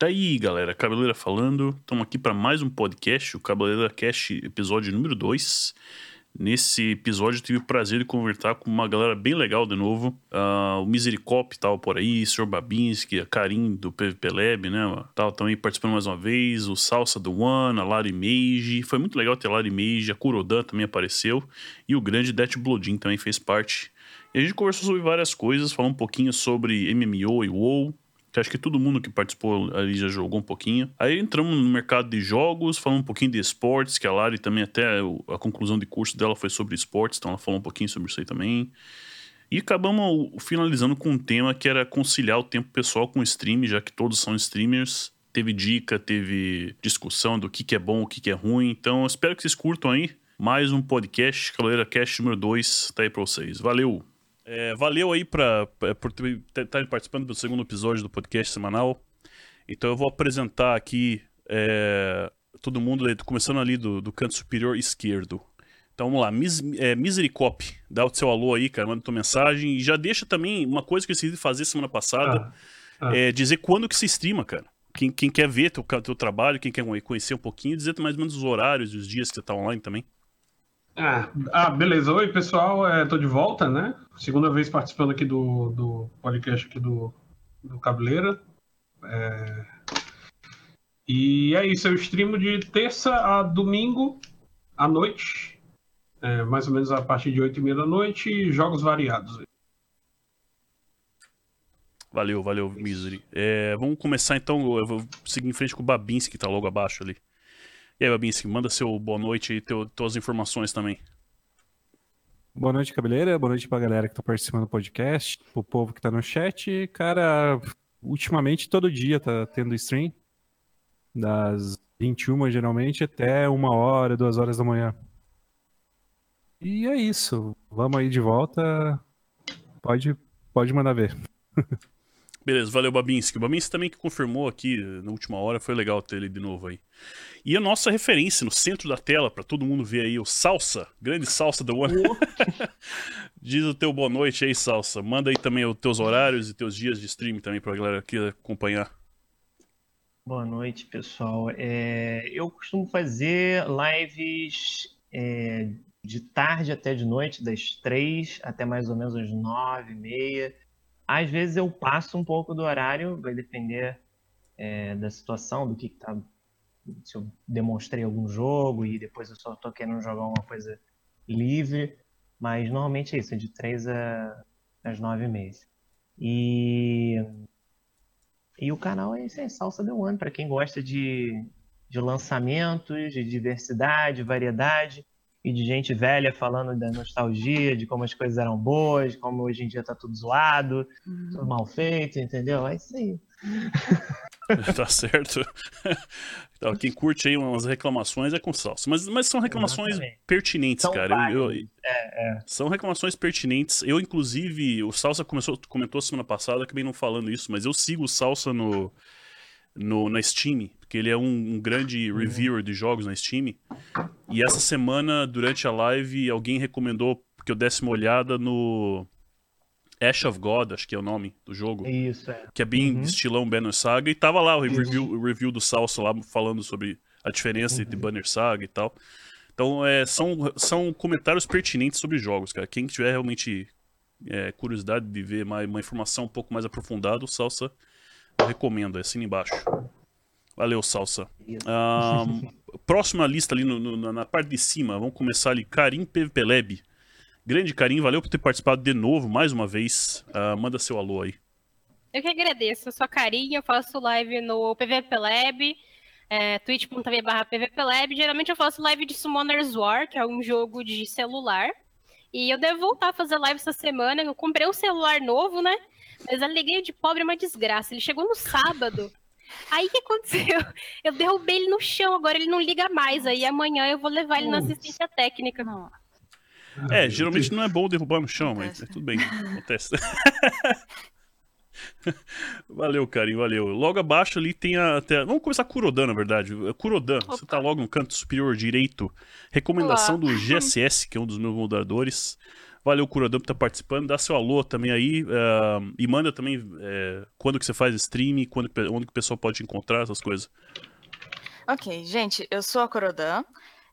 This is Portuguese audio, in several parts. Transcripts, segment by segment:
Tá aí, galera. Cabeleira falando. Estamos aqui para mais um podcast, o Cabeleira Cast, episódio número 2. Nesse episódio tive o prazer de conversar com uma galera bem legal de novo. Uh, o Misericop tava por aí, o Sr. Babinski, a Karim do PVP Lab, né? Tava também participando mais uma vez, o Salsa do One, a Lari Mage. Foi muito legal ter a Lari Mage, a Kurodan também apareceu. E o grande Death Bloodin também fez parte. E a gente conversou sobre várias coisas, falou um pouquinho sobre MMO e WoW, que acho que todo mundo que participou ali já jogou um pouquinho. Aí entramos no mercado de jogos, falando um pouquinho de esportes, que a Lari também até a conclusão de curso dela foi sobre esportes, então ela falou um pouquinho sobre isso aí também. E acabamos finalizando com um tema que era conciliar o tempo pessoal com o stream, já que todos são streamers. Teve dica, teve discussão do que, que é bom, o que, que é ruim. Então, espero que vocês curtam aí. Mais um podcast, Caloeira Cast número 2, tá aí pra vocês. Valeu! É, valeu aí pra, pra, por estar tá participando do segundo episódio do podcast semanal. Então eu vou apresentar aqui é, todo mundo, começando ali do, do, canto superior esquerdo. Então vamos lá, Mis, é, Misericop, dá o seu alô aí, cara, manda tua mensagem. E já deixa também uma coisa que eu decidi fazer semana passada, ah, ah. é dizer quando que se streama, cara. Quem, quem quer ver teu, teu trabalho, quem quer conhecer um pouquinho, dizer mais ou menos os horários e os dias que você tá online também. Ah, ah, beleza. Oi, pessoal. Estou é, de volta, né? Segunda vez participando aqui do, do podcast aqui do, do Cabeleira. É... E é isso, eu streamo de terça a domingo à noite. É, mais ou menos a partir de 8 e meia da noite, jogos variados. Valeu, valeu, Misery. É, vamos começar então, eu vou seguir em frente com o Babinski, que tá logo abaixo ali. E aí, Babinski, manda seu boa noite e tuas informações também. Boa noite, cabeleira. Boa noite pra galera que tá participando do podcast, pro povo que tá no chat. Cara, ultimamente todo dia tá tendo stream. Das 21 geralmente até uma hora, duas horas da manhã. E é isso. Vamos aí de volta. Pode, pode mandar ver. Beleza, valeu, Babinski. O Babinski também que confirmou aqui na última hora, foi legal ter ele de novo aí. E a nossa referência no centro da tela, para todo mundo ver aí, o Salsa, grande Salsa do One. Diz o teu boa noite aí, Salsa. Manda aí também os teus horários e teus dias de stream também pra galera aqui acompanhar. Boa noite, pessoal. É, eu costumo fazer lives é, de tarde até de noite, das três até mais ou menos as nove e meia. Às vezes eu passo um pouco do horário, vai depender é, da situação, do que, que tá. Se eu demonstrei algum jogo e depois eu só tô querendo jogar uma coisa livre. Mas normalmente é isso, é de 3 a, às 9 meses. E, e o canal é é Salsa The One, para quem gosta de, de lançamentos, de diversidade, variedade e de gente velha falando da nostalgia, de como as coisas eram boas, como hoje em dia tá tudo zoado, uhum. tudo mal feito, entendeu? É isso aí. tá certo. Então, quem curte aí umas reclamações é com salsa. Mas, mas são reclamações Exatamente. pertinentes, são cara. Eu, eu, é, é. São reclamações pertinentes. Eu, inclusive, o Salsa começou, comentou semana passada, acabei não falando isso, mas eu sigo o Salsa no, no, na Steam porque ele é um, um grande uhum. reviewer de jogos na Steam. E essa semana, durante a live, alguém recomendou que eu desse uma olhada no Ash of God, acho que é o nome do jogo. Isso, é. Que é bem uhum. estilão Banner Saga. E tava lá o review, o review do Salsa lá falando sobre a diferença uhum. entre Banner Saga e tal. Então, é, são, são comentários pertinentes sobre jogos, cara. Quem tiver realmente é, curiosidade de ver uma, uma informação um pouco mais aprofundada, o Salsa recomendo, é assim embaixo. Valeu, Salsa. Próxima lista ali no, no, na parte de cima, vamos começar ali. Karim PVP Lab. Grande Karim, valeu por ter participado de novo, mais uma vez. Uh, manda seu alô aí. Eu que agradeço, eu sou a Karim, eu faço live no PVP Lab, é, twitch.tv barra PVP Lab. Geralmente eu faço live de Summoner's War, que é um jogo de celular. E eu devo voltar a fazer live essa semana. Eu comprei um celular novo, né? Mas alegria de pobre é uma desgraça. Ele chegou no sábado. Aí o que aconteceu? Eu derrubei ele no chão, agora ele não liga mais. Aí amanhã eu vou levar ele na assistência técnica. É, geralmente não é bom derrubar no chão, mas é tudo bem, acontece. valeu, carinho, valeu. Logo abaixo ali tem a. Até... Vamos começar com Kurodan, na verdade. Kurodan, Opa. você tá logo no canto superior direito. Recomendação Olá. do GSS, que é um dos meus moderadores. Valeu, Curador, por estar participando. Dá seu alô também aí. Uh, e manda também é, quando que você faz stream, quando, onde que o pessoal pode encontrar, essas coisas. Ok, gente, eu sou a Corodan.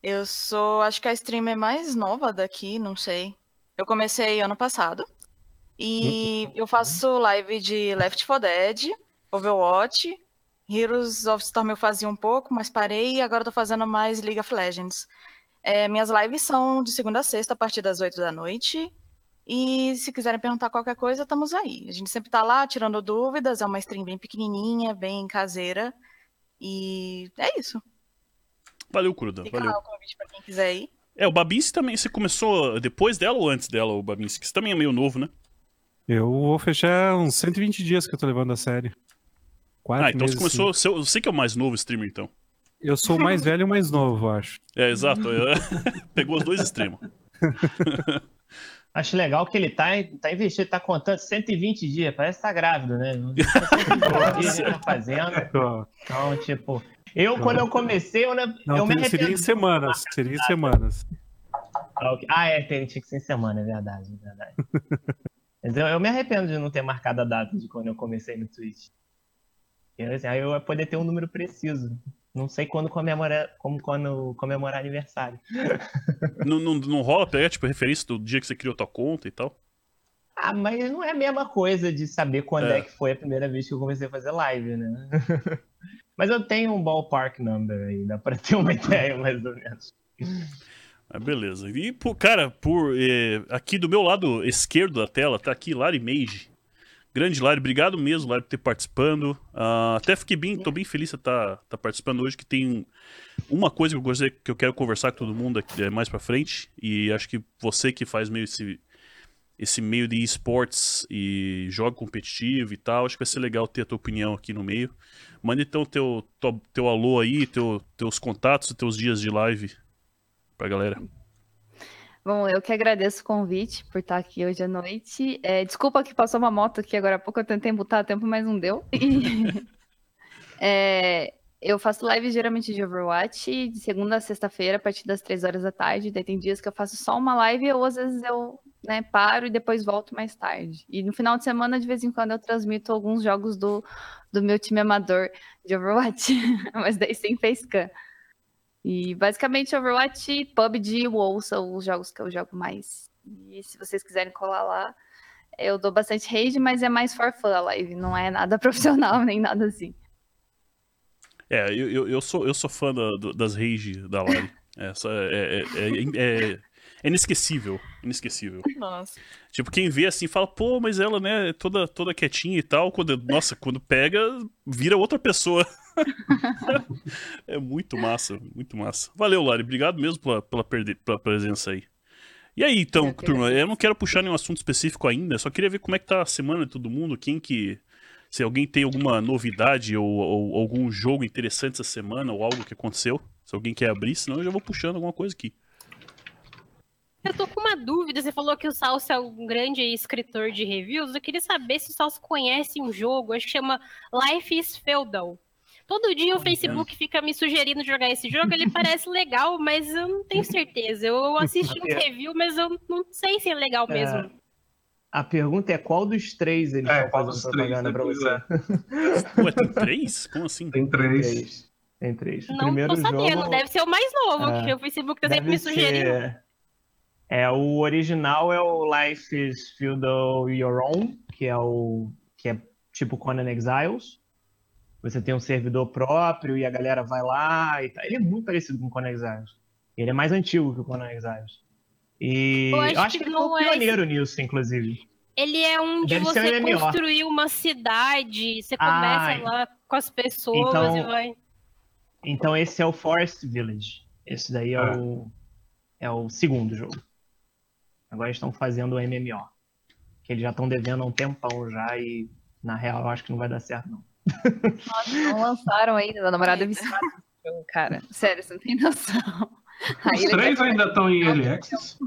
Eu sou, acho que a streamer mais nova daqui, não sei. Eu comecei ano passado. E eu faço live de Left 4 Dead, Overwatch, Heroes of Storm eu fazia um pouco, mas parei e agora tô fazendo mais League of Legends. É, minhas lives são de segunda a sexta, a partir das 8 da noite. E se quiserem perguntar qualquer coisa, estamos aí. A gente sempre tá lá tirando dúvidas, é uma stream bem pequenininha, bem caseira. E é isso. Valeu, Cruda. Fica valeu. lá o convite pra quem quiser ir. É, o Babinski também, você começou depois dela ou antes dela, o Babinski? Você também é meio novo, né? Eu vou fechar uns 120 dias que eu tô levando a série. Quatro ah, então meses, você começou. assim. Você, você que é o mais novo streamer, então. Eu sou o mais velho e o mais novo, acho. É, exato. Pegou os dois extremos. Acho legal que ele tá, tá investido, tá contando 120 dias, parece que tá grávido, né? 120 dias ele tá fazendo. Então, tipo, eu quando eu comecei, eu, Não, eu me tem- seria em arrependo. semanas. Seria em semanas. Ah. Ah, é, tem, tinha que ser em semana, é verdade, é verdade. Mas eu, eu me arrependo de não ter marcado a data de quando eu comecei no Twitch. Eu, assim, aí eu ia poder ter um número preciso. Não sei quando comemorar, como quando comemorar aniversário. não, não, não rola pegar, tipo, referência do dia que você criou tua conta e tal? Ah, mas não é a mesma coisa de saber quando é. É. que foi a primeira vez que eu comecei a fazer live, né? mas eu tenho um ballpark number aí, dá pra ter uma ideia mais ou menos. Ah, beleza. E, por, cara, por eh, aqui do meu lado esquerdo da tela, tá aqui Lari Mage. Grande Lari, obrigado mesmo, Lari, por ter participando. Ah, até fiquei bem, tô bem feliz de estar tá, participando hoje, que tem uma coisa que eu que eu quero conversar com todo mundo aqui, eh, mais pra frente. E acho que você que faz meio esse, esse meio de esportes e joga competitivo e tal, acho que vai ser legal ter a tua opinião aqui no meio. Manda então teu, teu, teu alô aí, teu, teus contatos, teus dias de live pra galera. Bom, eu que agradeço o convite por estar aqui hoje à noite. É, desculpa que passou uma moto aqui agora há pouco, eu tentei botar a tempo, mas não deu. É, eu faço live geralmente de Overwatch de segunda a sexta-feira, a partir das três horas da tarde. Daí tem dias que eu faço só uma live ou às vezes eu né, paro e depois volto mais tarde. E no final de semana, de vez em quando, eu transmito alguns jogos do, do meu time amador de Overwatch, mas daí sem facecam. E basicamente Overwatch, PUBG e WoW são os jogos que eu jogo mais. E se vocês quiserem colar lá, eu dou bastante rage, mas é mais for fun a live, não é nada profissional nem nada assim. É, eu, eu, eu sou, eu sou fã da- das rage da Lari. Essa é, é, é, é- é inesquecível. Inesquecível. Nossa. Tipo, quem vê assim fala, pô, mas ela, né, é toda, toda quietinha e tal. Quando, nossa, quando pega, vira outra pessoa. é muito massa, muito massa. Valeu, Lari. Obrigado mesmo pela, pela, perde- pela presença aí. E aí, então, Eu turma, eu não quero puxar nenhum assunto específico ainda, só queria ver como é que tá a semana de todo mundo, quem que. Se alguém tem alguma novidade ou, ou algum jogo interessante essa semana ou algo que aconteceu. Se alguém quer abrir, senão eu já vou puxando alguma coisa aqui. Eu tô com uma dúvida. Você falou que o Salso é um grande escritor de reviews. Eu queria saber se o Salso conhece um jogo, acho que chama Life is Feudal. Todo dia o Facebook fica me sugerindo jogar esse jogo. Ele parece legal, mas eu não tenho certeza. Eu assisti uns reviews, mas eu não sei se é legal mesmo. A pergunta é qual dos três eles É, qual dos três, propaganda né? pra você? é. Ué, tem três? Como assim? Tem Tem três. três. Tem três. O Não primeiro tô sabendo. jogo Deve ser o mais novo, É. que o Facebook tá sempre me sugerindo. ser- É, o original é o Life is Feudal Your Own, que é o que é tipo Conan Exiles. Você tem um servidor próprio e a galera vai lá e tal. Ele é muito parecido com o Conan Exiles. Ele é mais antigo que o Conan Exiles. E Eu eu acho acho, que que ele é o pioneiro nisso, inclusive. Ele é um de Deve você um construir uma cidade, você Ah, começa lá com as pessoas então- e vai. Então esse é o Forest Village. Esse daí é, Ah. o, é o segundo jogo. Agora eles estão fazendo o MMO. Que eles já estão devendo há um tempão já e na real eu acho que não vai dar certo não. Nossa, não lançaram ainda, a namorada é viciada nesse jogo, cara. Sério, você não tem noção. Aí Os três ainda estão em Early Access?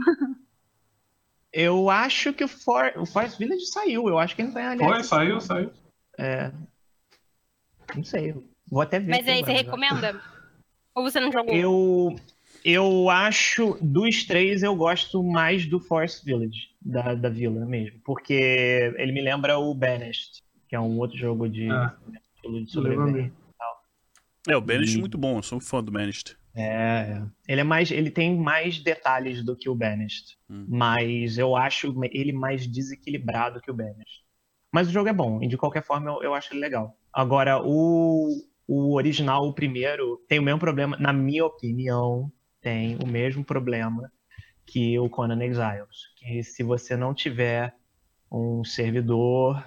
Eu acho que o, For, o Forest Village saiu. Eu acho que ele tá em Foi, Alex. saiu, saiu. É. Não sei. Vou até ver. Mas aí você recomenda? Ou você não jogou? Eu. Eu acho, dos três, eu gosto mais do Forest Village, da, da vila mesmo. Porque ele me lembra o Banished, que é um outro jogo de, Ah, de sobrevivência. É, o Banished é E- muito bom, eu sou um fã do Banished. É, é. ele é mais, ele tem mais detalhes do que o Banished, Hum. mas eu acho ele mais desequilibrado que o Banished. Mas o jogo é bom, e de qualquer forma eu, eu acho ele legal. Agora, o, o original, o primeiro, tem o mesmo problema, na minha opinião, tem o mesmo problema que o Conan Exiles, que se você não tiver um servidor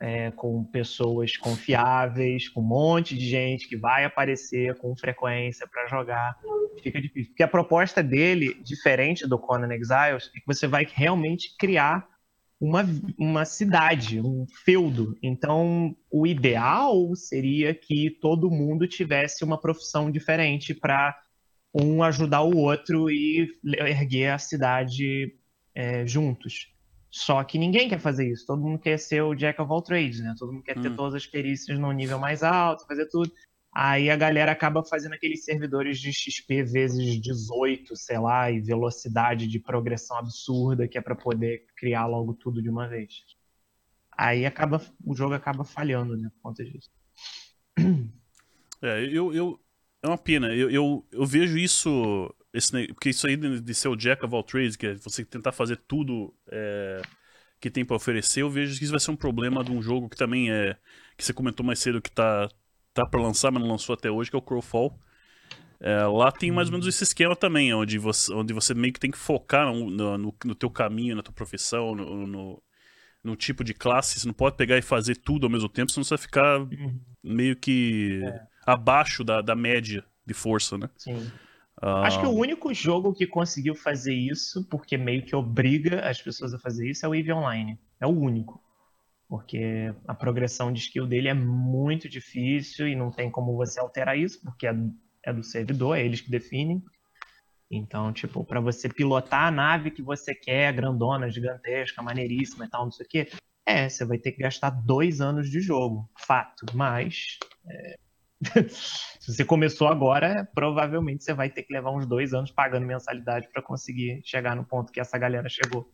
é, com pessoas confiáveis, com um monte de gente que vai aparecer com frequência para jogar, fica difícil. Porque a proposta dele, diferente do Conan Exiles, é que você vai realmente criar uma, uma cidade, um feudo. Então, o ideal seria que todo mundo tivesse uma profissão diferente para um ajudar o outro e erguer a cidade é, juntos. Só que ninguém quer fazer isso. Todo mundo quer ser o Jack of all trades, né? Todo mundo quer ter Hum. todas as perícias no nível mais alto, fazer tudo. Aí a galera acaba fazendo aqueles servidores de XP vezes 18, sei lá, e velocidade de progressão absurda, que é para poder criar logo tudo de uma vez. Aí acaba, o jogo acaba falhando, né, por conta disso. É, eu, eu. É uma pena. Eu, eu, eu vejo isso. Esse, porque isso aí de ser o Jack of all trades, que é você tentar fazer tudo é, que tem pra oferecer, eu vejo que isso vai ser um problema de um jogo que também é. Que você comentou mais cedo que tá, tá pra lançar, mas não lançou até hoje, que é o Crowfall. É, lá tem mais ou menos esse esquema também, onde você, onde você meio que tem que focar no, no, no- teu caminho, na tua profissão, no, no, no tipo de classe. Você não pode pegar e fazer tudo ao mesmo tempo, senão você vai ficar meio que abaixo da, da média de força, né? Sim. Ah, Acho que o único jogo que conseguiu fazer isso, porque meio que obriga as pessoas a fazer isso, é o EVE Online. É o único. Porque a progressão de skill dele é muito difícil e não tem como você alterar isso, porque é, é do servidor, é eles que definem. Então, tipo, para você pilotar a nave que você quer, grandona, gigantesca, maneiríssima e tal, não sei o quê, é, você vai ter que gastar dois anos de jogo. Fato. Mas. é, Se você começou agora, provavelmente você vai ter que levar uns dois anos pagando mensalidade para conseguir chegar no ponto que essa galera chegou.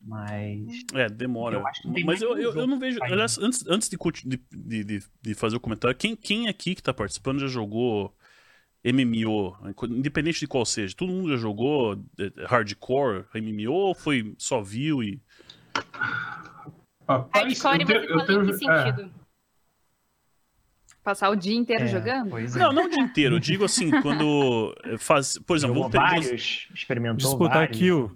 Mas. É, demora. Eu acho que tem Mas mais eu, eu, eu não vejo. Aliás, antes, antes de, de, de, de- fazer o comentário, quem, quem aqui que tá participando já jogou MMO? Independente de qual seja. Todo mundo já jogou eh, hardcore MMO ou foi só viu e. Rapaz, Hardcore eu tenho- eu em tenho- é, sentido? Passar o dia inteiro É, jogando? Pois é. Não, não o dia inteiro. Eu digo assim, quando eh, faz. Por exemplo, Jogou ter. vários, experimentou Disputar vários. kill.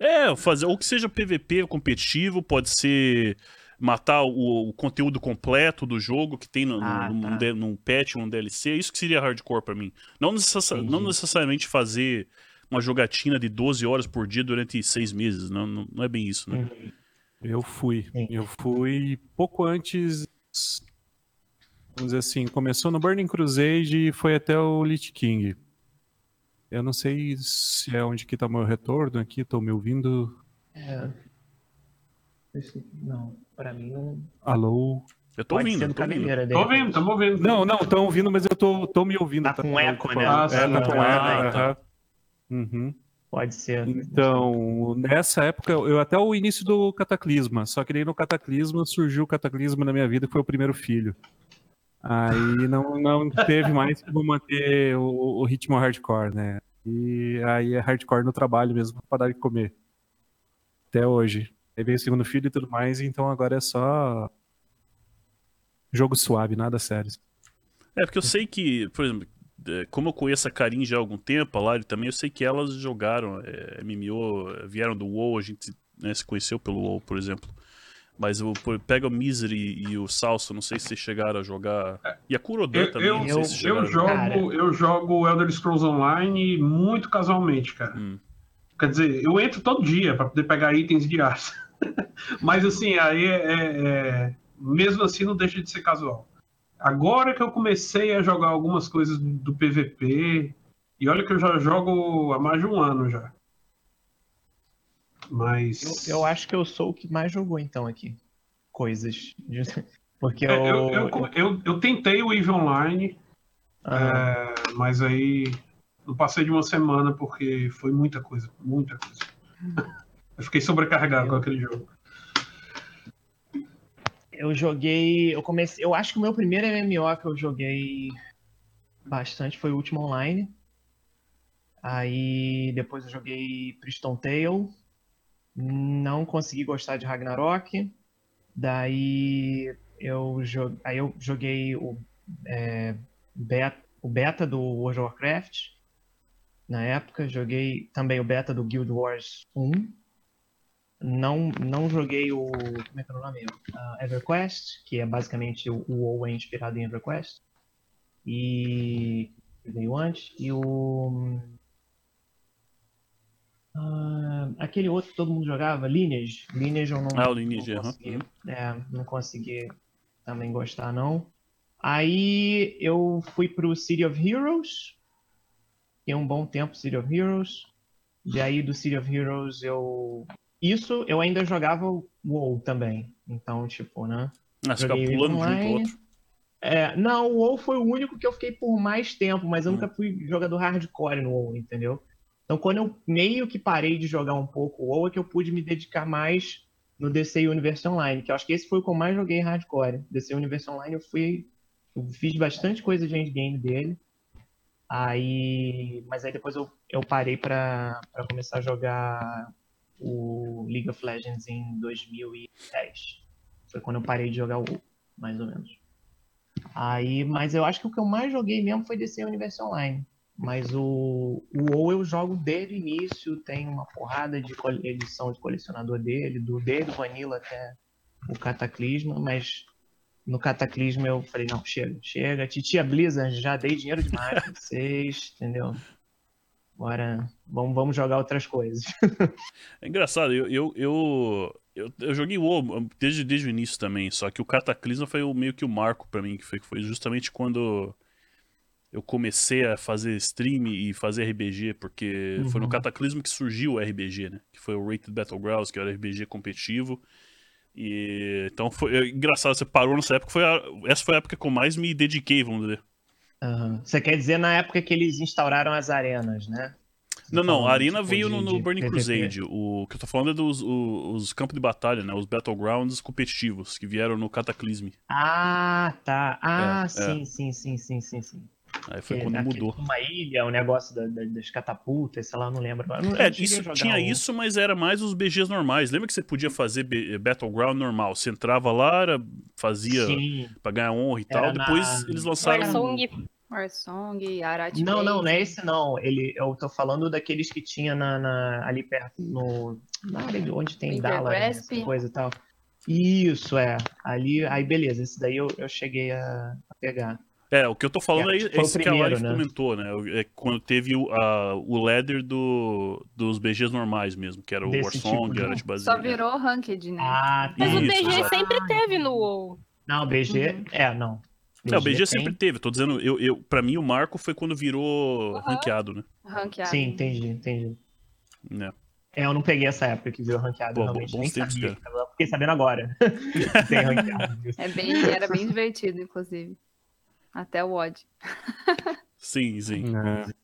É, fazer, ou que seja PVP competitivo, pode ser matar o, o conteúdo completo do jogo que tem no, no- Ah, num, tá. num patch, num DLC. É Isso que seria hardcore pra mim. Não, necessa- Entendi. não necessariamente fazer uma jogatina de 12 horas por dia durante seis meses. Não, não, não é bem isso, né? Uhum. Eu fui. Sim. Eu fui pouco antes. Vamos dizer assim, começou no Burning Crusade e foi até o Lich King. Eu não sei se é onde que tá meu retorno aqui, tô me ouvindo. É. Não, pra mim não. Alô? Eu tô Pode ouvindo, tô ouvindo. Tô ouvindo, estamos ouvindo. Não, não, tô ouvindo, mas eu tô, tô me ouvindo. Tá com eco, né? Ah, É, tá com ah, eco. então. Uhum. Pode ser. Então, nessa época, eu até o início do Cataclisma, só que daí no Cataclisma surgiu o Cataclisma na minha vida, que foi o primeiro filho. Aí não, não teve mais como manter o, o ritmo hardcore, né? E aí é hardcore no trabalho mesmo, pra dar de comer. Até hoje. Aí veio o segundo filho e tudo mais, então agora é só jogo suave, nada sério. É, porque eu sei que, por exemplo, eh, como eu conheço a Karin já há algum tempo, a Lari também, eu sei que elas jogaram eh, MMO, vieram do WoW, a gente né, se conheceu pelo WoW, por exemplo. Mas eu, pega o Misery e o Salso, não sei se vocês chegaram a jogar. E a Kurodan Eu, também, eu, não sei se eu chegaram a jogar. jogo, eu jogo Elder Scrolls Online muito casualmente, cara. Hum. Quer dizer, eu entro todo dia para poder pegar itens de aço. Mas assim, aí é, é- é- mesmo assim não deixa de ser casual. Agora que eu comecei a jogar algumas coisas do, do PVP, e olha que eu já jogo há mais de um ano já. Mas. Eu, eu acho que eu sou o que mais jogou então aqui. Coisas. Porque eu. É, eu, eu, eu, eu tentei o EVE Online, Ah, é, mas aí não passei de uma semana porque foi muita coisa, muita coisa. Eu fiquei sobrecarregado com aquele jogo. Eu joguei. Eu comecei. Eu acho que o meu primeiro MMO que eu joguei bastante foi o Último Online. Aí depois eu joguei Priston Tale. Não consegui gostar de Ragnarok. Daí eu, jo... Aí eu joguei o, é, beta, o beta do World of Warcraft. Na época, joguei também o beta do Guild Wars 1. Não, não joguei o. Como é que é o nome? Uh, EverQuest, que é basicamente o, o WoW é inspirado em EverQuest. E. veio antes. E o. Uh, aquele outro que todo mundo jogava, Lineage. Lineage eu não. Ah, o Lineage, não consegui, é, não consegui também gostar, não. Aí eu fui pro City of Heroes. Fiquei um bom tempo City of Heroes. E aí do City of Heroes eu. Isso eu ainda jogava o WoW também. Então, tipo, né? Ah, você pulando online. outro. É, não, o WoW foi o único que eu fiquei por mais tempo, mas eu hum. nunca fui jogador hardcore no WoW, entendeu? Então, quando eu meio que parei de jogar um pouco o WoW, é que eu pude me dedicar mais no DC Universe Online, que eu acho que esse foi o que eu mais joguei hardcore. DC Universe Online eu fui. Eu fiz bastante coisa de endgame dele. Aí. Mas aí depois eu, eu parei para começar a jogar o League of Legends em 2010. Foi quando eu parei de jogar o mais ou menos. Aí, mas eu acho que o que eu mais joguei mesmo foi DC Universe Online. Mas o, o WoW eu jogo desde o início, tem uma porrada de edição de colecionador dele, do desde o Vanilla até o Cataclisma, mas no Cataclisma eu falei, não, chega, chega, titia Blizzard, já dei dinheiro demais pra vocês, entendeu? Agora vamos, vamos jogar outras coisas. é engraçado, eu, eu, eu, eu, eu joguei WoW desde, desde o início também, só que o Cataclisma foi o, meio que o marco para mim, que foi, que foi justamente quando eu comecei a fazer stream e fazer RBG, porque uhum. foi no uhum. Cataclismo que surgiu o RBG, né? Que foi o Rated Battlegrounds, que era o RBG competitivo. E então foi é engraçado, você parou nessa época, foi a, essa foi a época que eu mais me dediquei, vamos dizer. Uhum. Você quer dizer na época que eles instauraram as arenas, né? Não, não, a arena tipo, veio de, no, no Burning Crusade. O que eu tô falando é dos os, os, campos de batalha, né? Os Battlegrounds competitivos que vieram no Cataclisme. Ah, tá. Ah, é, sim, é. sim, sim, sim, sim, sim. Aí foi que, quando mudou. Uma ilha, o um negócio da, da, das catapultas, sei lá, não lembro. Não, é, isso, tinha um... isso, mas era mais os BGs normais. Lembra que você podia fazer B Battleground normal? Você entrava lá, era, fazia Sim. pra ganhar honra e tal. Na... Depois eles lançaram. Warsong, Warsong Arat Não, não, não é esse não. Ele, eu tô falando daqueles que tinha na, na ali perto, no, na área de onde tem Dallas, né, essa coisa e tal. Isso, é. Ali, aí beleza, esse daí eu, eu cheguei a, a pegar. É, o que eu tô falando é, é esse primeiro, que a Live né? comentou, né? É quando teve o, a, o ladder do, dos BGs normais mesmo, que era o Desse Warsong, tipo, era tipo Só virou ranked, né? Ah, Mas isso, o BG exatamente. sempre teve no WoW. Não, o BG, uhum. é, não. BG é, o BG tem... sempre teve, tô dizendo, eu, eu, pra mim o marco foi quando virou uhum. ranqueado, né? Ranqueado. Sim, entendi, entendi. É. É, eu não peguei essa época que virou ranqueado, Pô, realmente. Nem tempos, sabia. Cara. Fiquei sabendo agora. Tem ranqueado. É bem, era bem divertido, inclusive. Até o odd. sim, sim. É.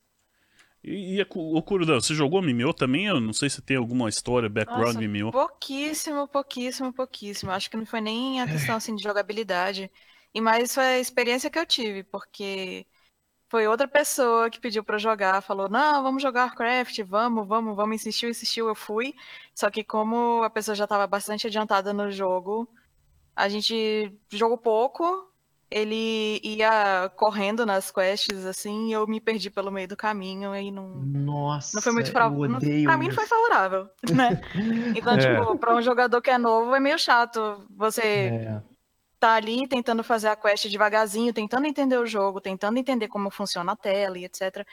E, e o Kurudão, você jogou MMO também? Eu não sei se tem alguma história, background Nossa, MMO. Pouquíssimo, pouquíssimo, pouquíssimo. Acho que não foi nem a questão assim, de jogabilidade. E mais foi a experiência que eu tive, porque foi outra pessoa que pediu para jogar, falou: "Não, vamos jogar Warcraft, vamos, vamos, vamos", insistiu, insistiu, eu fui. Só que como a pessoa já estava bastante adiantada no jogo, a gente jogou pouco, ele ia correndo nas quests, assim, e eu me perdi pelo meio do caminho e não. Nossa, não foi muito favorável. Pra mim não foi favorável, né? Então, é. tipo, pra um jogador que é novo é meio chato você é. tá ali tentando fazer a quest devagarzinho, tentando entender o jogo, tentando entender como funciona a tela e etc.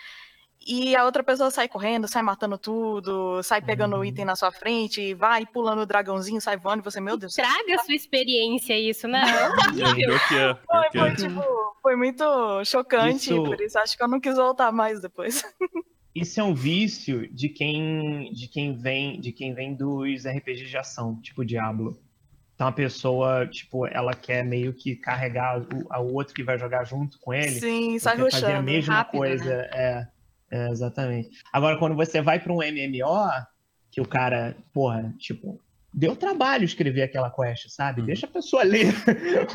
E a outra pessoa sai correndo, sai matando tudo, sai pegando o uhum. item na sua frente, vai pulando o dragãozinho, sai voando, e você, meu Deus. Traga a sua experiência isso, né? É, é, foi, foi, tipo, foi muito chocante, isso... por isso acho que eu não quis voltar mais depois. Isso é um vício de quem, de quem vem, de quem vem dos RPGs de ação, tipo Diablo. Então a pessoa, tipo, ela quer meio que carregar o, o outro que vai jogar junto com ele. Sim, sai fazer a mesma rápido, coisa. Né? É, É, exatamente. Agora, quando você vai para um MMO, que o cara, porra, tipo, deu trabalho escrever aquela quest, sabe? Uhum. Deixa a pessoa ler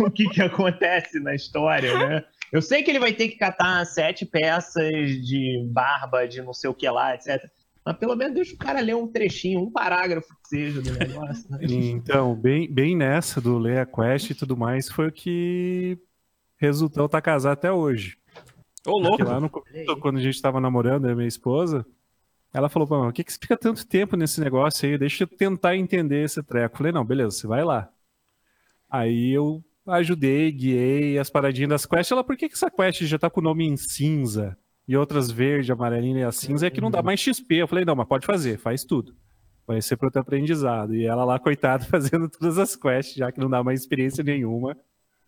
o que, que acontece na história, né? Eu sei que ele vai ter que catar sete peças de barba, de não sei o que lá, etc. Mas pelo menos deixa o cara ler um trechinho, um parágrafo que seja do negócio. Né? Então, bem, bem nessa do ler a quest e tudo mais, foi o que resultou tá casar até hoje. Ô, Porque louco. lá no começo, quando a gente tava namorando, e minha esposa, ela falou, pô, por que, que você fica tanto tempo nesse negócio aí? Deixa eu tentar entender esse treco. Eu falei, não, beleza, você vai lá. Aí eu ajudei, guiei as paradinhas das quests. Ela, por que, que essa quest já tá com o nome em cinza e outras verde, amarelinha e a cinza é que não dá mais XP? Eu falei, não, mas pode fazer, faz tudo. Vai ser pro teu aprendizado. E ela lá, coitada, fazendo todas as quests, já que não dá mais experiência nenhuma,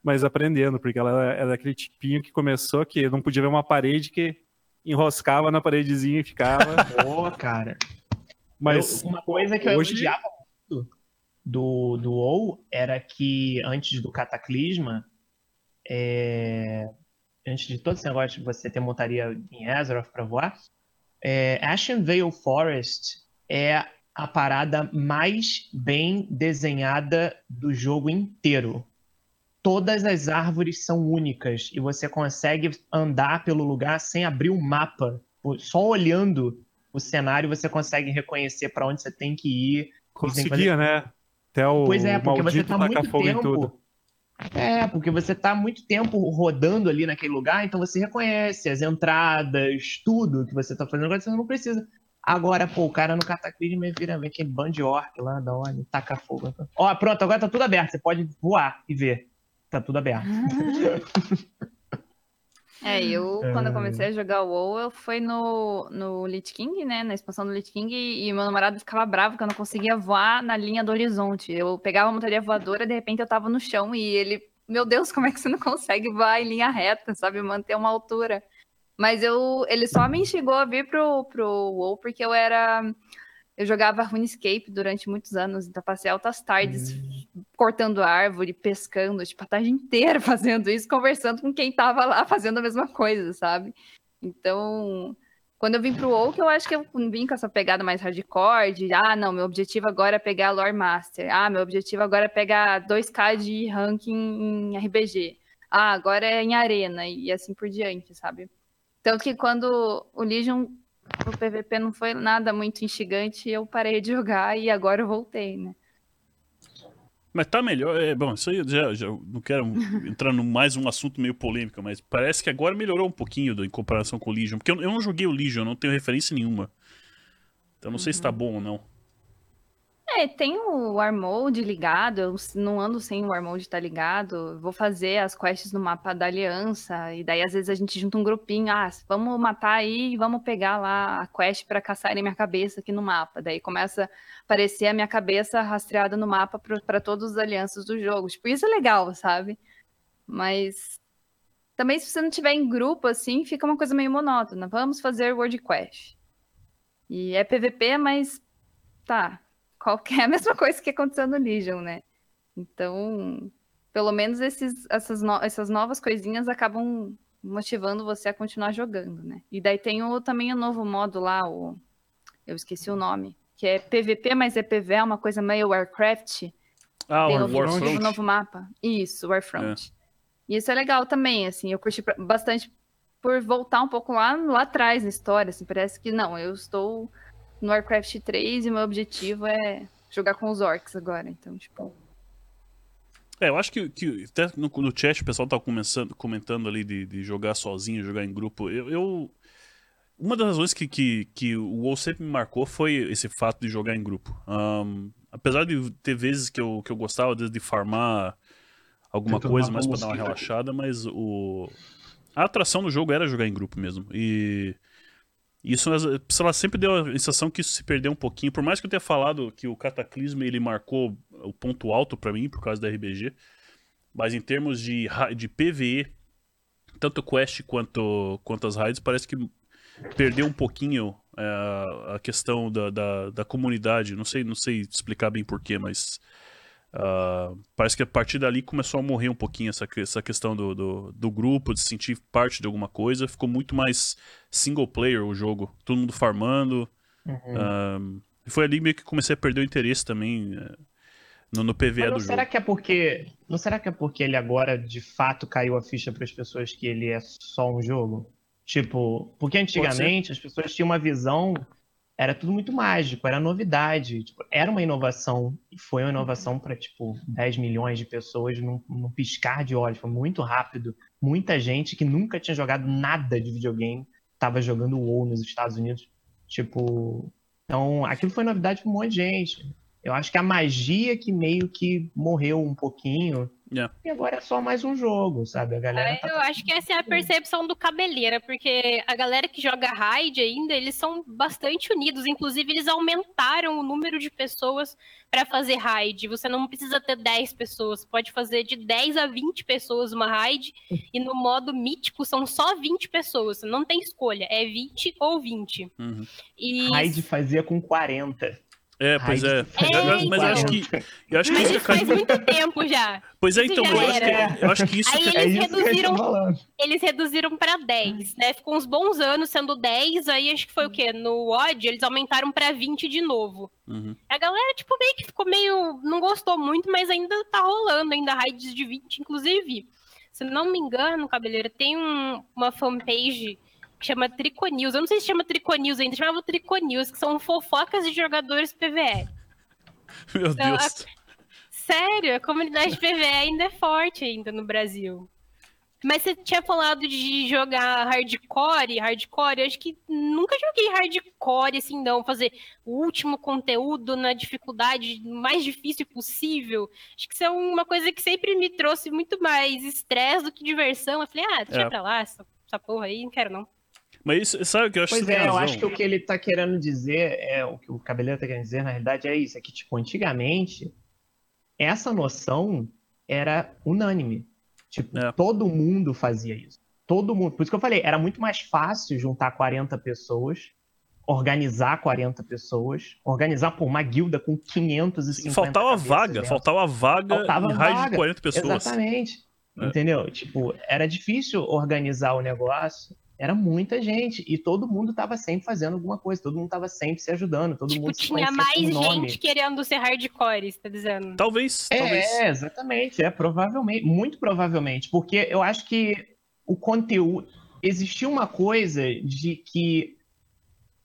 mas aprendendo, porque ela era aquele tipinho que começou que não podia ver uma parede que enroscava na paredezinha e ficava. Pô, cara. Mas Eu- uma coisa que eu hoje- odiava muito do, do WoW era que antes do Cataclisma, é, antes de todo esse negócio de você ter montaria em Azeroth pra voar, é, Ashen Vale Forest é a parada mais bem desenhada do jogo inteiro. Todas as árvores são únicas e você consegue andar pelo lugar sem abrir o mapa. Só olhando o cenário você consegue reconhecer pra onde você tem que ir. conseguia, né? Até o Pois é, porque você tá muito tempo. É, porque você tá muito tempo rodando ali naquele lugar, então você reconhece as entradas, tudo que você tá fazendo, agora você não precisa. Agora, pô, o cara no Cataclismo vira vem aquele bando de orc lá, da onde taca fogo. Ó, pronto, agora tá tudo aberto, você pode voar e ver. Tá tudo aberto. É, eu, quando eu É. comecei a jogar o WoW, eu fui no, no Lich King, né, na expansão do Lich King, e, meu namorado ficava bravo que eu não conseguia voar na linha do horizonte. Eu pegava a montaria voadora, de repente eu tava no chão, e ele, meu Deus, como é que você não consegue voar em linha reta, sabe, manter uma altura? Mas eu, ele só me instigou a vir pro, pro WoW porque eu era... Eu jogava RuneScape durante muitos anos, então passei altas tardes cortando árvore, pescando, tipo, a tarde inteira fazendo isso, conversando com quem tava lá fazendo a mesma coisa, sabe? Então, quando eu vim pro que eu acho que eu vim com essa pegada mais hardcore, de, ah, não, meu objetivo agora é pegar Lore Master, ah, meu objetivo agora é pegar 2k de ranking em RPG, ah, agora é em Arena, e assim por diante, sabe? Tanto que quando o Legion, o PVP não foi nada muito instigante, eu parei de jogar e agora eu voltei, né? Mas tá melhor. É, bom, isso aí eu já, já não quero entrar no mais um assunto meio polêmico, mas parece que agora melhorou um pouquinho do- em comparação com o Legion. Porque eu, eu não joguei o Legion, eu não tenho referência nenhuma. Então não sei se tá bom ou não. É, tem o War Mode ligado, eu não ando sem o War Mode tá ligado. Vou fazer as quests no mapa da Aliança, e daí às vezes a gente junta um grupinho, ah, vamos matar aí e vamos pegar lá a quest pra caçarem minha cabeça aqui no mapa. Daí começa a aparecer a minha cabeça rastreada no mapa pra todas as alianças do jogo. Tipo, isso é legal, sabe? Mas também se você não tiver em grupo assim, fica uma coisa meio monótona. Vamos fazer World Quest. E é PVP, mas tá, qualquer a mesma coisa que aconteceu no Legion, né? Então, pelo menos esses, essas, no- essas novas coisinhas acabam motivando você a continuar jogando, né? E daí tem o, também o novo modo lá, o eu esqueci o nome, que é PVP, mas é PV, é uma coisa meio Warcraft. Ah, tem o novo, Warfront. o novo mapa. Isso, Warfront. E isso é legal também, assim, eu curti bastante por voltar um pouco lá, lá atrás na história, assim, parece que não, eu estou no Warcraft 3 e meu objetivo é jogar com os orcs agora, então, tipo... É, eu acho que, que até no, no chat o pessoal tá começando, comentando ali de, de jogar sozinho, jogar em grupo. Eu, eu- uma das razões que, que, que o WoW sempre me marcou foi esse fato de jogar em grupo. Ahn, apesar de ter vezes que eu, que eu gostava de, farmar alguma Tentando coisa mais um pra dar uma relaxada, mas o a atração do jogo era jogar em grupo mesmo. E isso, lá, sempre deu a sensação que isso se perdeu um pouquinho. Por mais que eu tenha falado que o Cataclismo ele marcou o ponto alto pra mim por causa da RBG, mas em termos de, de PVE, tanto Quest quanto, quanto as raids, parece que perdeu um pouquinho é, a questão da, da, da comunidade. Não sei, não sei explicar bem porquê, mas Uh, parece que a partir dali começou a morrer um pouquinho essa, essa questão do, do, do, grupo, de se sentir parte de alguma coisa. Ficou muito mais single player o jogo. Todo mundo farmando. Uhum. Uh, foi ali meio que comecei a perder o interesse também uh, no, no PVE do será jogo. Que é porque, não será que é porque ele agora de fato caiu a ficha para as pessoas que ele é só um jogo? Tipo, porque antigamente as pessoas tinham uma visão era tudo muito mágico, era novidade. Tipo, era uma inovação, e foi uma inovação para, tipo, 10 milhões de pessoas num, num, piscar de olhos. Foi muito rápido. Muita gente que nunca tinha jogado nada de videogame estava jogando WoW nos Estados Unidos. Tipo, então aquilo foi novidade para um monte de gente. Eu acho que a magia que meio que morreu um pouquinho Yeah. E agora é só mais um jogo, sabe? A galera. Tá... Eu acho que essa é a percepção do cabeleira, porque a galera que joga raid ainda, eles são bastante unidos. Inclusive, eles aumentaram o número de pessoas para fazer raid. Você não precisa ter 10 pessoas, pode fazer de 10 a 20 pessoas uma raid. e no modo mítico são só 20 pessoas. Você não tem escolha, é 20 ou 20. Uhum. E... Raid fazia com 40. É, pois é. é mas eu acho que. Eu acho que mas isso faz muito tempo já. Pois é, então, eu acho, que, eu acho que isso. Aí eles é reduziram. Eles reduziram pra 10, né? Ficou uns bons anos sendo 10, aí acho que foi o quê? No odd, eles aumentaram pra 20 de novo. Uhum. A galera, tipo, meio que ficou meio. Não gostou muito, mas ainda tá rolando, ainda raids de 20, inclusive. Se não me engano, cabeleira, tem um, uma fanpage chama Triconews. Eu não sei se chama Triconews ainda, chamava Triconews, que são fofocas de jogadores PVE. Meu então, Deus. A... Sério, a comunidade PVE ainda é forte ainda no Brasil. Mas você tinha falado de jogar hardcore, hardcore, eu acho que nunca joguei hardcore assim não, fazer o último conteúdo na dificuldade mais difícil possível. Acho que isso é uma coisa que sempre me trouxe muito mais estresse do que diversão. Eu falei, ah, deixa é. pra lá, essa, essa porra aí, não quero não. Mas isso, sabe o que eu acho Pois é, eu acho que o que ele tá querendo dizer, é o que o Cabeleiro tá querendo dizer, na realidade, é isso. É que, tipo, antigamente, essa noção era unânime. Tipo, é. todo mundo fazia isso. Todo mundo. Por isso que eu falei, era muito mais fácil juntar 40 pessoas, organizar 40 pessoas, organizar por uma guilda com 550 Faltava vaga, dentro. faltava vaga faltava em raio vaga. de 40 pessoas. Exatamente. É. Entendeu? Tipo, era difícil organizar o negócio era muita gente e todo mundo estava sempre fazendo alguma coisa, todo mundo estava sempre se ajudando, todo tipo, mundo tinha mais gente querendo ser hardcore, você tá dizendo? Talvez, é, talvez. É, exatamente, é provavelmente, muito provavelmente, porque eu acho que o conteúdo existia uma coisa de que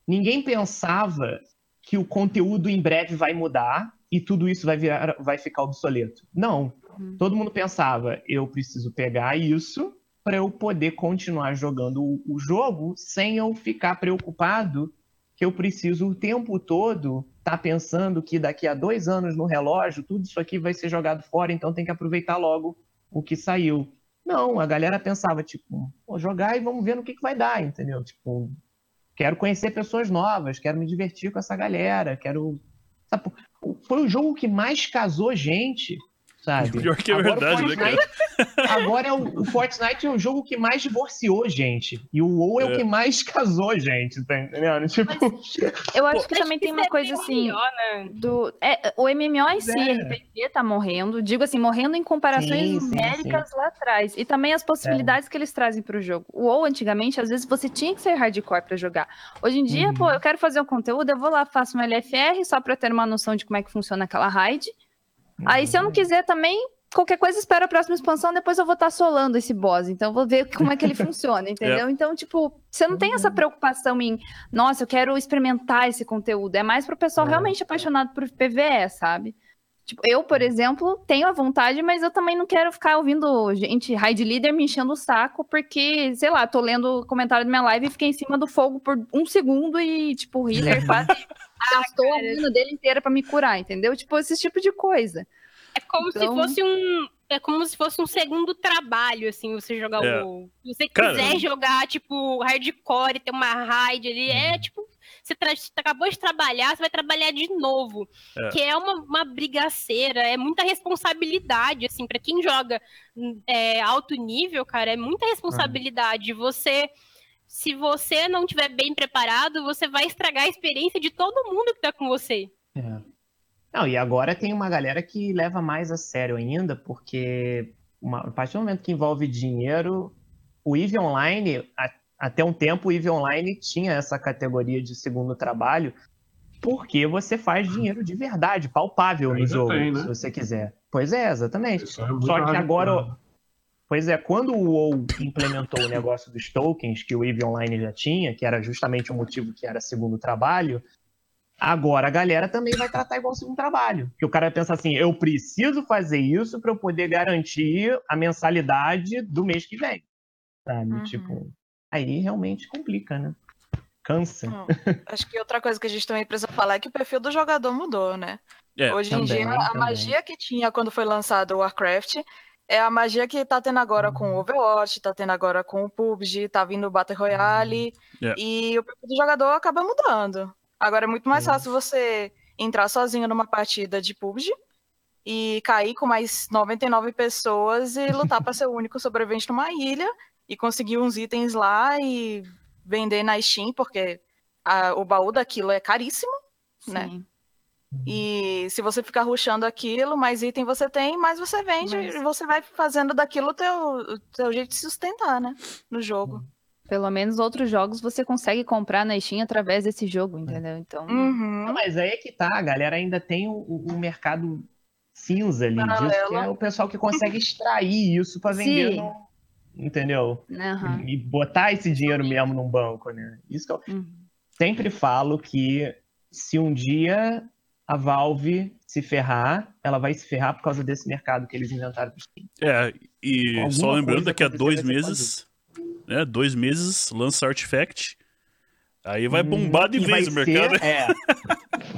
ninguém pensava que o conteúdo em breve vai mudar e tudo isso vai virar, vai ficar obsoleto. Não. Uhum. Todo mundo pensava, eu preciso pegar isso para eu poder continuar jogando o, jogo sem eu ficar preocupado que eu preciso o tempo todo estar tá pensando que daqui a dois anos no relógio tudo isso aqui vai ser jogado fora, então tem que aproveitar logo o que saiu. Não, a galera pensava, tipo, vou jogar e vamos ver no que, que vai dar, entendeu? Tipo, quero conhecer pessoas novas, quero me divertir com essa galera, quero. Sabe, foi o jogo que mais casou gente sabe? Pior que é agora verdade, né, cara? Agora é o, o, Fortnite é o jogo que mais divorciou gente. E o WoW é, é o que mais casou gente, tá entendendo? Tipo... eu acho Pô, que também tem uma é coisa assim. né? do, é, o MMO em si, é. RPG tá morrendo. Digo assim, morrendo em comparações sim, numéricas sim, sim. lá atrás. E também as possibilidades é. que eles trazem pro jogo. O WoW, antigamente, às vezes você tinha que ser hardcore pra jogar. Hoje em dia, uhum. pô, eu quero fazer um conteúdo, eu vou lá, faço um LFR só pra ter uma noção de como é que funciona aquela raid. Aí, se eu não quiser também, qualquer coisa, espera a próxima expansão, depois eu vou estar tá solando esse boss. Então, vou ver como é que ele funciona, entendeu? É. Então, tipo, você não tem essa preocupação em, nossa, eu quero experimentar esse conteúdo. É mais pro pessoal é. realmente apaixonado por PVE, sabe? Tipo, eu, por exemplo, tenho a vontade, mas eu também não quero ficar ouvindo gente, raid leader me enchendo o saco, porque, sei lá, tô lendo o comentário da minha live e fiquei em cima do fogo por um segundo e, tipo, o healer quase gastou a mina dele inteira para me curar, entendeu? Tipo, esse tipo de coisa. É como então... se fosse um. É como se fosse um segundo trabalho, assim, você jogar é. o. Se você quiser Cara... jogar, tipo, hardcore, ter uma raid ali, é uhum. tipo. Você, tra... você, acabou de trabalhar, você vai trabalhar de novo. É. Que é uma, uma brigaceira, é muita responsabilidade, assim, para quem joga é, alto nível, cara, é muita responsabilidade. Uhum. Você se você não estiver bem preparado, você vai estragar a experiência de todo mundo que tá com você. É. Não, e agora tem uma galera que leva mais a sério ainda, porque uma, a partir do momento que envolve dinheiro, o EVE Online, a, até um tempo, o EVE Online tinha essa categoria de segundo trabalho, porque você faz dinheiro de verdade, palpável Ainda no jogo, tem, né? se você quiser. Pois é, exatamente. É Só que agora, Pois é, quando o WoW implementou o negócio dos tokens, que o EVE Online já tinha, que era justamente o motivo que era segundo trabalho, agora a galera também vai tratar igual segundo trabalho. Que o cara pensa assim, eu preciso fazer isso para eu poder garantir a mensalidade do mês que vem. Sabe? Uhum. Tipo, aí realmente complica, né? Cansa. Não, Acho que outra coisa que a gente também precisa falar é que o perfil do jogador mudou, né? É, Hoje em também, dia, a também. magia que tinha quando foi lançado o Warcraft é a magia que tá tendo agora com o Overwatch, tá tendo agora com o PUBG, tá vindo o Battle Royale, É. e o perfil do jogador acaba mudando. Agora é muito mais Sim. fácil você entrar sozinho numa partida de PUBG e cair com mais 99 pessoas e lutar pra ser o único sobrevivente numa ilha e conseguir uns itens lá e vender na Steam, porque a- o baú daquilo é caríssimo. Né? Sim. E se você ficar ruxando aquilo, mais item você tem, mais você vende Mas- e você vai fazendo daquilo o teu, teu jeito de sustentar, né? No jogo. Pelo menos outros jogos você consegue comprar na Steam através desse jogo, entendeu? Então, Uhum. Não, mas aí é que tá, a galera ainda tem o, o mercado cinza ali disso, que é o pessoal que consegue extrair isso pra vender Sim. no- Entendeu? aham. E botar esse dinheiro mesmo num banco, né? Isso que eu Uhum. sempre falo que se um dia a Valve se ferrar, ela vai se ferrar por causa desse mercado que eles inventaram. É, e Alguma só lembrando, daqui a dois meses, né, dois meses, lança Artifact, aí vai Hum, bombar de e vez o mercado. Ser, é,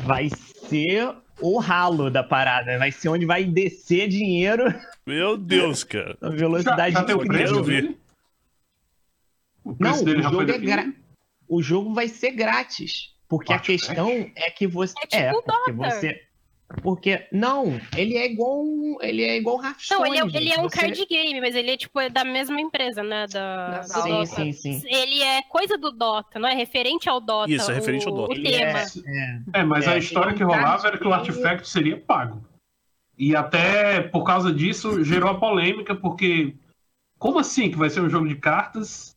vai ser o ralo da parada, vai ser onde vai descer dinheiro Meu Deus, cara. Já, velocidade já o eu preço quero ver. dele? O Não, preço o dele já foi jogo, é gra- o jogo vai ser grátis. Porque a Artifact? questão é que você. É tipo o porque Dota. você. Porque. Não, ele é igual. um- Ele é igual Hearthstone. Não, ele é, ele é um. Você- card game, mas ele é tipo é da mesma empresa, né? Da, Valve. Dota. Sim, sim, sim. Ele é coisa do Dota, não é referente ao Dota. Isso, é referente ao Dota. O tema. é- É, mas É, a história ele é um que rolava era que o. Artifact seria pago. E até por causa disso gerou a polêmica, porque como assim que vai ser um jogo de cartas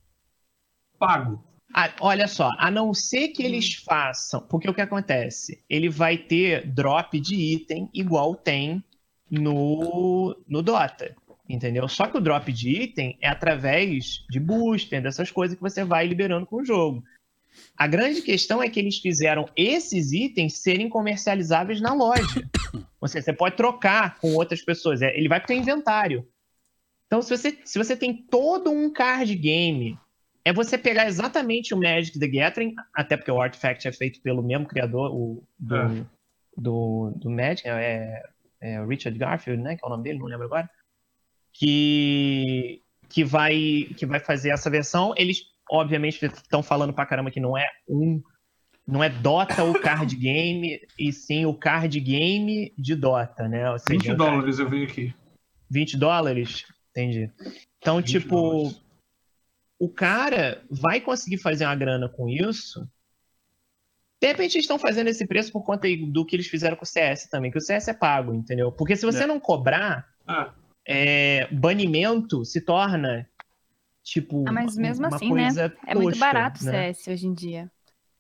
pago? Ah, olha só, a não ser que eles façam. Porque o que acontece? Ele vai ter drop de item igual tem no, no Dota. Entendeu? Só que o drop de item é através de booster, dessas coisas que você vai liberando com o jogo. A grande questão é que eles fizeram esses itens serem comercializáveis na loja. Ou seja, você pode trocar com outras pessoas. É, Ele vai para o inventário. Então, se você, se você tem todo um card game é você pegar exatamente o Magic the Gathering, até porque o Artifact é feito pelo mesmo criador o, do, É. do, do Magic, é, é Richard Garfield, né? Que é o nome dele, não lembro agora. Que, que, vai, que vai fazer essa versão. Eles, obviamente, estão falando pra caramba que não é um. Não é Dota o card game, e sim o card game de Dota, né? Ou seja, 20 o dólares eu vi aqui. 20 dólares? Entendi. Então, 20 tipo, dólares. O cara vai conseguir fazer uma grana com isso. De repente eles estão fazendo esse preço por conta do que eles fizeram com o CS também, que o CS é pago, entendeu? Porque se você É. não cobrar, Ah, é, banimento se torna, tipo, Ah, mas mesmo uma assim, né? coisa É muito barato o né? CS hoje em dia.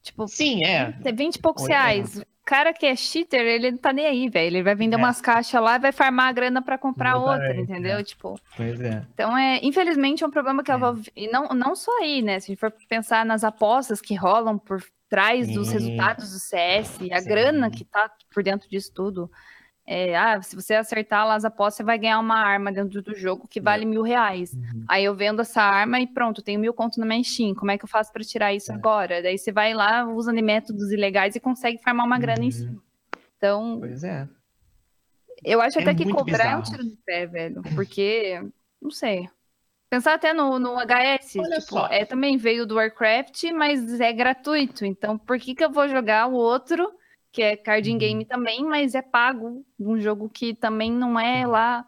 Tipo, Sim, é. tem 20 e poucos Oi, reais. Cara que é cheater, ele não tá nem aí, velho. Ele vai vender É. umas caixas lá e vai farmar a grana pra comprar outra, Exatamente, entendeu? é. Tipo, Pois é. então é, infelizmente é um problema que É. Valve, e não, não só aí, né? Se a gente for pensar nas apostas que rolam por trás dos resultados do CS, a Sim. grana que tá por dentro disso tudo. É, ah, se você acertar lá as apostas, você vai ganhar uma arma dentro do jogo que vale mil reais. Uhum. Aí eu vendo essa arma e pronto, tenho mil conto na minha Steam. Como é que eu faço pra tirar isso É. agora? Daí você vai lá, usa de métodos ilegais e consegue farmar uma grana em Uhum. cima. Então, Pois é. eu acho É até que cobrar é um bizarro. tiro no pé, velho. Porque, não sei. Pensar até no, no HS, Olha tipo, só. é, também veio do Warcraft, mas é gratuito. Então, por que, que eu vou jogar o outro, que é card Uhum. game também, mas é pago, num jogo que também não é lá.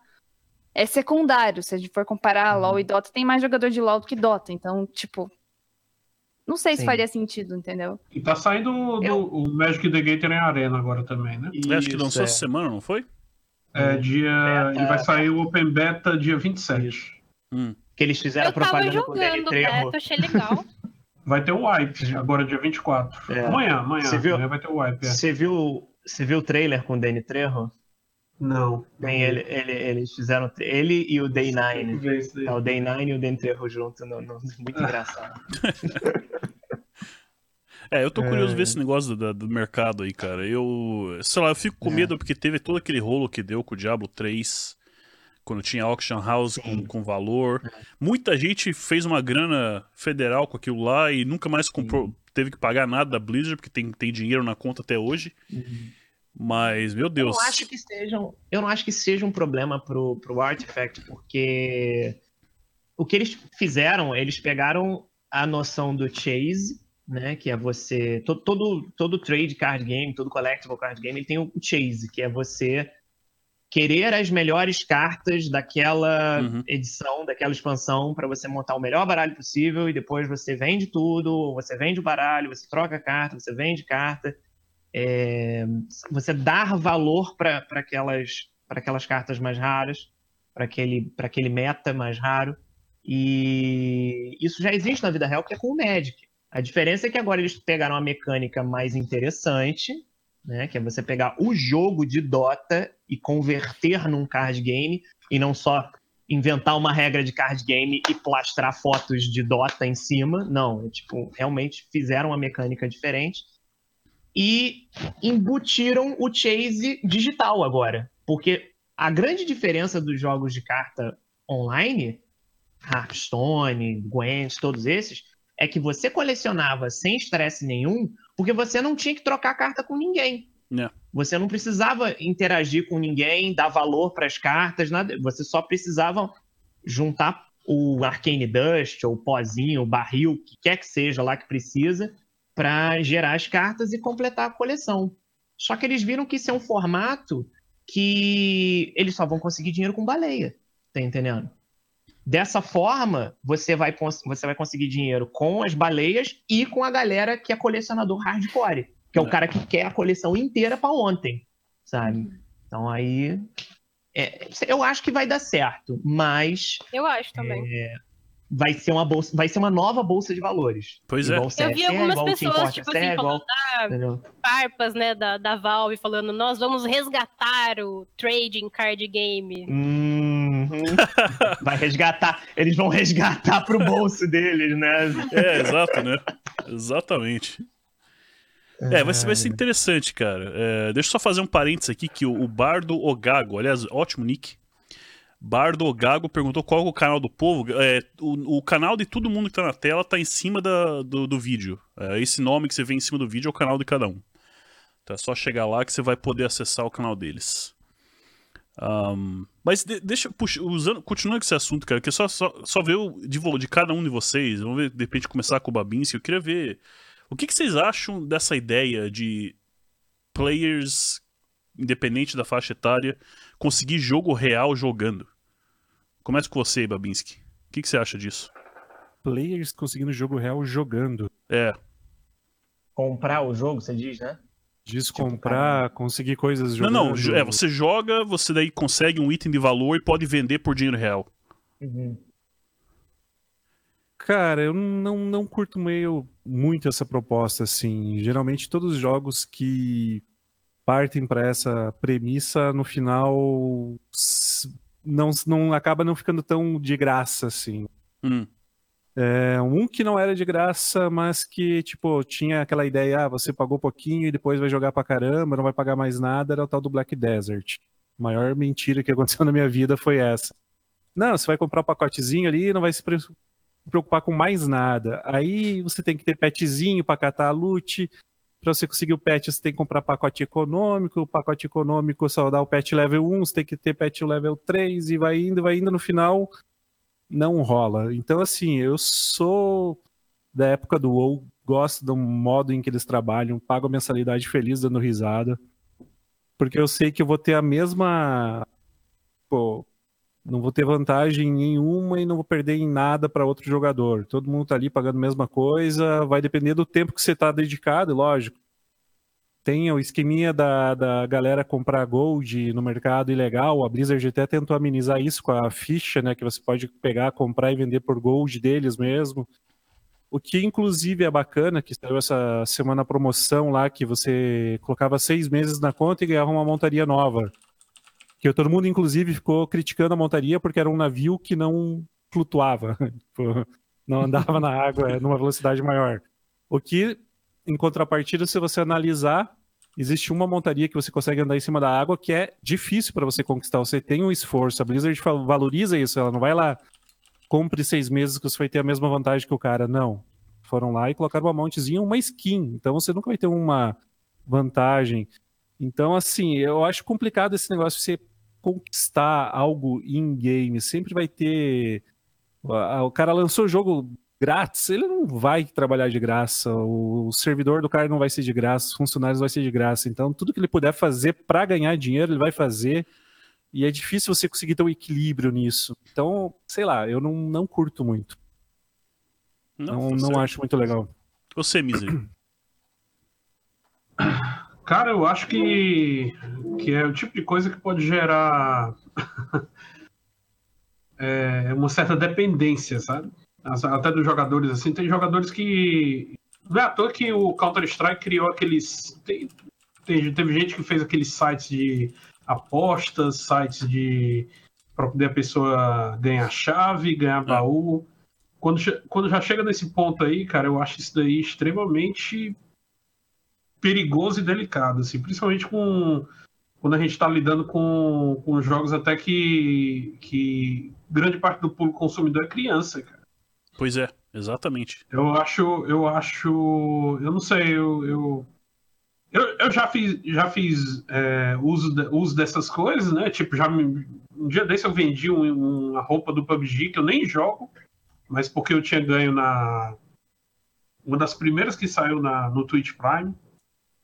É secundário, se a gente for comparar Uhum. LoL e Dota, tem mais jogador de LoL do que Dota. Então, tipo, Não sei se Sim. faria sentido, entendeu? E tá saindo do, Eu- o Magic the Gathering Arena agora também, né? Eu acho que lançou é. essa semana, não foi? É dia. Beta. Ele vai sair o Open Beta dia 27. Hum. Que eles fizeram Eu tava propaganda com o Danny jogando Trejo. beta, achei legal. Vai ter o Wipe agora dia 24. É. Amanhã, amanhã. Você viu? Amanhã vai ter o Wipe. É. Você viu, você viu o trailer com o Danny Trejo? Não. Tem ele, ele- eles fizeram ele e o Day Tem que Nine. ver isso daí. Tá, o Day Nine e o Danny Trejo junto, no, no- muito engraçado. É, eu tô curioso É. ver esse negócio do, do mercado aí, cara. Eu, sei lá, eu fico com É. medo porque teve todo aquele rolo que deu com o Diablo 3, quando tinha Auction House com, com valor. É. Muita gente fez uma grana federal com aquilo lá e nunca mais comprou, teve que pagar nada da Blizzard, porque tem, tem dinheiro na conta até hoje. Mas, meu Eu Deus. não acho que seja eu não acho que seja um problema pro, pro Artifact, porque o que eles fizeram, eles pegaram a noção do chase, né, que é você todo todo, todo trade card game, todo collectible card game, ele tem o chase, que é você querer as melhores cartas daquela Uhum. edição, daquela expansão para você montar o melhor baralho possível e depois você vende tudo, você vende o baralho, você troca carta, você vende carta. É, você dar valor para aquelas, pra aquelas cartas mais raras, para aquele, pra aquele meta mais raro. E isso já existe na vida real, que é com o Magic. A diferença é que agora eles pegaram uma mecânica mais interessante, né? Que é você pegar o jogo de Dota e converter num card game, e não só inventar uma regra de card game e plastrar fotos de Dota em cima. Não, é tipo, realmente fizeram uma mecânica diferente e embutiram o chase digital agora. Porque a grande diferença dos jogos de carta online, Hearthstone, Gwent, todos esses, é que você colecionava sem estresse nenhum, porque você não tinha que trocar carta com ninguém. É. Você não precisava interagir com ninguém, dar valor para as cartas, nada. Você só precisava juntar o Arcane Dust, ou o pozinho, o barril, o que quer que seja lá que precisa, para gerar as cartas e completar a coleção. Só que eles viram que isso é um formato que eles só vão conseguir dinheiro com baleia. Tá entendendo? Dessa forma, você vai, você vai conseguir dinheiro com as baleias e com a galera que é colecionador hardcore, que é o É. cara que quer a coleção inteira para ontem, sabe? Então aí. é, eu acho que vai dar certo, mas Eu acho também. vai ser uma bolsa, vai ser uma nova bolsa de valores. Pois é. igual o Eu vi algumas igual pessoas, tipo é, assim, igual- falando, entendeu? farpas, né, da, da Valve, falando, nós vamos resgatar o trading card game. Uhum. Vai resgatar, eles vão resgatar pro bolso deles, né? É, exato, né? Exatamente. É, vai ser, vai ser interessante, cara. É, deixa eu só fazer um parênteses aqui, que o, o Bardo Ogago, aliás, ótimo nick. Bardo Ogago perguntou qual é o canal do povo. É, o, o canal de todo mundo que tá na tela tá em cima da- do, do vídeo. É, esse nome que você vê em cima do vídeo é o canal de cada um. Então é só chegar lá que você vai poder acessar o canal deles. Ahn, mas de- deixa, puxa, usando, continuando com esse assunto, cara, que só, só, só ver o de, de cada um de vocês. Vamos ver, de repente, começar com o Babinski. Eu queria ver o que, que vocês acham dessa ideia de players, independente da faixa etária, conseguir jogo real jogando? Começa com você, Babinski. O que, que você acha disso? Players conseguindo jogo real jogando. É, Comprar o jogo, você diz, né? Diz Tipo, comprar, conseguir coisas não, jogando. não, jo- é, você joga, você daí consegue um item de valor e pode vender por dinheiro real. Uhum. Cara, eu não, não curto meio muito essa proposta, assim. Geralmente todos os jogos que partem para essa premissa, no final não, não acaba não ficando tão de graça, assim. Hum, É um que não era de graça, mas que, tipo, tinha aquela ideia, ah, você pagou pouquinho e depois vai jogar pra caramba, não vai pagar mais nada, era o tal do Black Desert. A maior mentira que aconteceu na minha vida foi essa. Não, você vai comprar um pacotezinho ali e não vai se pre- preocupar com mais nada. Aí você tem que ter petzinho pra catar a loot. Pra você conseguir o pet, você tem que comprar pacote econômico. O pacote econômico só dá o pet level 1, você tem que ter pet level 3 e vai indo, vai indo no final não rola. Então, assim, eu sou da época do WoW, gosto do modo em que eles trabalham, pago a mensalidade feliz dando risada, porque eu sei que eu vou ter a mesma pô, não vou ter vantagem nenhuma e não vou perder em nada para outro jogador. Todo mundo tá ali pagando a mesma coisa, vai depender do tempo que você tá dedicado, lógico. Tem o esqueminha da, da galera comprar gold no mercado ilegal. A Blizzard até tentou amenizar isso com a ficha, né? Que você pode pegar, comprar e vender por gold deles mesmo. O que inclusive é bacana, que saiu essa semana a promoção lá, que você colocava seis meses na conta e ganhava uma montaria nova. Que todo mundo, inclusive, ficou criticando a montaria porque era um navio que não flutuava, tipo, não andava na água numa velocidade maior. O que, em contrapartida, se você analisar, existe uma montaria que você consegue andar em cima da água que é difícil para você conquistar. Você tem um esforço, a Blizzard valoriza isso, ela não vai lá, compre seis meses que você vai ter a mesma vantagem que o cara. Não. Foram lá e colocaram uma montezinha, uma skin. Então você nunca vai ter uma vantagem. Então, assim, eu acho complicado esse negócio de você conquistar algo in-game, sempre vai ter. O cara lançou o jogo grátis, ele não vai trabalhar de graça, o servidor do cara não vai ser de graça, os funcionários vai ser de graça. Então, tudo que ele puder fazer para ganhar dinheiro, ele vai fazer. E é difícil você conseguir ter um equilíbrio nisso. Então, sei lá, eu não, não curto muito. Não, não, não acho muito legal. Você, Miser. Cara, eu acho que, que é o tipo de coisa que pode gerar é, uma certa dependência, sabe? Até dos jogadores, assim. Tem jogadores que. Não é à toa que o Counter-Strike criou aqueles. Tem, tem, teve gente que fez aqueles sites de apostas, sites de. para poder a pessoa ganhar chave, ganhar é. baú. Quando, quando já chega nesse ponto aí, cara, eu acho isso daí extremamente perigoso e delicado, assim, principalmente com quando a gente está lidando com, com jogos até que, que grande parte do público consumidor é criança, cara. Pois é, exatamente. Eu acho, eu acho, eu não sei, eu, eu, eu, eu já fiz, já fiz é, uso, de, uso dessas coisas, né? Tipo, já me, um dia desse eu vendi um, uma roupa do PUBG que eu nem jogo, mas porque eu tinha ganho na uma das primeiras que saiu na, no Twitch Prime.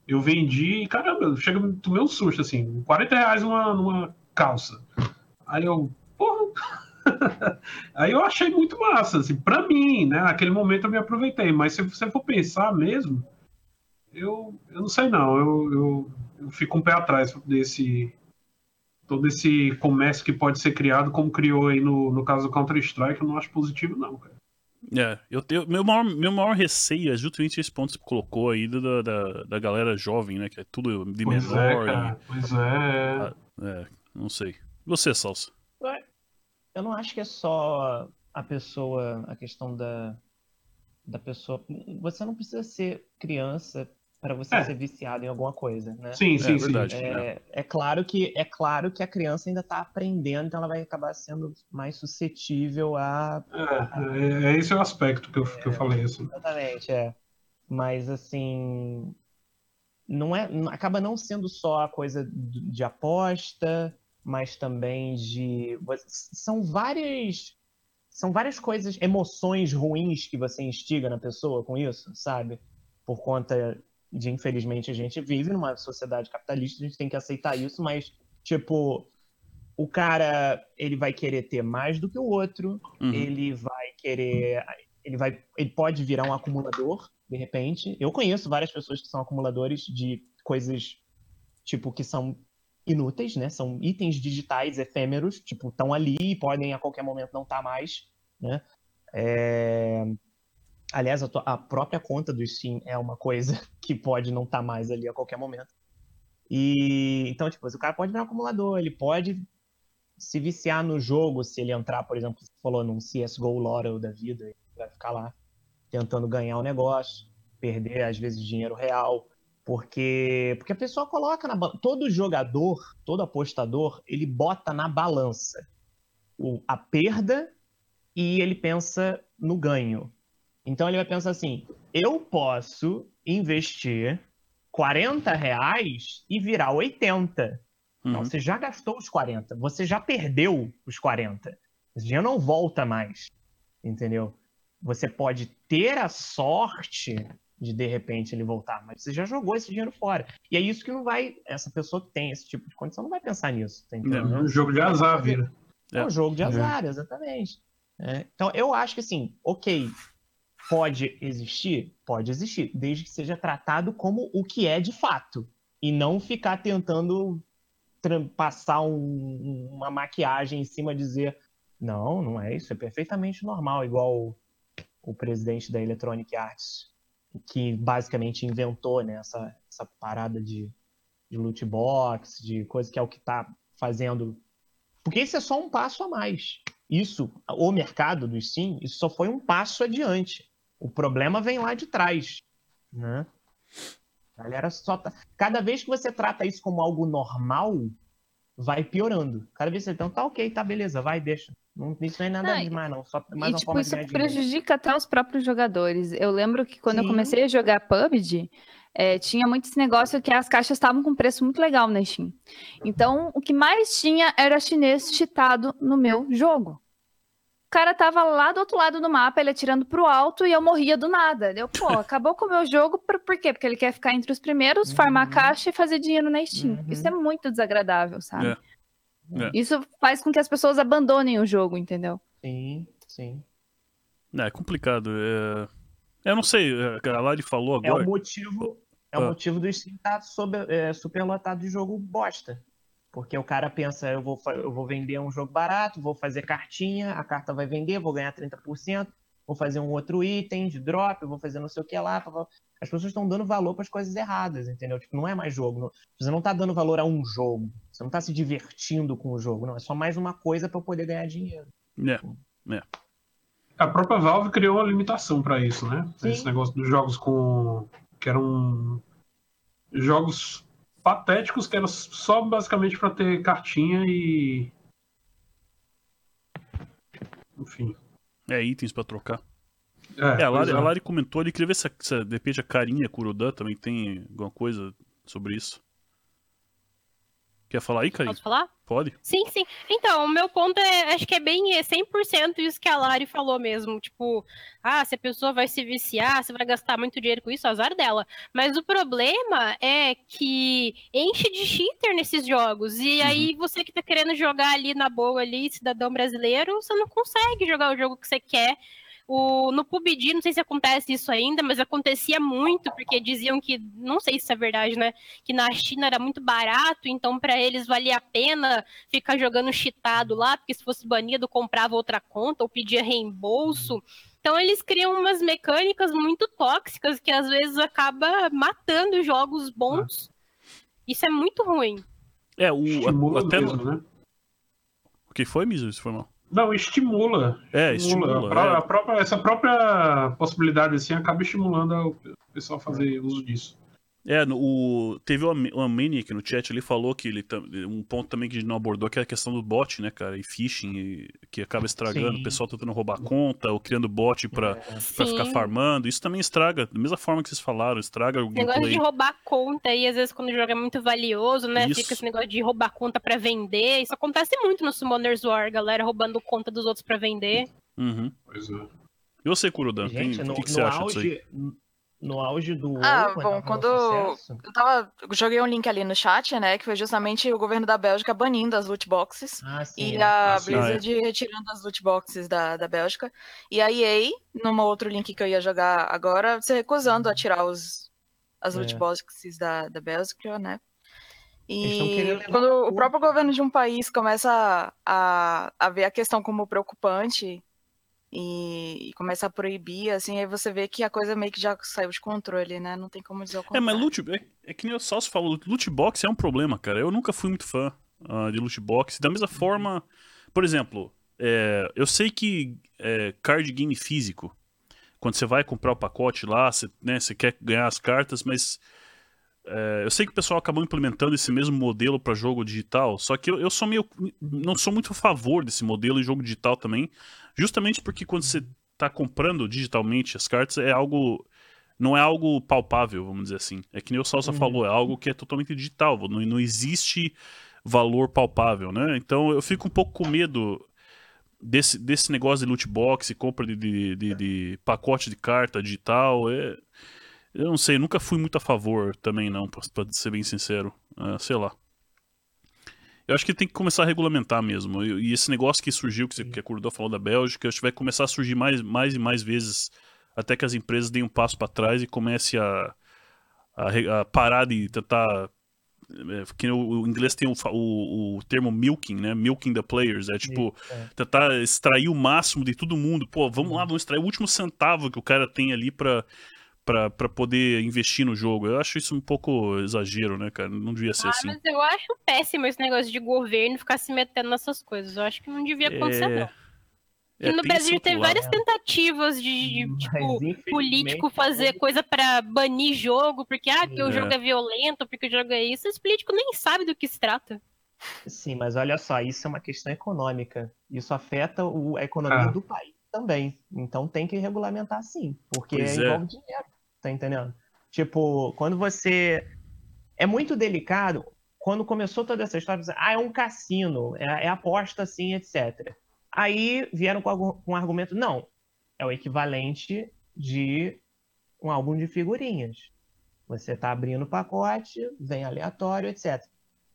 Eu vendi, caramba, chega, tomei um susto, assim, 40 reais numa, numa calça. Aí eu, porra. Aí eu achei muito massa, assim, pra mim, né? Naquele momento eu me aproveitei, mas se você for pensar mesmo, eu, eu não sei não, eu, eu, eu fico um pé atrás desse todo esse comércio que pode ser criado, como criou aí no, no caso do Counter-Strike, eu não acho positivo não, cara. É, eu tenho, meu, maior, meu maior receio é justamente esse ponto que você colocou aí da, da, da galera jovem, né? Que é tudo de pois menor. É, cara, e, pois é. Ah, é, não sei. E você, Salsa? Eu não acho que é só a pessoa, a questão da, da pessoa. Você não precisa ser criança para você é. ser viciado em alguma coisa, né? Sim, sim, é, sim. Verdade, é, é, claro que é claro que a criança ainda está aprendendo, então ela vai acabar sendo mais suscetível a. É, é, é esse o aspecto que eu, que eu falei assim. Exatamente, é. Mas assim, não é, acaba não sendo só a coisa de aposta, mas também de são várias são várias coisas, emoções ruins que você instiga na pessoa com isso, sabe? Por conta de infelizmente a gente vive numa sociedade capitalista, a gente tem que aceitar isso, mas tipo, o cara, ele vai querer ter mais do que o outro, uhum. ele vai querer, ele vai, ele pode virar um acumulador, de repente. Eu conheço várias pessoas que são acumuladores de coisas tipo que são inúteis, né? São itens digitais efêmeros, tipo, estão ali e podem a qualquer momento não estar tá mais, né? É... Aliás, a, tua, a, própria conta do Steam é uma coisa que pode não estar tá mais ali a qualquer momento. E então, tipo, o cara pode virar um acumulador, ele pode se viciar no jogo se ele entrar, por exemplo, você falou num CSGO Lotto da vida, ele vai ficar lá tentando ganhar o um negócio, perder às vezes dinheiro real, porque porque a pessoa coloca na todo jogador, todo apostador, ele bota na balança o, a perda e ele pensa no ganho. Então ele vai pensar assim: eu posso investir 40 reais e virar 80. Uhum. Não, você já gastou os 40, você já perdeu os 40. Esse dinheiro não volta mais. Entendeu? Você pode ter a sorte de de repente ele voltar, mas você já jogou esse dinheiro fora. E é isso que não vai. Essa pessoa que tem esse tipo de condição não vai pensar nisso. Tá é um jogo de azar, vira. É, É. um jogo de É. azar, exatamente. É, Então, eu acho que assim, ok, pode existir? Pode existir, desde que seja tratado como o que é de fato. E não ficar tentando passar um- uma maquiagem em cima e dizer não, não é isso, é perfeitamente normal, igual o, o presidente da Electronic Arts, que basicamente inventou né, essa, essa parada de, de loot box, de coisa que é o que está fazendo. Porque isso é só um passo a mais. Isso, o mercado do Steam, isso só foi um passo adiante. O problema vem lá de trás, né? A galera só tá... Cada vez que você trata isso como algo normal, vai piorando. Cada vez que você então tá ok, tá beleza, vai, deixa. Não, isso não é nada Não, demais, não. Só mais E, uma tipo, forma de isso dinheiro. prejudica até os próprios jogadores. Eu lembro que quando eu Sim. comecei a jogar PUBG, é, tinha muito esse negócio que as caixas estavam com preço muito legal na Steam. Então, o que mais tinha era chinês cheatado no meu jogo. O cara tava lá do outro lado do mapa, ele atirando pro alto e eu morria do nada. Eu, pô, acabou com o meu jogo, por, por quê? Porque ele quer ficar entre os primeiros, farmar Uhum. caixa e fazer dinheiro na Steam. Uhum. Isso é muito desagradável, sabe? É. É. Isso faz com que as pessoas abandonem o jogo, entendeu? Sim, sim. É complicado. É... Eu não sei, é, a Lari falou É agora. o motivo, é Ah. o motivo do Steam estar super, é, superlotado de jogo bosta. Porque o cara pensa, eu vou, eu vou vender um jogo barato, vou fazer cartinha, a carta vai vender, vou ganhar 30%, vou fazer um outro item de drop, vou fazer não sei o que lá. As pessoas estão dando valor para as coisas erradas, entendeu? Tipo, não é mais jogo. não- Você não tá dando valor a um jogo. Você não tá se divertindo com o jogo. Não, é só mais uma coisa para eu poder ganhar dinheiro. É. A própria Valve criou uma limitação para isso, né? Sim. Esse negócio dos jogos com. que eram jogos patéticos que eram só basicamente para ter cartinha e. Enfim. É itens pra trocar. É, É, a Lari, é. a Lari comentou ali, queria ver se, se de repente a Carinha Kurodan também tem alguma coisa sobre isso. Quer falar aí, Carinha? Posso falar? Pode? Sim, sim. Então, o meu ponto é, acho que é bem é 100% isso que a Lari falou mesmo. Tipo, ah, se a pessoa vai se viciar, você vai gastar muito dinheiro com isso, azar dela. Mas o problema é que enche de cheater nesses jogos. E aí, você que tá querendo jogar ali na boa, ali, cidadão brasileiro, você não consegue jogar o jogo que você quer. O, no PUBG, não sei se acontece isso ainda, mas acontecia muito, porque diziam que, não sei se é verdade, né? Que na China era muito barato, então para eles valia a pena ficar jogando cheatado lá, porque se fosse banido, comprava outra conta ou pedia reembolso. Então eles criam umas mecânicas muito tóxicas que às vezes acaba matando jogos bons. Isso é muito ruim. É, o. Estimula até mesmo, né? O que foi, Miso? Isso foi mal. Não, estimula. É, A, estimula. pró- é. a própria, essa própria possibilidade assim acaba estimulando o pessoal a fazer uso disso. É, no- o, teve uma, uma Maniac no chat ali falou que ele um ponto também que a gente não abordou que é a questão do bot, né, cara? E phishing, e- que acaba estragando, Sim. o pessoal tentando roubar conta ou criando bot pra, pra Sim. ficar farmando. Isso também estraga, da mesma forma que vocês falaram, estraga o Negócio gameplay. de roubar conta e às vezes quando o jogo é muito valioso, né? Isso. Fica esse negócio de roubar conta pra vender. Isso acontece muito no Summoners War, galera roubando conta dos outros pra vender. Uhum. Pois é. E você, Kurudan, Gente, o no, que, que no você acha disso aí? No auge do Ah, bom, quando- sucesso, Eu tava. Joguei um link ali no chat, né? Que foi justamente o governo da Bélgica banindo as loot boxes. Ah, sim, E é. a Ah, sim. Blizzard retirando as loot boxes da, da Bélgica. E a EA, numa outro link que eu ia jogar agora, se recusando a tirar os, as loot É. boxes da, da Bélgica, né? E quando o próprio governo de um país começa a, a ver a questão como preocupante e, e começa a proibir, assim, aí você vê que a coisa meio que já saiu de controle, né? Não tem como dizer o É, contrário. mas loot, é, é que nem o Salso falou, loot box é um problema, cara. Eu nunca fui muito fã ah, de loot box. Da mesma forma, por exemplo, é, eu sei que é, card game físico, quando você vai comprar o pacote lá, você, né, você quer ganhar as cartas, mas é, eu sei que o pessoal acabou implementando esse mesmo modelo para jogo digital, só que eu, eu sou meio. não sou muito a favor desse modelo em jogo digital também, justamente porque quando você tá comprando digitalmente as cartas é algo. Não é algo palpável, vamos dizer assim. É que nem o Salsa Uhum. falou, é algo que é totalmente digital, não, não existe valor palpável, né? Então eu fico um pouco com medo desse, desse negócio de loot box, compra de, de, de- de pacote de carta digital. É, eu não sei, nunca fui muito a favor também, não, pra, pra ser bem sincero. Ah, sei lá. Eu acho que tem que começar a regulamentar mesmo. E esse negócio que surgiu, que, você- que a Curdó falou da Bélgica, acho que vai começar a surgir mais, mais e mais vezes até que as empresas deem um passo para trás e comece a, a, a parar de tentar. é, Que o, o inglês tem o, o, o termo milking, né? Milking the players. É tipo, É. tentar extrair o máximo de todo mundo. Pô, vamos lá, vamos extrair o último centavo que o cara tem ali pra, pra, pra poder investir no jogo. Eu acho isso um pouco exagero, né, cara? Não devia ser Ah, assim. mas eu acho péssimo esse negócio de governo ficar se metendo nessas coisas. Eu acho que não devia acontecer, É, não. é, E no Brasil teve lado. várias tentativas de, de, tipo, político fazer coisa pra banir jogo, porque, ah, porque o É. jogo é violento, porque o jogo é isso. Esse político nem sabe do que se trata. Sim, mas olha só, isso é uma questão econômica. Isso afeta o- a economia Ah. do país também. Então tem que regulamentar sim, porque Pois é. envolve dinheiro, tá entendendo? Tipo, quando você. É muito delicado. Quando começou toda essa história, você, ah, é um cassino, é, é aposta assim, etc. Aí vieram com, um argumento, não, é o equivalente de um álbum de figurinhas. Você tá abrindo o pacote, vem aleatório, etc.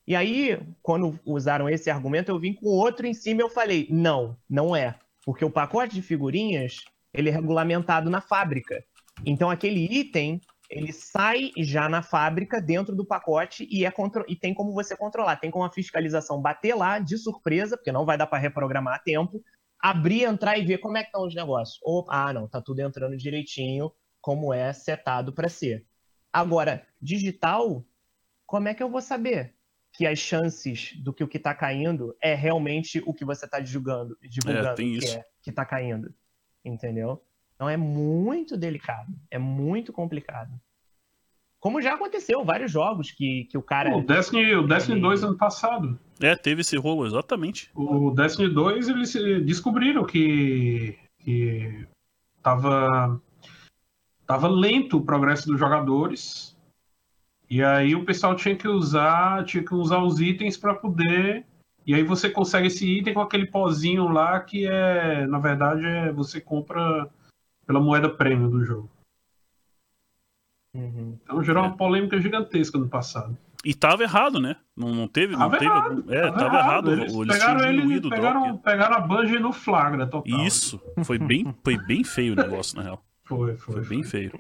E aí, quando usaram esse argumento, eu vim com outro em cima e eu falei, não, não é. Porque o pacote de figurinhas, ele é regulamentado na fábrica. Então, aquele item, ele sai já na fábrica, dentro do pacote, e, é contro- e tem como você controlar. Tem como a fiscalização bater lá, de surpresa, porque não vai dar para reprogramar a tempo, abrir, entrar e ver como é que estão os negócios. Ou, ah, não, tá tudo entrando direitinho, como é setado para ser. Agora, digital, como é que eu vou saber que as chances do que o que está caindo é realmente o que você está divulgando, divulgando tem que é que está caindo, entendeu? Então é muito delicado, é muito complicado. Como já aconteceu, vários jogos que, que o cara. O Destiny, o Destiny Ele- 2 ano passado. É, teve esse rolo, exatamente. O Destiny 2, eles eh, descobriram que, que tava, tava lento o progresso dos jogadores. E aí o pessoal tinha que usar, tinha que usar os itens para poder. E aí você consegue esse item com aquele pozinho lá que é, na verdade, é, você compra pela moeda premium do jogo. Uhum. Então gerou É. uma polêmica gigantesca no passado. E tava errado, né? Não, não teve. Não Tava teve errado, algum- É, tava, errado. Eles, Eles, pegaram, tinham ele, pegaram, drop. pegaram a Bungie no flagra total. Isso. Foi bem, foi bem feio o negócio, na real. Foi, foi. Foi bem feio.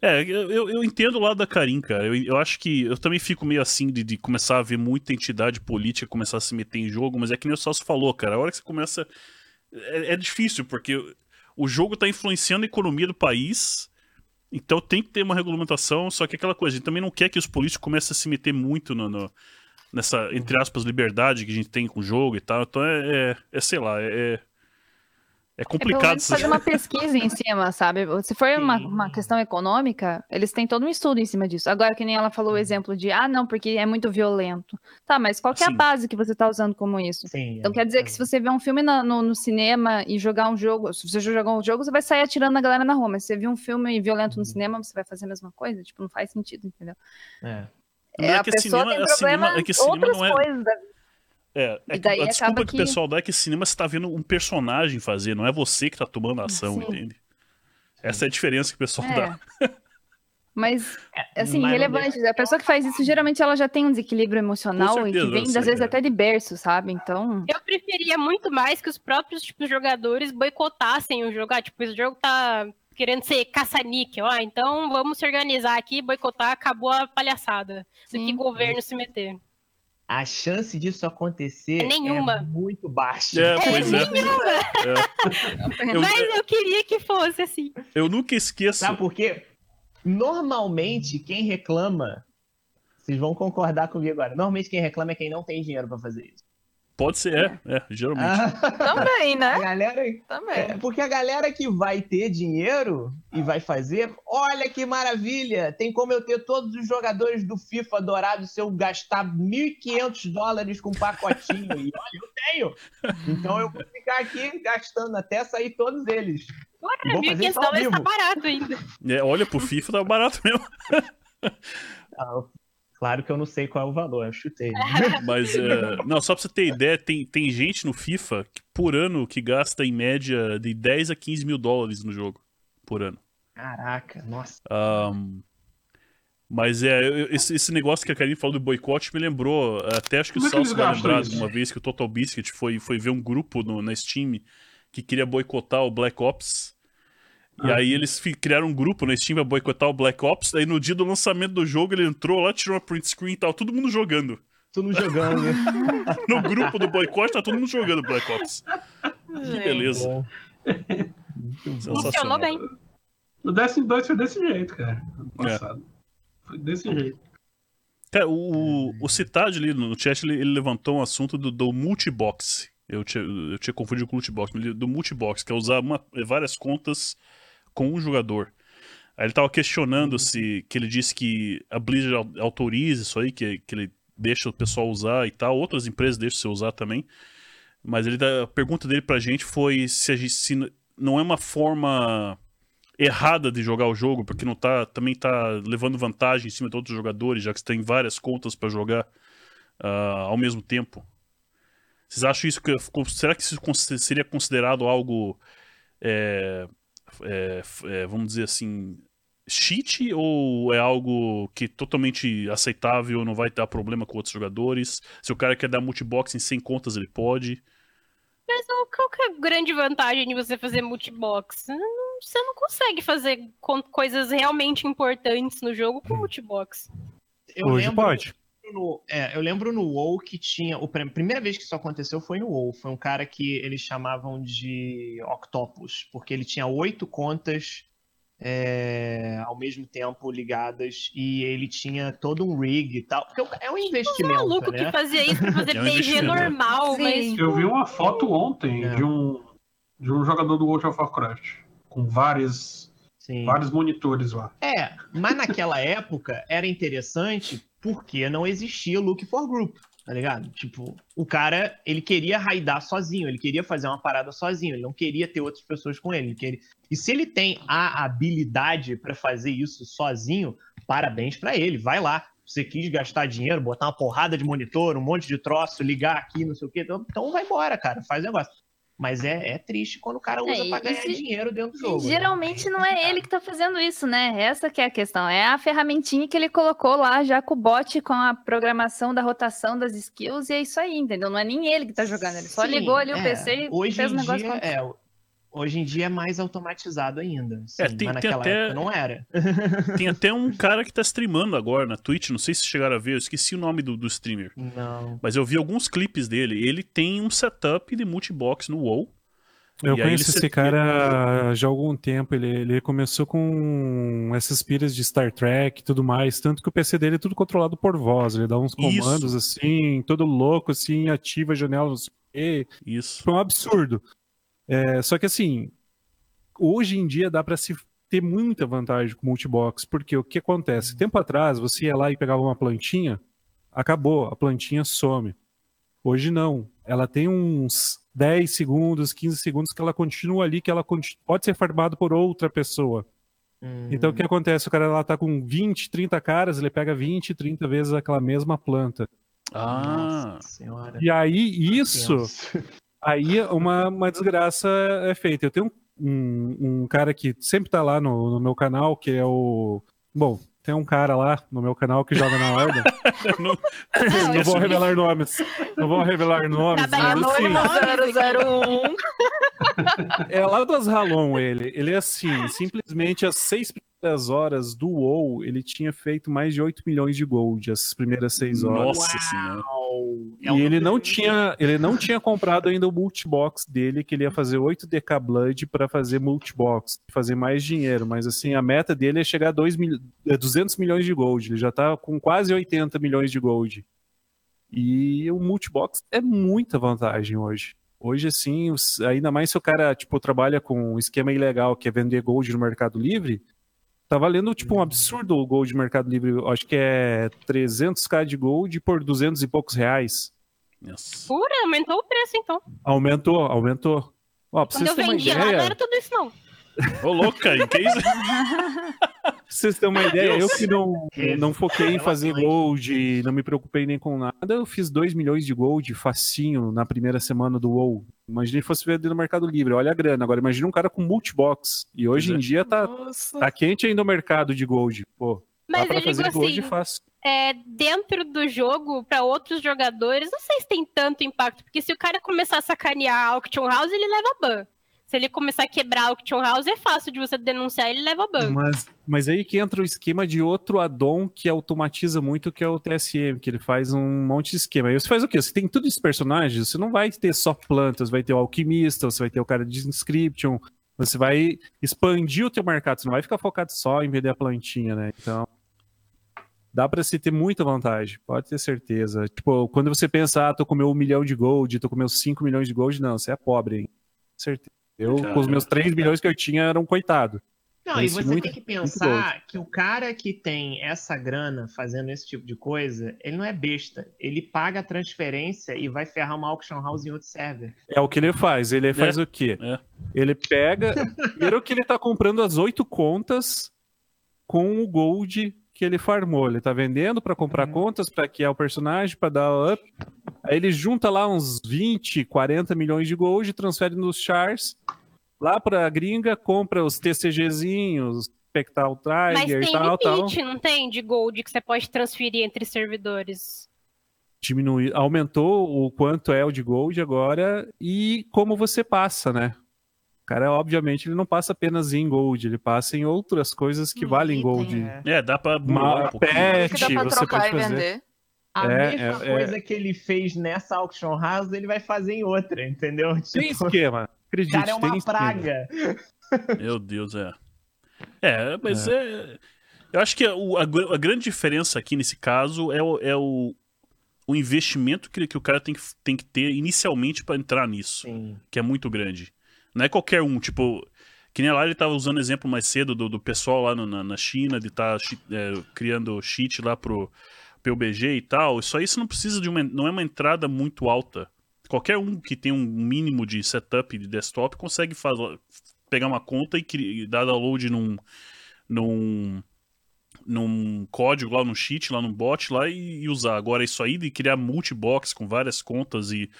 É, eu, eu- entendo o lado da Karim, cara. Eu, eu acho que eu também fico meio assim de, de começar a ver muita entidade política começar a se meter em jogo, mas é que nem o Celso falou, cara. A hora que você começa. É, é difícil, porque o jogo tá influenciando a economia do país. Então tem que ter uma regulamentação, só que aquela coisa, a gente também não quer que os políticos comecem a se meter muito no, no- nessa, entre aspas, liberdade que a gente tem com o jogo e tal. Então é, é, é, sei lá, é, é É pelo complicado. menos fazer uma pesquisa em cima, sabe? Se for uma, uma questão econômica, eles têm todo um estudo em cima disso. Agora, que nem ela falou o exemplo de, ah, não, porque é muito violento. Tá, mas qual que é a base que você tá usando como isso? Sim. Então quer dizer que se você ver um filme na- no, no cinema e jogar um jogo, se você jogar um jogo, você vai sair atirando na galera na rua, mas se você viu um filme violento no cinema, você vai fazer a mesma coisa? Tipo, não faz sentido, entendeu? É. É, é a que pessoa cinema- tem é problema cinema- é que cinema outras não é- coisas da vida. É, é E que a desculpa acaba que o que- pessoal dá é que cinema você tá vendo um personagem fazer, não é você que tá tomando a ação, Sim. entende? Essa é a diferença que o pessoal É. dá. Mas, assim, mas relevante. A pessoa que faz isso, geralmente ela já tem um desequilíbrio emocional Com e certeza, que vem, às vezes, é. até de berço, sabe? Então, Eu preferia muito mais que os próprios tipo, jogadores boicotassem o jogo. Ah, tipo, esse jogo tá querendo ser caça-níquel. Ah, então vamos se organizar aqui, boicotar, acabou a palhaçada. Do que Sim. governo se meter. A chance disso acontecer Nenhuma. é muito baixa. É, pois é. Eu, Mas eu queria que fosse assim. eu nunca esqueço. Sabe por quê? Normalmente, quem reclama, vocês vão concordar comigo agora. Normalmente, quem reclama é quem não tem dinheiro pra fazer isso. Pode ser, é, é, geralmente. Ah, Também, a né? galera, Também. é, porque a galera que vai ter dinheiro e vai fazer, olha que maravilha! Tem como eu ter todos os jogadores do FIFA dourado se eu gastar 1.500 dólares com um pacotinho. E olha, eu tenho! Então eu vou ficar aqui gastando até sair todos eles. Fazer 1.500 isso ao dólares tá barato ainda. É, olha, pro FIFA tá barato mesmo. Ah, claro que eu não sei qual é o valor, eu chutei. Mas, é, não, só pra você ter ideia, tem, tem gente no FIFA que, por ano que gasta em média de 10 a 15 mil dólares no jogo. Por ano. Caraca, nossa. Ahn, Mas é, esse, esse negócio que a Karine falou do boicote me lembrou, até acho que o Como é que Salso eles vai lembrar de uma vez que o Total Biscuit foi, foi ver um grupo no- na Steam que queria boicotar o Black Ops. E Ah. aí eles criaram um grupo na Steam pra boicotar o Black Ops. Aí no dia do lançamento do jogo ele entrou lá, tirou uma print screen e tal, todo mundo jogando. Tudo jogando. No grupo do boicote tá todo mundo jogando Black Ops. Que beleza. Funcionou bem. O Destiny 2 foi desse jeito, cara. É. Ano passado. Foi desse jeito. Cara, o, o Citad ali no chat, ele, ele levantou um assunto do, do multibox. Eu tinha, eu tinha confundido com o multibox, do multibox, que é usar uma- várias contas com um jogador. Aí ele tava questionando se, que ele disse que a Blizzard au- autoriza isso aí, que, que ele deixa o pessoal usar e tal, outras empresas deixam você usar também. Mas ele, dá- a pergunta dele pra gente foi se, a gente, se não é uma forma errada de jogar o jogo, porque não tá, também tá levando vantagem em cima de outros jogadores, já que você tem várias contas pra jogar ah, ao mesmo tempo. Vocês acham isso que será que isso seria considerado algo é, é, é, vamos dizer assim cheat ou é algo que é totalmente aceitável, não vai dar problema com outros jogadores? Se o cara quer dar multibox em 100 contas, ele pode. Mas qual- que é a grande vantagem de você fazer multibox? Você não consegue fazer coisas realmente importantes no jogo com multibox. Eu Hoje lembro pode. No- é, eu lembro no WoW que tinha. o A primeira vez que isso aconteceu foi no WoW. Foi um cara que eles chamavam de Octopus, porque ele tinha oito contas é, ao mesmo tempo ligadas e ele tinha todo um rig e tal. Porque é um investimento. maluco né? que fazia isso pra fazer É um PG normal, Sim. mas Eu vi uma foto ontem É. de, um, de um jogador do World of Warcraft. Com vários, Sim. vários monitores lá. É, mas naquela época era interessante porque não existia Look for Group, tá ligado? Tipo, o cara, ele queria raidar sozinho, ele queria fazer uma parada sozinho, ele não queria ter outras pessoas com ele. ele queria- E se ele tem a habilidade pra fazer isso sozinho, parabéns pra ele, vai lá. Você quis gastar dinheiro, botar uma porrada de monitor, um monte de troço, ligar aqui, não sei o quê, então, então vai embora, cara, faz negócio. Mas é, é triste quando o cara usa É, pra ganhar se- dinheiro dentro do jogo. né? geralmente não é ele que tá fazendo isso, né? Essa que é a questão. É a ferramentinha que ele colocou lá já com o bot, com a programação da rotação das skills, e é isso aí, entendeu? Não é nem ele que tá jogando, ele só Sim, ligou ali o é. PC e hoje fez o negócio dia, acontecer. é, Hoje em dia é mais automatizado ainda. sim, É, tem- mas tem naquela até- época não era. Tem até um cara que tá streamando agora na Twitch, não sei se chegaram a ver, eu esqueci o nome do, do streamer. Não. Mas eu vi alguns clipes dele. Ele tem um setup de multibox no WoW. Eu conheço ele esse se- cara já há algum tempo. Ele, ele começou com essas piras de Star Trek e tudo mais. Tanto que o PC dele é tudo controlado por voz. Ele dá uns comandos assim, todo louco, assim, ativa a janela, não sei o quê. Isso. Foi um absurdo. É, só que assim, hoje em dia dá pra se ter muita vantagem com multibox, porque o que acontece? Tempo atrás, você ia lá e pegava uma plantinha, acabou, a plantinha some. Hoje não. Ela tem uns 10 segundos, 15 segundos que ela continua ali, que ela pode ser farmado por outra pessoa. Hum, Então o que acontece? O cara lá tá com 20, 30 caras, ele pega 20, 30 vezes aquela mesma planta. Ah, Nossa senhora. E aí, isso. Tenso. Aí uma, uma desgraça é feita. Eu tenho um, um, um cara que sempre tá lá no, no meu canal, que é o. Bom, tem um cara lá no meu canal que joga na ordem. não, não vou revelar nomes. Não vou revelar nomes. Trabalha Mas, assim, Anônimo 001. é lá do Asralon ele. Ele é assim, simplesmente às seis primeiras horas do WoW, ele tinha feito mais de 8 milhões de gold, as primeiras seis horas. Nossa senhora. É E ele não tinha, ele não tinha comprado ainda o multibox dele, que ele ia fazer 8 DK Blood para fazer multibox, fazer mais dinheiro, mas assim, a meta dele é chegar a 2 mil, é 200 milhões de gold, ele já tá com quase 80 milhões de gold. E o multibox é muita vantagem hoje. Hoje, assim, ainda mais se o cara, tipo, trabalha com um esquema ilegal, que é vender gold no Mercado Livre, tá valendo, tipo, um absurdo o gold no Mercado Livre. Eu Acho que é 300k de gold por 200 e poucos reais. Nossa. pura, aumentou o preço então. Aumentou, aumentou. Ó, pra Quando vocês eu terem uma vendia lá, não ideia, era tudo isso não. Ô, louco, cara, que isso? pra vocês terem uma ideia, eu que não, não foquei em fazer gold, não me preocupei nem com nada, eu fiz 2 milhões de gold facinho na primeira semana do WoW. Imagina se fosse vender no Mercado Livre, olha a grana. Agora imagina um cara com multibox. E hoje em dia tá, Nossa. tá quente ainda o mercado de gold. Pô, Mas Dá pra fazer gold assim, fácil. é, dentro do jogo, pra outros jogadores, não sei se tem tanto impacto, porque se o cara começar a sacanear a Auction House, ele leva ban. Se ele começar a quebrar a Auction House, é fácil de você denunciar, ele leva ban. Mas, mas aí que entra o esquema de outro addon que automatiza muito, que é o TSM, que ele faz um monte de esquema. Aí você faz o quê? Você tem tudo esses personagens, você não vai ter só plantas, vai ter o alquimista, você vai ter o cara de inscription, você vai expandir o teu mercado, você não vai ficar focado só em vender a plantinha, né? Então, dá pra se ter muita vantagem, pode ter certeza. Tipo, quando você pensa, ah, tô com meu um milhão de gold, tô com meus 5 milhões de gold, não, você é pobre, hein? Certeza. Eu, com os meus 3 milhões que eu tinha, era um coitado. Não, e você muito- tem que pensar que o cara que tem essa grana fazendo esse tipo de coisa, ele não é besta. Ele paga a transferência e vai ferrar uma auction house em outro server. É o que ele faz. Ele faz o quê? é. Ele pega. Primeiro que ele tá comprando as oito contas com o gold que ele farmou. Ele tá vendendo pra comprar Uhum. contas pra criar o personagem, pra dar up. Aí ele junta lá uns 20, 40 milhões de gold, transfere nos chars. Lá pra gringa, compra os TCGzinhos, Spectral Mas Tiger tem e tal, tal. limite, não tem, de gold que você pode transferir entre servidores. diminuir, aumentou o quanto é o de gold agora e como você passa, né? O cara, obviamente, ele não passa apenas em gold, ele passa em outras coisas que Hum, valem item, gold. É. É, dá pra Uma um pet, que dá pra você trocar pode e fazer. vender. A É, mesma é, é. coisa que ele fez nessa auction house, ele vai fazer em outra, entendeu? Tem Tipo, esquema, acredite, cara é tem uma esquema. praga. Meu Deus, é. É, mas é. eu acho que a, a a grande diferença aqui nesse caso é o, é o, o investimento que, que o cara tem que, tem que ter inicialmente pra entrar nisso, Sim. que é muito grande. Não é qualquer um, tipo. Que nem lá ele tava usando exemplo mais cedo do, do pessoal lá no- na, na China, de estar criando cheat lá pro PUBG e tal. Isso aí você não precisa de uma. Não é uma entrada muito alta. Qualquer um que tem um mínimo de setup de desktop consegue fazer, pegar uma conta e, e dar download num, num, num código lá, num cheat, lá num bot lá e, e usar. Agora, isso aí de criar multibox com várias contas e.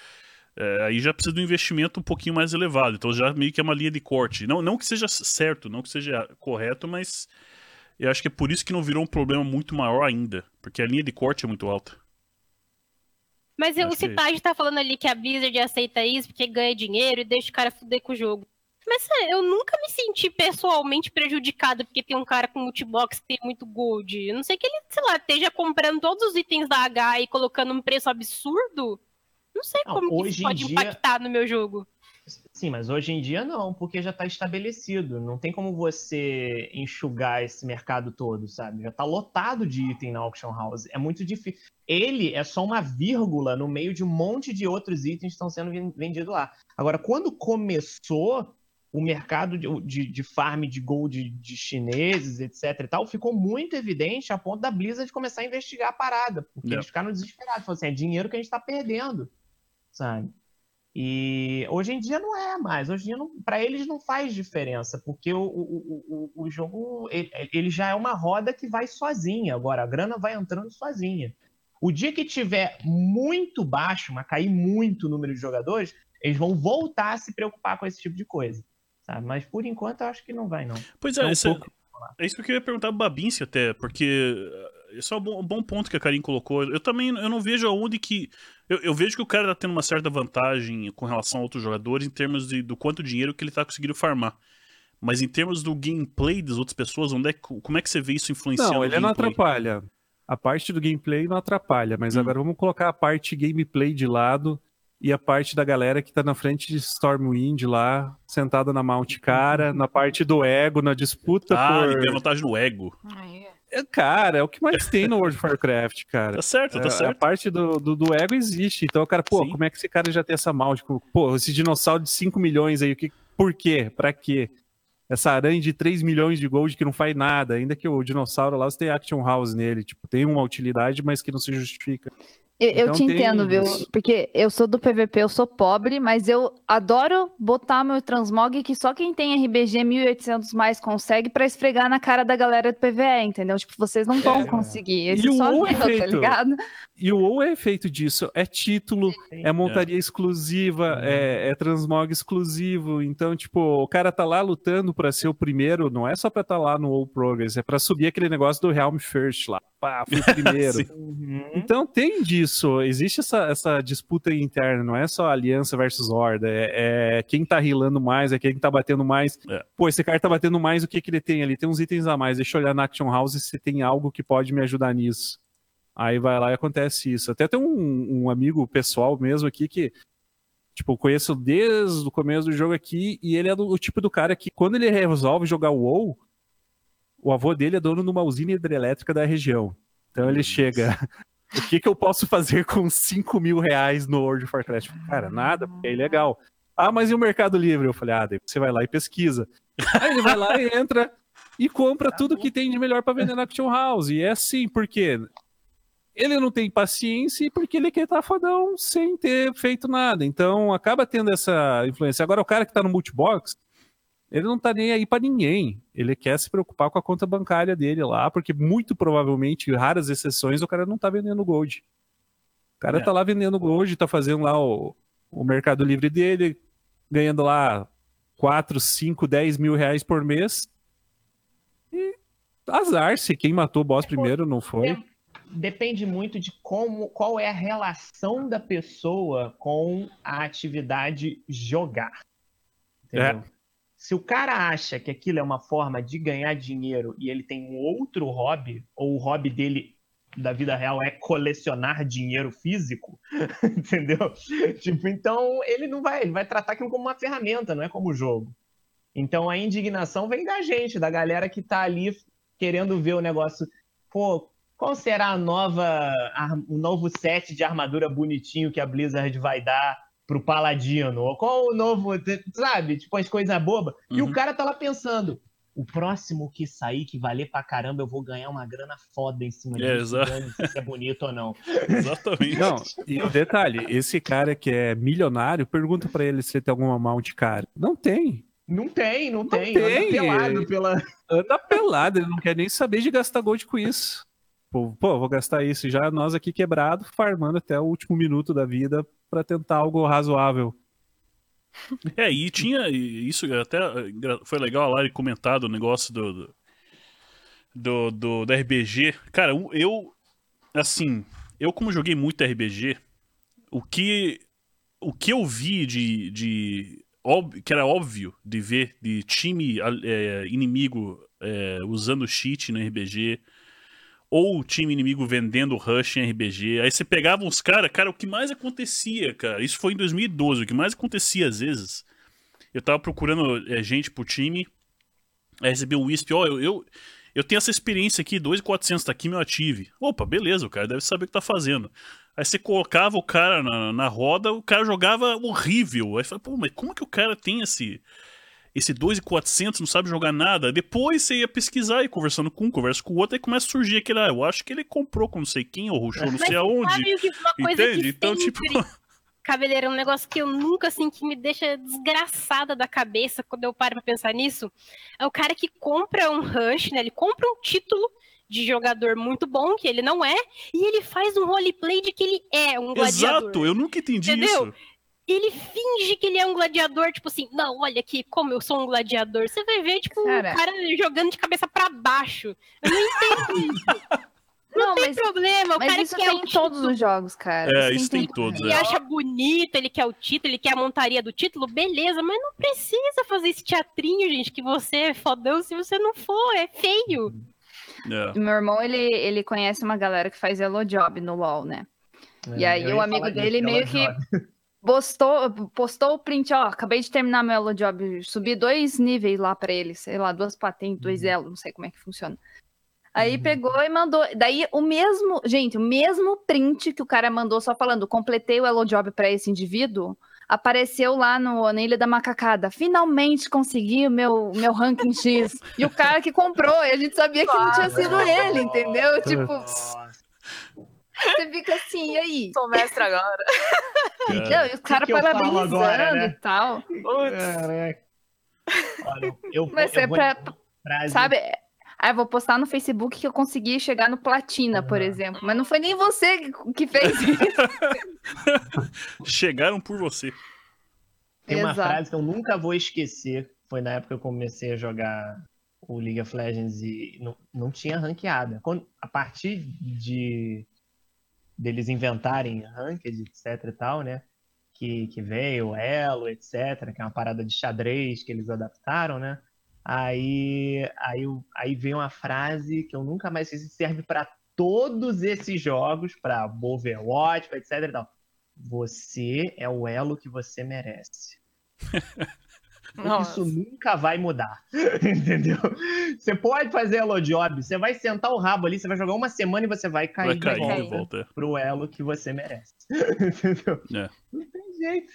é, aí já precisa de um investimento um pouquinho mais elevado. Então já meio que é uma linha de corte. Não, não que seja certo, não que seja correto, mas eu acho que é por isso que não virou um problema muito maior ainda. Porque a linha de corte é muito alta. Mas Acho o que é tá falando ali que a Blizzard aceita isso porque ganha dinheiro e deixa o cara fuder com o jogo. Mas é, eu nunca me senti pessoalmente prejudicado porque tem um cara com multibox que tem muito gold. A não sei que ele, sei lá, esteja comprando todos os itens da H e colocando um preço absurdo. Não sei Não, como que hoje isso pode dia- impactar no meu jogo. Sim, mas hoje em dia não, porque já está estabelecido. Não tem como você enxugar esse mercado todo, sabe? Já está lotado de item na auction house. É muito difícil. Ele é só uma vírgula no meio de um monte de outros itens que estão sendo ven- vendidos lá. Agora, quando começou o mercado de, de, de farm de gold de chineses, etc e tal, ficou muito evidente a ponto da Blizzard começar a investigar a parada. Porque É. eles ficaram desesperados. Falaram assim, é dinheiro que a gente está perdendo, sabe? E hoje em dia não é mais. Hoje em dia, para eles, não faz diferença, porque o, o, o, o jogo ele, ele já é uma roda que vai sozinha. Agora, a grana vai entrando sozinha. O dia que tiver muito baixo, mas cair muito o número de jogadores, eles vão voltar a se preocupar com esse tipo de coisa. Sabe? Mas por enquanto eu acho que não vai, não. Pois é, É um é- pouco- é isso que eu queria perguntar pro Babinci até, porque uh, esse é um bom, um bom ponto que a Karin colocou. Eu também eu não vejo aonde que. Eu, eu vejo que o cara tá tendo uma certa vantagem com relação a outros jogadores em termos de, do quanto dinheiro que ele tá conseguindo farmar. Mas em termos do gameplay das outras pessoas, onde é, que- como é que você vê isso influenciando Não, o ele não gameplay? atrapalha. A parte do gameplay não atrapalha, mas Hum. agora vamos colocar a parte gameplay de lado e a parte da galera que tá na frente de Stormwind lá, sentada na Mount Cara, na parte do ego, na disputa Ah, por. ele tem vantagem no ego. É, Cara, é o que mais tem no World of Warcraft, cara. Tá certo, É, tá A certo. parte do, do, do ego existe. Então, cara, pô, Sim. como é que esse cara já tem essa mount? Pô, esse dinossauro de 5 milhões aí, o que, por quê? Pra quê? Essa aranha de 3 milhões de gold que não faz nada, ainda que o dinossauro lá você tem Action House nele, tipo, tem uma utilidade, mas que não se justifica. Eu, eu Então te entendo, viu? isso. Porque eu sou do PVP, eu sou pobre, mas eu adoro botar meu transmog que só quem tem RBG 1800 mais consegue pra esfregar na cara da galera do PVE, entendeu? Tipo, vocês não vão É. conseguir. E Esse o só eu, tá ligado? E o WoW é feito disso. É título, é montaria exclusiva, é, é transmog exclusivo. Então, tipo, o cara tá lá lutando pra ser o primeiro, não é só pra estar lá no WoW Progress, é pra subir aquele negócio do Realm First lá. Pá, fui o primeiro. Sim. Uhum. Então tem disso, existe essa, essa disputa interna, não é só aliança versus horda, é, é quem tá rilando mais, é quem tá batendo mais. É. Pô, esse cara tá batendo mais, o que que ele tem ali? Tem uns itens a mais, deixa eu olhar na Action House se tem algo que pode me ajudar nisso. Aí vai lá e acontece isso. Até tem um, um amigo pessoal mesmo aqui que, tipo, eu conheço desde o começo do jogo aqui, e ele é do, o tipo do cara que quando ele resolve jogar o WoW, o avô dele é dono de uma usina hidrelétrica da região. Então ele chega. O que, que eu posso fazer com 5 mil reais no World of Warcraft? Cara, nada, porque é ilegal. Ah, mas e o Mercado Livre? Eu falei, ah, daí você vai lá e pesquisa. Aí ele vai lá e entra e compra tudo que tem de melhor para vender na Action House. E é assim, porque ele não tem paciência e porque ele quer estar fodão sem ter feito nada. Então acaba tendo essa influência. Agora, o cara que tá no multibox, ele não tá nem aí pra ninguém. Ele quer se preocupar com a conta bancária dele lá, porque muito provavelmente, raras exceções, o cara não tá vendendo gold. O cara É. tá lá vendendo gold, tá fazendo lá o, o Mercado Livre dele, ganhando lá 4, 5, 10 mil reais por mês. E azar se quem matou o boss primeiro não foi. Depende muito de como, qual é a relação da pessoa com a atividade jogar. Entendeu? Se o cara acha que aquilo é uma forma de ganhar dinheiro e ele tem um outro hobby, ou o hobby dele da vida real é colecionar dinheiro físico, entendeu? Tipo, então ele não vai, ele vai tratar aquilo como uma ferramenta, não é como jogo. Então a indignação vem da gente, da galera que tá ali querendo ver o negócio. Pô, qual será a nova, o novo set de armadura bonitinho que a Blizzard vai dar pro Paladino? Ou qual o novo, sabe? Tipo, as coisas bobas. E Uhum. o cara tá lá pensando, o próximo que sair, que valer pra caramba, eu vou ganhar uma grana foda em cima É, disso. exato. se é bonito ou não. Exatamente. Não, e o detalhe, esse cara que é milionário, pergunta pra ele se tem alguma mount cara. Não tem. Não tem, não, tem. tem. Anda pelado pela... Anda pelado, ele não quer nem saber de gastar gold com isso. Pô, pô, vou gastar isso já, nós aqui quebrado, farmando até o último minuto da vida pra tentar algo razoável. É, e tinha isso até eh, foi legal a Lari comentado o negócio do do, do, do- RBG. Cara, eu assim, eu como joguei muito RBG, o que o que eu vi de, de óbvio, que era óbvio de ver de time eh, inimigo eh, usando cheat no RBG ou o time inimigo vendendo rush em RBG. Aí você pegava uns caras, cara, o que mais acontecia, cara? Isso foi em 2012. O que mais acontecia às vezes, eu tava procurando é, gente pro time, aí recebi um Wisp, ó, eu, eu, eu tenho essa experiência aqui, 2,400 tá aqui, meu ative. Opa, beleza, o cara deve saber o que tá fazendo. Aí você colocava o cara na, na roda, o cara jogava horrível. Aí fala, pô, mas como que o cara tem esse esse 2,400 não sabe jogar nada. Depois você ia pesquisar e conversando com um, conversa com o outro, aí começa a surgir aquele, ah, eu acho que ele comprou com não sei quem, ou rushou não Mas sei você aonde. coisa Entende? Então, tipo, Cabeleira, é um negócio que eu nunca, assim, que me deixa desgraçada da cabeça quando eu paro pra pensar nisso, é o cara que compra um rush, né? Ele compra um título de jogador muito bom, que ele não é, e ele faz um roleplay de que ele é um gladiador. exato, eu nunca entendi Entendeu? isso. Ele finge que ele é um gladiador, tipo assim, não, olha aqui, como eu sou um gladiador. Você vai ver, tipo, Cara. o cara jogando de cabeça pra baixo. Eu não entendo isso. Não, tem mas, problema, o mas cara isso quer tem o em todos os jogos, cara. É, isso tem em tudo. todos, Ele é. acha bonito, ele quer o título, ele quer a montaria do título, beleza, mas não precisa fazer esse teatrinho, gente, que você é fodão se você não for, é feio. É. Meu irmão, ele, ele conhece uma galera que faz Elo Job no LoL, né? E aí É, o amigo dele meio que-. Postou, postou o print, ó, acabei de terminar meu Elo Job, subi dois níveis lá pra ele, sei lá, duas patentes, dois Uhum. elos, não sei como é que funciona. Aí Uhum. pegou e mandou, daí o mesmo, gente, o mesmo print que o cara mandou só falando, completei o Elo Job pra esse indivíduo, apareceu lá no, na Ilha da Macacada, finalmente consegui o meu, meu ranking X. E o cara que comprou, e a gente sabia que não tinha sido ele, entendeu? Tipo, Nossa. Você fica assim, e aí? Sou mestre agora. Cara, Não, e os caras parabenizando agora, né? e tal. Caraca. Olha, eu, vou- Mas eu é vou pra- frase- Sabe? Aí eu vou postar no Facebook que eu consegui chegar no Platina, por Ah. exemplo. Mas não foi nem você que fez isso. Chegaram por você. Tem uma Exato. frase que eu nunca vou esquecer. Foi na época que eu comecei a jogar o League of Legends e não, não tinha ranqueada. Quando, a partir de deles inventarem ranked, etc e tal, né? Que, que veio Elo, etc, que é uma parada de xadrez que eles adaptaram, né? Aí, aí, aí vem uma frase que eu nunca mais esqueci, serve para todos esses jogos, para Overwatch, etc e tal. Você é o elo que você merece. Isso nunca vai mudar. Entendeu? Você pode fazer elo job, você vai sentar o rabo ali, você vai jogar uma semana e você vai cair, Vai cair de volta de volta. é. pro elo que você merece. Entendeu? É. Não tem jeito.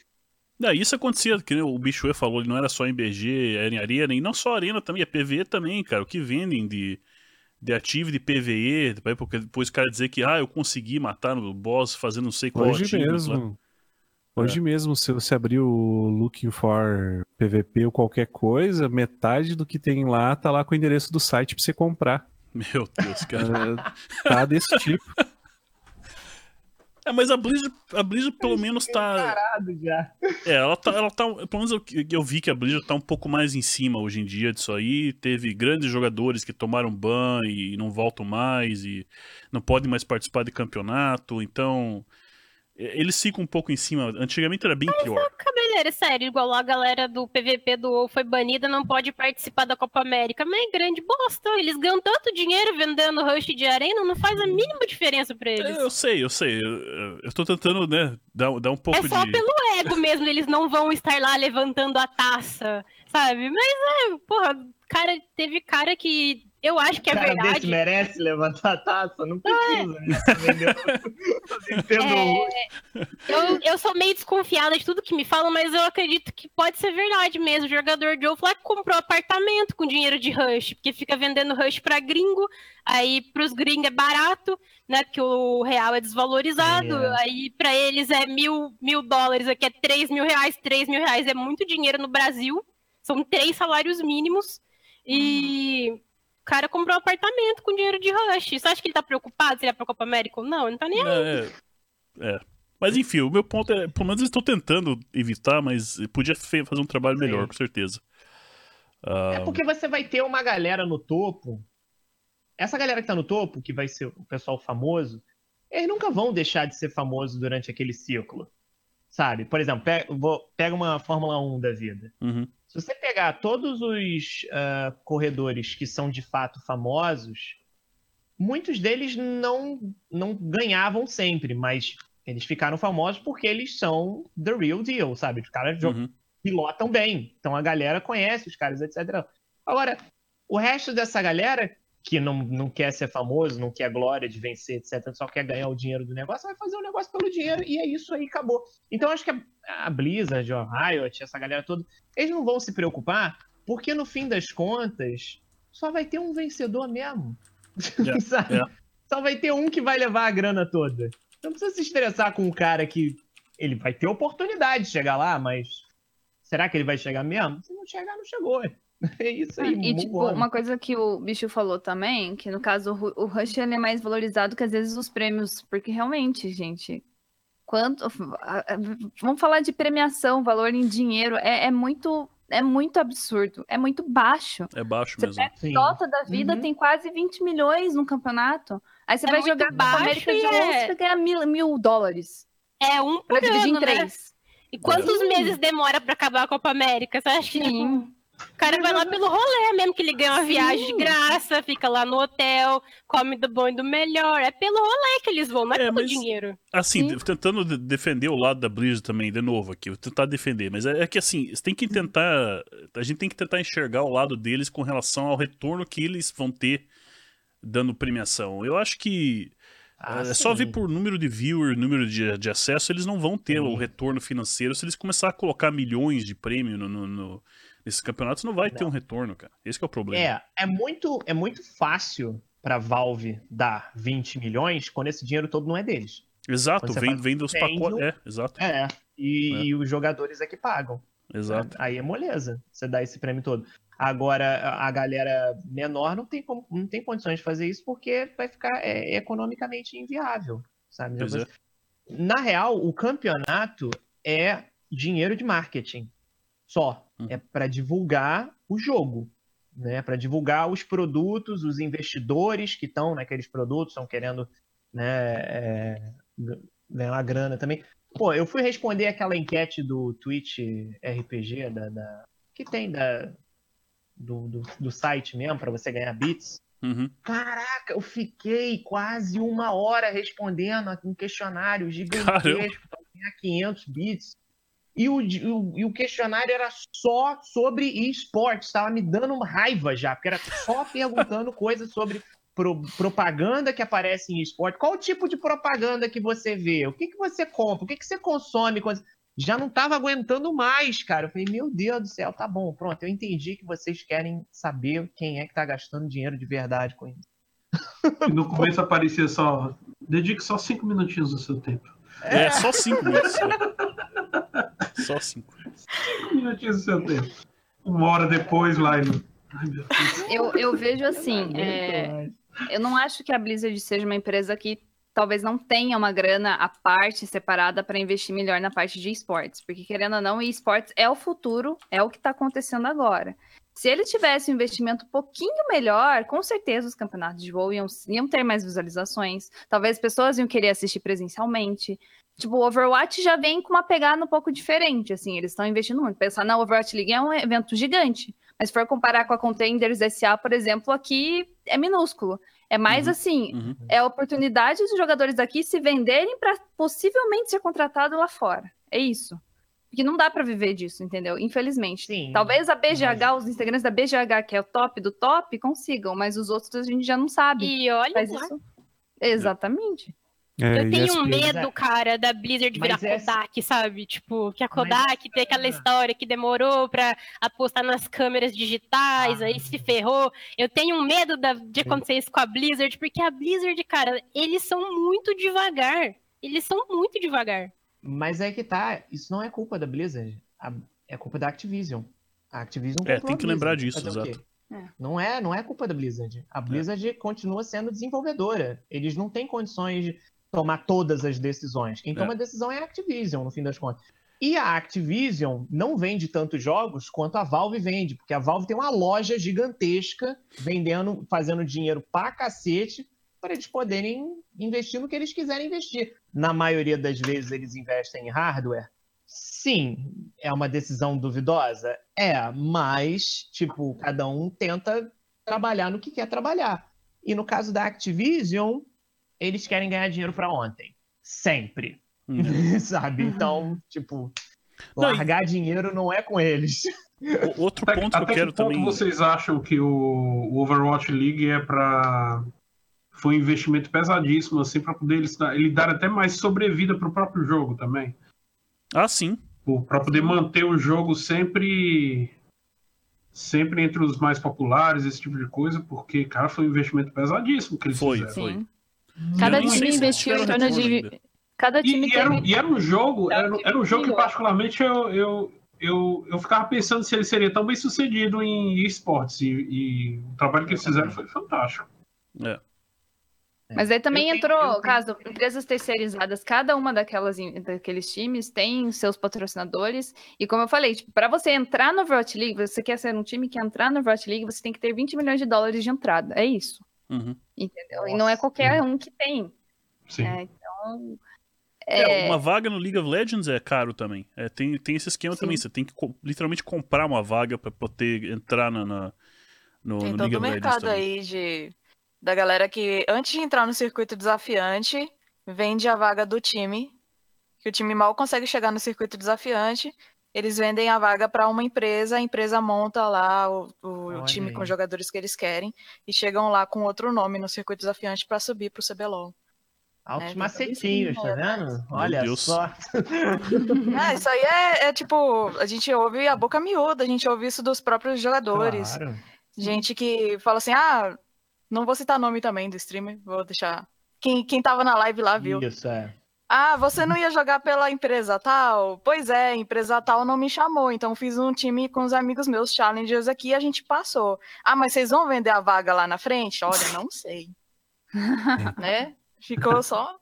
Não, isso acontecia, que o Bicho falou, ele não era só em BG, era em Arena, e não só Arena também, é PVE também, cara. O que vendem de, de ativo de PVE, depois, porque depois o cara dizer que, ah, eu consegui matar no boss fazendo não sei qual Hoje ativo, mesmo. Hoje mesmo, se você abrir o Looking for PVP ou qualquer coisa, metade do que tem lá tá lá com o endereço do site pra você comprar. Meu Deus, cara. É, tá desse tipo. É, mas a Blizzard, a Blizzard pelo menos tá. Parado já. É, ela tá, ela tá. Pelo menos eu, eu vi que a Blizzard tá um pouco mais em cima hoje em dia disso aí. Teve grandes jogadores que tomaram ban e não voltam mais e não podem mais participar de campeonato. Então, eles ficam um pouco em cima. Antigamente era bem pior. Cabeleira, sério, igual a galera do PVP do WoW foi banida, não pode participar da Copa América. Mas é grande bosta. Eles ganham tanto dinheiro vendendo rush de arena, não faz a mínima diferença pra eles. É, Eu sei, eu sei. Eu, eu tô tentando, né, dar, dar um pouco É só de. pelo ego mesmo, eles não vão estar lá levantando a taça, sabe? Mas é, porra, cara, teve cara que eu acho que é cara verdade. desse merece levantar a taça? Não precisa, né? É, eu, eu sou meio desconfiada de tudo que me falam, mas eu acredito que pode ser verdade mesmo. O jogador Joe Flack comprou apartamento com dinheiro de rush, porque fica vendendo rush pra gringo, aí pros gringos é barato, né? Porque o real é desvalorizado, É. aí pra eles é mil, mil dólares, aqui é três mil reais, três mil reais é muito dinheiro no Brasil, são três salários mínimos, e o cara comprou um apartamento com dinheiro de rush. Você acha que ele tá preocupado se ele é pra Copa América ou não? Ele não tá nem É, é. Mas enfim, o meu ponto é, pelo menos eles estão tentando evitar, mas podia fazer um trabalho melhor, Sim. com certeza. Ah, É porque você vai ter uma galera no topo. Essa galera que tá no topo, que vai ser o pessoal famoso, eles nunca vão deixar de ser famoso durante aquele ciclo. Sabe? Por exemplo, pega uma Fórmula 1 da vida. uhum. Se você pegar todos os ah, corredores que são de fato famosos, muitos deles não, não ganhavam sempre, mas eles ficaram famosos porque eles são the real deal, sabe? Os caras Uhum. pilotam bem. Então a galera conhece os caras, etc. Agora, o resto dessa galera que não, não quer ser famoso, não quer glória de vencer, etc., só quer ganhar o dinheiro do negócio, vai fazer o negócio pelo dinheiro e é isso aí, acabou. Então acho que a, a Blizzard, a Riot, essa galera toda, eles não vão se preocupar, porque no fim das contas, só vai ter um vencedor mesmo. Yeah, Sabe? yeah. Só vai ter um que vai levar a grana toda. Não precisa se estressar com um cara que ele vai ter oportunidade de chegar lá, mas será que ele vai chegar mesmo? Se não chegar, não chegou. É isso aí, E, tipo, uma coisa que o bicho falou também, que no caso o Ru- o Rush ele é mais valorizado que às vezes os prêmios, porque realmente, gente, quanto. Vamos falar de premiação, valor em dinheiro, é, é muito. É muito absurdo, é muito baixo. É baixo Você mesmo. Sim. Dota da vida Uhum. tem quase 20 milhões no campeonato. Aí você É vai jogar baixo América de e é- você vai ganhar mil, mil dólares. É um Pra por dividir em ano, né? três. E quantos Sim. meses demora pra acabar a Copa América? Você acha que Sim. O cara vai lá pelo rolê mesmo, que ele ganha uma Sim. viagem de graça, fica lá no hotel, come do bom e do melhor. É pelo rolê que eles vão, não é, É, pelo mas- dinheiro. Assim, Sim. tentando de- defender o lado da Blizzard também, de novo aqui, vou tentar defender, mas é, é que assim, você tem que tentar. A gente tem que tentar enxergar o lado deles com relação ao retorno que eles vão ter dando premiação. Eu acho que Ah, é só sim. ver por número de viewer, número de, de acesso, eles não vão ter Sim. o retorno financeiro. Se eles começar a colocar milhões de prêmio no, no- no- nesses campeonatos, não vai ter Não. um retorno, cara. Esse que é o problema. É, é muito, é muito fácil para Valve dar 20 milhões quando esse dinheiro todo não é deles. Exato, vem, vem dos pacotes. É, exato. É. E, É. e os jogadores é que pagam. Exato. Aí é moleza você dar esse prêmio todo. Agora, a galera menor não tem, como- não tem condições de fazer isso porque vai ficar é, economicamente inviável, sabe? É. Na real, o campeonato é dinheiro de marketing só. Hum. É para divulgar o jogo, né? Para divulgar os produtos, os investidores que estão naqueles produtos, estão querendo né, é, ganhar grana também. Pô, eu fui responder aquela enquete do Twitch RPG da, da- que tem da do, do, do site mesmo para você ganhar bits. Uhum. Caraca, eu fiquei quase uma hora respondendo um questionário gigantesco para ganhar 500 bits. E o, e o questionário era só sobre esportes, estava me dando raiva já, porque era só perguntando coisas sobre pro- propaganda que aparece em esporte. Qual o tipo de propaganda que você vê? O que, que você compra? O que, que você consome? Já não estava aguentando mais, cara. Eu falei, meu Deus do céu, tá bom, pronto. Eu entendi que vocês querem saber quem é que tá gastando dinheiro de verdade com isso. No começo aparecia só. Dedique só cinco minutinhos do seu tempo. É, só cinco minutos. Só cinco. Cinco minutinhos do seu tempo. Uma hora depois, live. Ai, meu Deus. Eu, eu vejo assim, é, eu não acho que a Blizzard seja uma empresa que talvez não tenha uma grana à parte separada para investir melhor na parte de esportes, porque querendo ou não, esportes é o futuro, é o que está acontecendo agora. Se ele tivesse um investimento um pouquinho melhor, com certeza os campeonatos de voo iam, iam ter mais visualizações, talvez as pessoas iam querer assistir presencialmente. Tipo, o Overwatch já vem com uma pegada um pouco diferente, assim, eles estão investindo muito. Pensar na Overwatch League é um evento gigante, mas se for comparar com a Contenders SA, por exemplo, aqui é minúsculo. É mais Uhum. assim, Uhum. é a oportunidade dos jogadores daqui se venderem para possivelmente ser contratado lá fora. É isso. Porque não dá para viver disso, entendeu? Infelizmente. Sim. Talvez a BGH, os integrantes da BGH, que é o top do top, consigam, mas os outros a gente já não sabe. E olha Mas lá. isso... Exatamente. É, Eu tenho um Mas medo, é- cara, da Blizzard virar Mas essa- Kodak, sabe? Tipo, que a Mas Kodak tem aquela essa- história que demorou pra apostar nas câmeras digitais, Ah. aí se ferrou. Eu tenho um medo da- de acontecer isso com a Blizzard, porque a Blizzard, cara, eles são muito devagar. Eles são muito devagar. Mas é que tá, isso não é culpa da Blizzard, a- é culpa da Activision. A Activision É, tem que lembrar disso, fazer exato. É. Não é, não é culpa da Blizzard. A Blizzard continua sendo desenvolvedora. Eles não têm condições de tomar todas as decisões. Quem toma a decisão é a Activision, no fim das contas. E a Activision não vende tantos jogos quanto a Valve vende, porque a Valve tem uma loja gigantesca vendendo, fazendo dinheiro pra cacete para eles poderem investir no que eles quiserem investir. Na maioria das vezes eles investem em hardware. Sim, é uma decisão duvidosa? É, mas, tipo, cada um tenta trabalhar no que quer trabalhar. E no caso da Activision, eles querem ganhar dinheiro pra ontem. Sempre. Uhum. Sabe? Então, tipo, Não, e- largar dinheiro não é com eles. O- Outro Até, ponto que eu até quero que ponto também. vocês acham que o, o Overwatch League é para foi um investimento pesadíssimo assim para poder eles dar- ele dar até mais sobrevida para o próprio jogo também, Ah, sim. para poder manter o jogo sempre sempre entre os mais populares, esse tipo de coisa, porque cara foi um investimento pesadíssimo que eles Foi, fizeram. foi. Sim. Cada sei time se investiu em torno de. ainda. Cada time E, e era, um- e era um jogo, era, era um jogo que particularmente eu, eu, eu, eu ficava pensando se ele seria tão bem sucedido em esportes e, e o trabalho que eles fizeram foi fantástico. É. Mas aí também Eu entrou, caso, empresas terceirizadas, cada uma daquelas, daqueles times tem seus patrocinadores. E como eu falei, tipo, para você entrar no Overwatch League, você quer ser um time que entrar no Overwatch League, você tem que ter 20 milhões de dólares de entrada. É isso. Uhum. Entendeu? E não é qualquer um que tem. Sim. É, então. É, É, uma vaga no League of Legends é caro também. É, tem, tem esse esquema Sim. também. Você tem que co- literalmente comprar uma vaga pra poder entrar na, na- no, Tem no todo League o of Legends mercado também. aí de da galera que, antes de entrar no circuito desafiante, vende a vaga do time. Que o time mal consegue chegar no circuito desafiante. Eles vendem a vaga para uma empresa, a empresa monta lá o, o time aí. com os jogadores que eles querem e chegam lá com outro nome no circuito desafiante para subir pro CBLOL. Altos É, macetinhos, tá vendo? Olha Deus. só. É, isso aí é, é tipo, a gente ouve a boca miúda, a gente ouve isso dos próprios jogadores. Claro. Gente que fala assim, ah, Não vou citar nome também do streamer, vou deixar. Quem, quem tava na live lá viu. Isso, é. Ah, você não ia jogar pela empresa tal? Pois é, a empresa tal não me chamou, então fiz um time com os amigos meus, challengers aqui, e a gente passou. Ah, mas vocês vão vender a vaga lá na frente? Olha, não sei. né? Ficou só.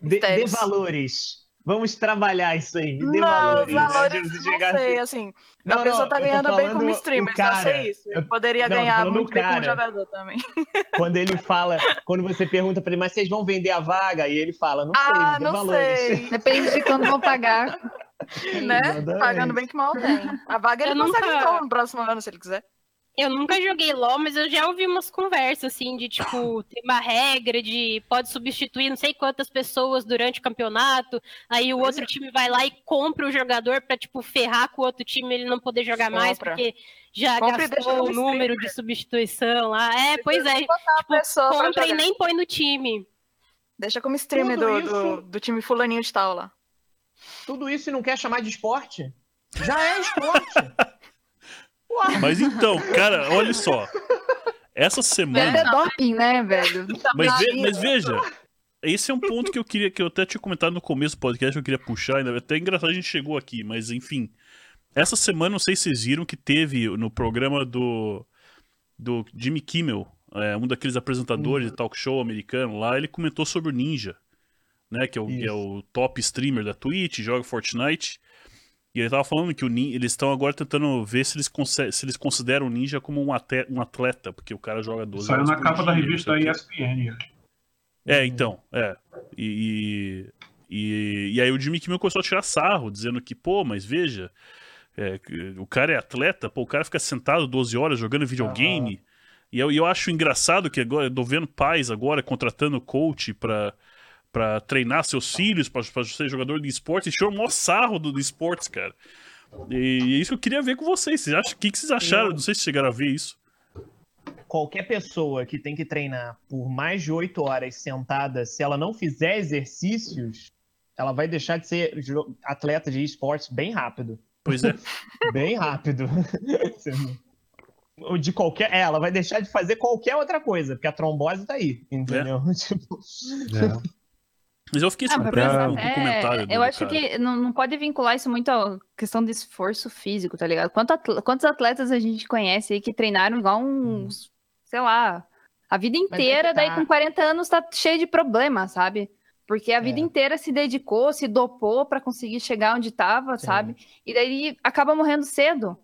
Dê, dê Mistérios. valores. Vamos trabalhar isso aí. Dê não, valores. né? valores, De não chegar sei, assim- assim. Não, a pessoa não, tá eu tô ganhando bem como streamer, o só cara. sei isso. Eu- Ele poderia não, ganhar muito bem como cara. jogador também. Quando ele fala, quando você pergunta pra ele, mas vocês vão vender a vaga? E ele fala, não sei, Ah, me dê não valores. sei. Depende de quando vão pagar. né? Exatamente. Pagando bem que mal tem. A vaga ele Eu consegue nunca- então, no próximo ano, se ele quiser. Eu nunca joguei LOL, mas eu já ouvi umas conversas, assim, de tipo, tem uma regra de pode substituir não sei quantas pessoas durante o campeonato, aí o Pois outro é. time vai lá e compra o jogador pra, tipo, ferrar com o outro time ele não poder jogar mais, Compra. porque já Compra e deixa gastou o número de substituição lá. É, pois é, tipo, compra e nem põe no time. Deixa como streamer do, isso- do, do time fulaninho de tal lá. Tudo isso e não quer chamar de esporte? Já é esporte. Mas então, cara, olha só. Essa semana. Vender doping, né, velho? Mas, ve- mas veja, esse é um ponto que eu queria, que eu até tinha comentado no começo do podcast, que eu queria puxar, ainda até engraçado a gente chegou aqui, mas enfim. Essa semana, não sei se vocês viram que teve no programa do, do Jimmy Kimmel, é, um daqueles apresentadores de talk show americano lá, ele comentou sobre o Ninja, né, que é o, que é o top streamer da Twitch, joga Fortnite. E ele tava falando que o Nin- eles estão agora tentando ver se eles, se eles consideram o Ninja como um, ate- um atleta, porque o cara joga 12 Saiu na capa da dia, não revista da. ESPN. É, então, é. E, e, e aí o Jimmy Kimmel começou a tirar sarro, dizendo que, pô, mas veja, é, o cara é atleta, pô, o cara fica sentado 12 horas jogando videogame. E eu, eu acho engraçado que agora, eu tô vendo pais agora contratando coach pra, pra treinar seus filhos, pra, pra ser jogador de esportes, e tirou o maior sarro do, do esportes, cara. E, é isso que eu queria ver com vocês. Vocês acham, o que, que vocês acharam? Eu- Não sei se chegaram a ver isso. Qualquer pessoa que tem que treinar por mais de oito horas sentada, se ela não fizer exercícios, ela vai deixar de ser atleta de esportes bem rápido. Pois é. Bem rápido. Ou de qualquer. É, ela vai deixar de fazer qualquer outra coisa, porque a trombose tá aí, entendeu? Tipo, Mas eu fiquei Ah, surpreso pensar com, o comentário do Eu do acho cara. que não, não pode vincular isso muito à questão de esforço físico, tá ligado? Quanto quantos atletas a gente conhece aí que treinaram igual uns, sei lá, a vida é inteira, daí tá. com 40 anos tá cheio de problemas, sabe? Porque a vida É. inteira se dedicou, se dopou pra conseguir chegar onde tava, Sim. sabe? E daí acaba morrendo cedo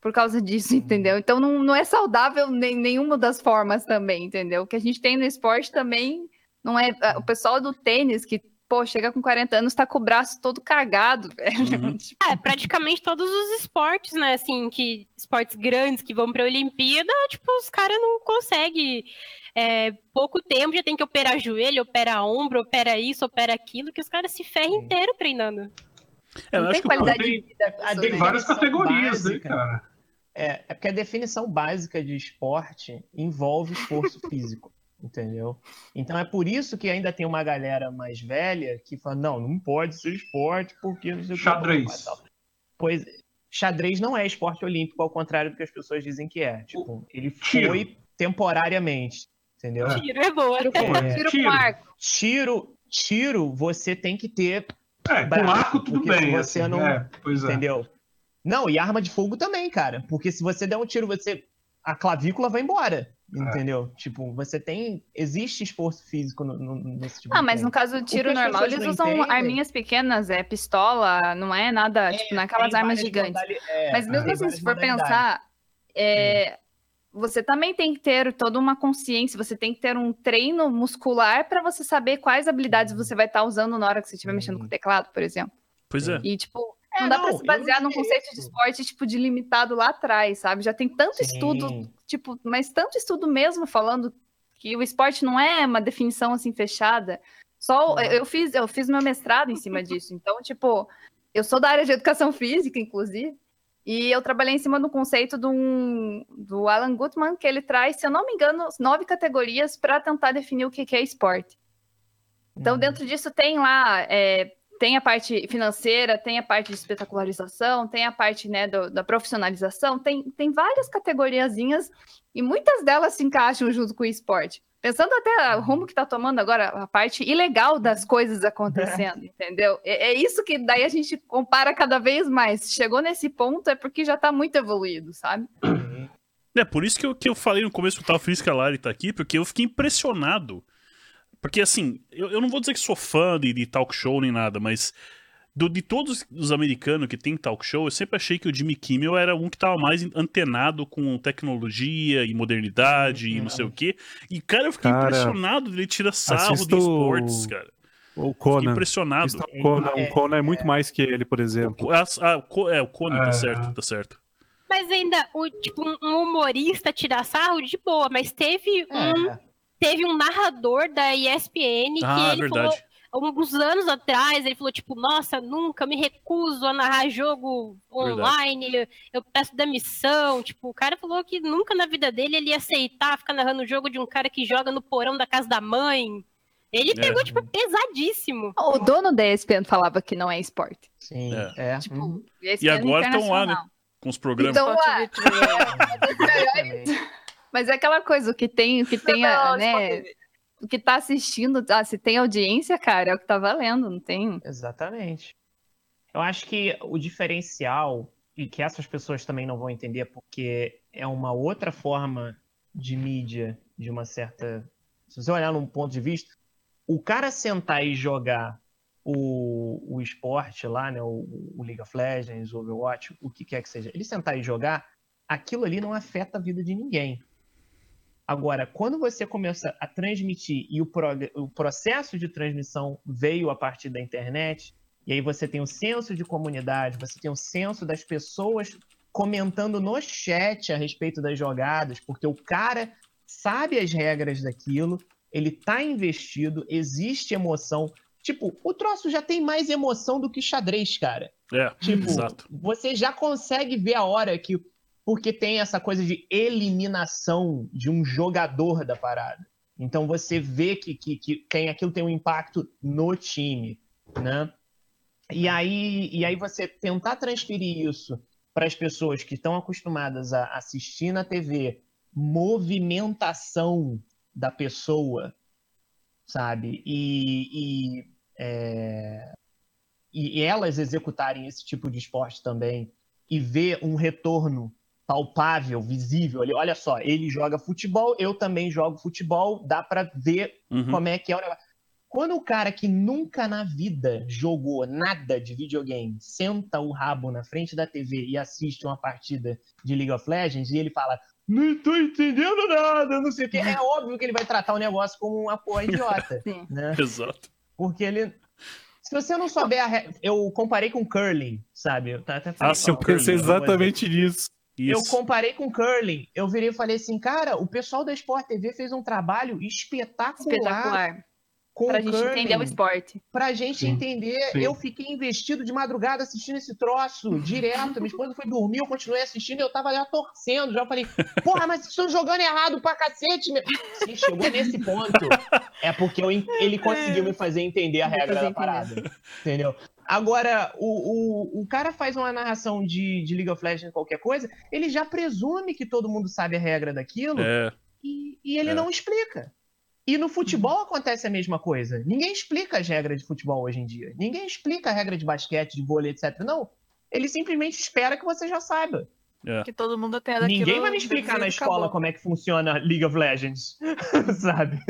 por causa disso, Uhum. entendeu? Então não, não é saudável nem, nenhuma das formas também, entendeu? O que a gente tem no esporte também não é. O pessoal do tênis que, pô, chega com 40 anos, tá com o braço todo cagado, velho. Uhum. Tipo, É, praticamente todos os esportes, né, assim, que esportes grandes que vão pra Olimpíada, tipo, os caras não conseguem. é, pouco tempo já tem que operar joelho, operar ombro, opera isso, opera aquilo, que os caras se ferram inteiro treinando. É, eu não tem qualidade tem- de vida. a pessoa, Tem né? várias categorias, né, cara? É, é porque a definição básica de esporte envolve esforço físico, entendeu? Então é por isso que ainda tem uma galera mais velha que fala, não, não pode ser esporte porque não sei o que. Xadrez. Pois, xadrez não é esporte olímpico, ao contrário do que as pessoas dizem que é. Tipo, ele Tiro. foi temporariamente, entendeu? É. Tiro é boa. Tiro com, É, tiro tiro. com arco. Tiro, tiro, você tem que ter, É, com Bravo, arco tudo bem. você assim, não- é, pois é. entendeu? Não, e arma de fogo também, cara. Porque se você der um tiro, você a clavícula vai embora. É. Entendeu? Tipo, você tem. Existe esforço físico no- no- nesse tipo Ah, de mas no caso do tiro normal, eles usam entendem- arminhas pequenas, é pistola, não é nada, tipo, naquelas Tem armas gigantes. modali- é, Mas mesmo assim, se for pensar, é, você também tem que ter toda uma consciência, você tem que ter um treino muscular para você saber quais habilidades você vai estar usando na hora que você estiver mexendo com o teclado, por exemplo. Pois é. E, tipo, É, não dá pra se basear num conceito de esporte, tipo, de limitado lá atrás, sabe? Já tem tanto estudo, Sim. tipo, mas tanto estudo mesmo falando que o esporte não é uma definição assim fechada. Só eu fiz, eu fiz meu mestrado em cima disso. Então, tipo, eu sou da área de educação física, inclusive, e eu trabalhei em cima do conceito de um- do Alan Gutman, que ele traz, se eu não me engano, nove categorias para tentar definir o que que é esporte. Então, Uhum. dentro disso tem lá, é, tem a parte financeira, tem a parte de espetacularização, tem a parte né, do- da profissionalização, tem, tem várias categoriazinhas E muitas delas se encaixam junto com o esporte. Pensando até o rumo que tá tomando agora, a parte ilegal das coisas acontecendo, entendeu? É, é isso que daí a gente compara cada vez mais. Chegou nesse ponto é porque já tá muito evoluído, sabe? É, por isso que eu, que eu falei no começo que eu tava feliz que a Lari tá aqui, porque eu fiquei impressionado. Porque, assim, eu, eu não vou dizer que sou fã de, de talk show nem nada, mas do, de todos os americanos que tem talk show, eu sempre achei que o Jimmy Kimmel era um que tava mais antenado com tecnologia e modernidade e não sei o quê. E, cara, eu fiquei Cara, impressionado dele tira sarro de assisto esportes, cara. O Fiquei Conan. impressionado. O Conan. O Conan é muito mais que ele, por exemplo. Ah, ah, o é, o Conan tá É. certo, tá certo. Mas ainda, o, tipo, um- um humorista tirar sarro de boa, mas teve um, É, teve um narrador da ESPN que Ah, ele verdade. falou alguns anos atrás, ele falou, tipo, nossa, nunca me recuso a narrar jogo online, eu peço demissão. Tipo, o cara falou que nunca na vida dele ele ia aceitar ficar narrando o jogo de um cara que joga no porão da casa da mãe. Ele É. pegou, tipo, pesadíssimo. O dono da ESPN falava que não é esporte. sim, É. é. Tipo, uhum. E agora estão lá, né? internacional. Com os programas. Então, ah, Exatamente. mas é aquela coisa, o que tem, o que tem, Não, né? O que tá assistindo, ah, se tem audiência, cara, é o que tá valendo, não tem. Exatamente. Eu acho que o diferencial, e que essas pessoas também não vão entender, porque é uma outra forma de mídia, de uma certa. Se você olhar num ponto de vista, o cara sentar e jogar o, o esporte lá, né? O, o League of Legends, o Overwatch, o que quer que seja, ele sentar e jogar, aquilo ali não afeta a vida de ninguém. Agora, quando você começa a transmitir e o, prog- o processo de transmissão veio a partir da internet, e aí você tem o senso de comunidade, você tem o senso das pessoas comentando no chat a respeito das jogadas, porque o cara sabe as regras daquilo, ele tá investido, existe emoção. Tipo, o troço já tem mais emoção do que xadrez, cara. É, Tipo, exato. você já consegue ver a hora que. Porque tem essa coisa de eliminação de um jogador da parada. Então você vê que, que, que tem, aquilo tem um impacto no time, né? E aí, e aí você tentar transferir isso para as pessoas que estão acostumadas a assistir na TV movimentação da pessoa, sabe? E, e, é, e elas executarem esse tipo de esporte também e ver um retorno palpável, visível. ali, Olha só, ele joga futebol, eu também jogo futebol, dá para ver Uhum. como é que é o negócio. Quando o cara que nunca na vida jogou nada de videogame senta o rabo na frente da TV e assiste uma partida de League of Legends e ele fala: Não tô entendendo nada, não sei o quê, é óbvio que ele vai tratar o negócio como uma porra idiota. Sim. né? Exato. Porque ele. Se você não souber a re... Eu comparei com curling, sabe? Eu até falei, Ah, eu pensei exatamente nisso. Eu Isso. comparei com curling. Eu virei e falei assim, cara, o pessoal da Sport TV fez um trabalho espetacular, Espetacular. Com Pra o gente entender o esporte. Pra gente Sim, entender, sim. eu fiquei investido de madrugada assistindo esse troço, direto. Minha esposa foi dormir, eu continuei assistindo, eu tava já torcendo. Já falei, porra, mas vocês estão jogando errado pra cacete. Meu. Se chegou nesse ponto, é porque eu ele conseguiu me fazer entender a regra da parada. Entendeu? Agora, o, o, o cara faz uma narração de, de League of Legends, qualquer coisa, ele já presume que todo mundo sabe a regra daquilo É, e, e ele É. não explica. E no futebol acontece a mesma coisa. Ninguém explica as regras de futebol hoje em dia. Ninguém explica a regra de basquete, de vôlei, etc. Não. Ele simplesmente espera que você já saiba. Que todo mundo tenha daquilo. Ninguém vai me explicar na escola acabou. como é que funciona League of Legends. sabe?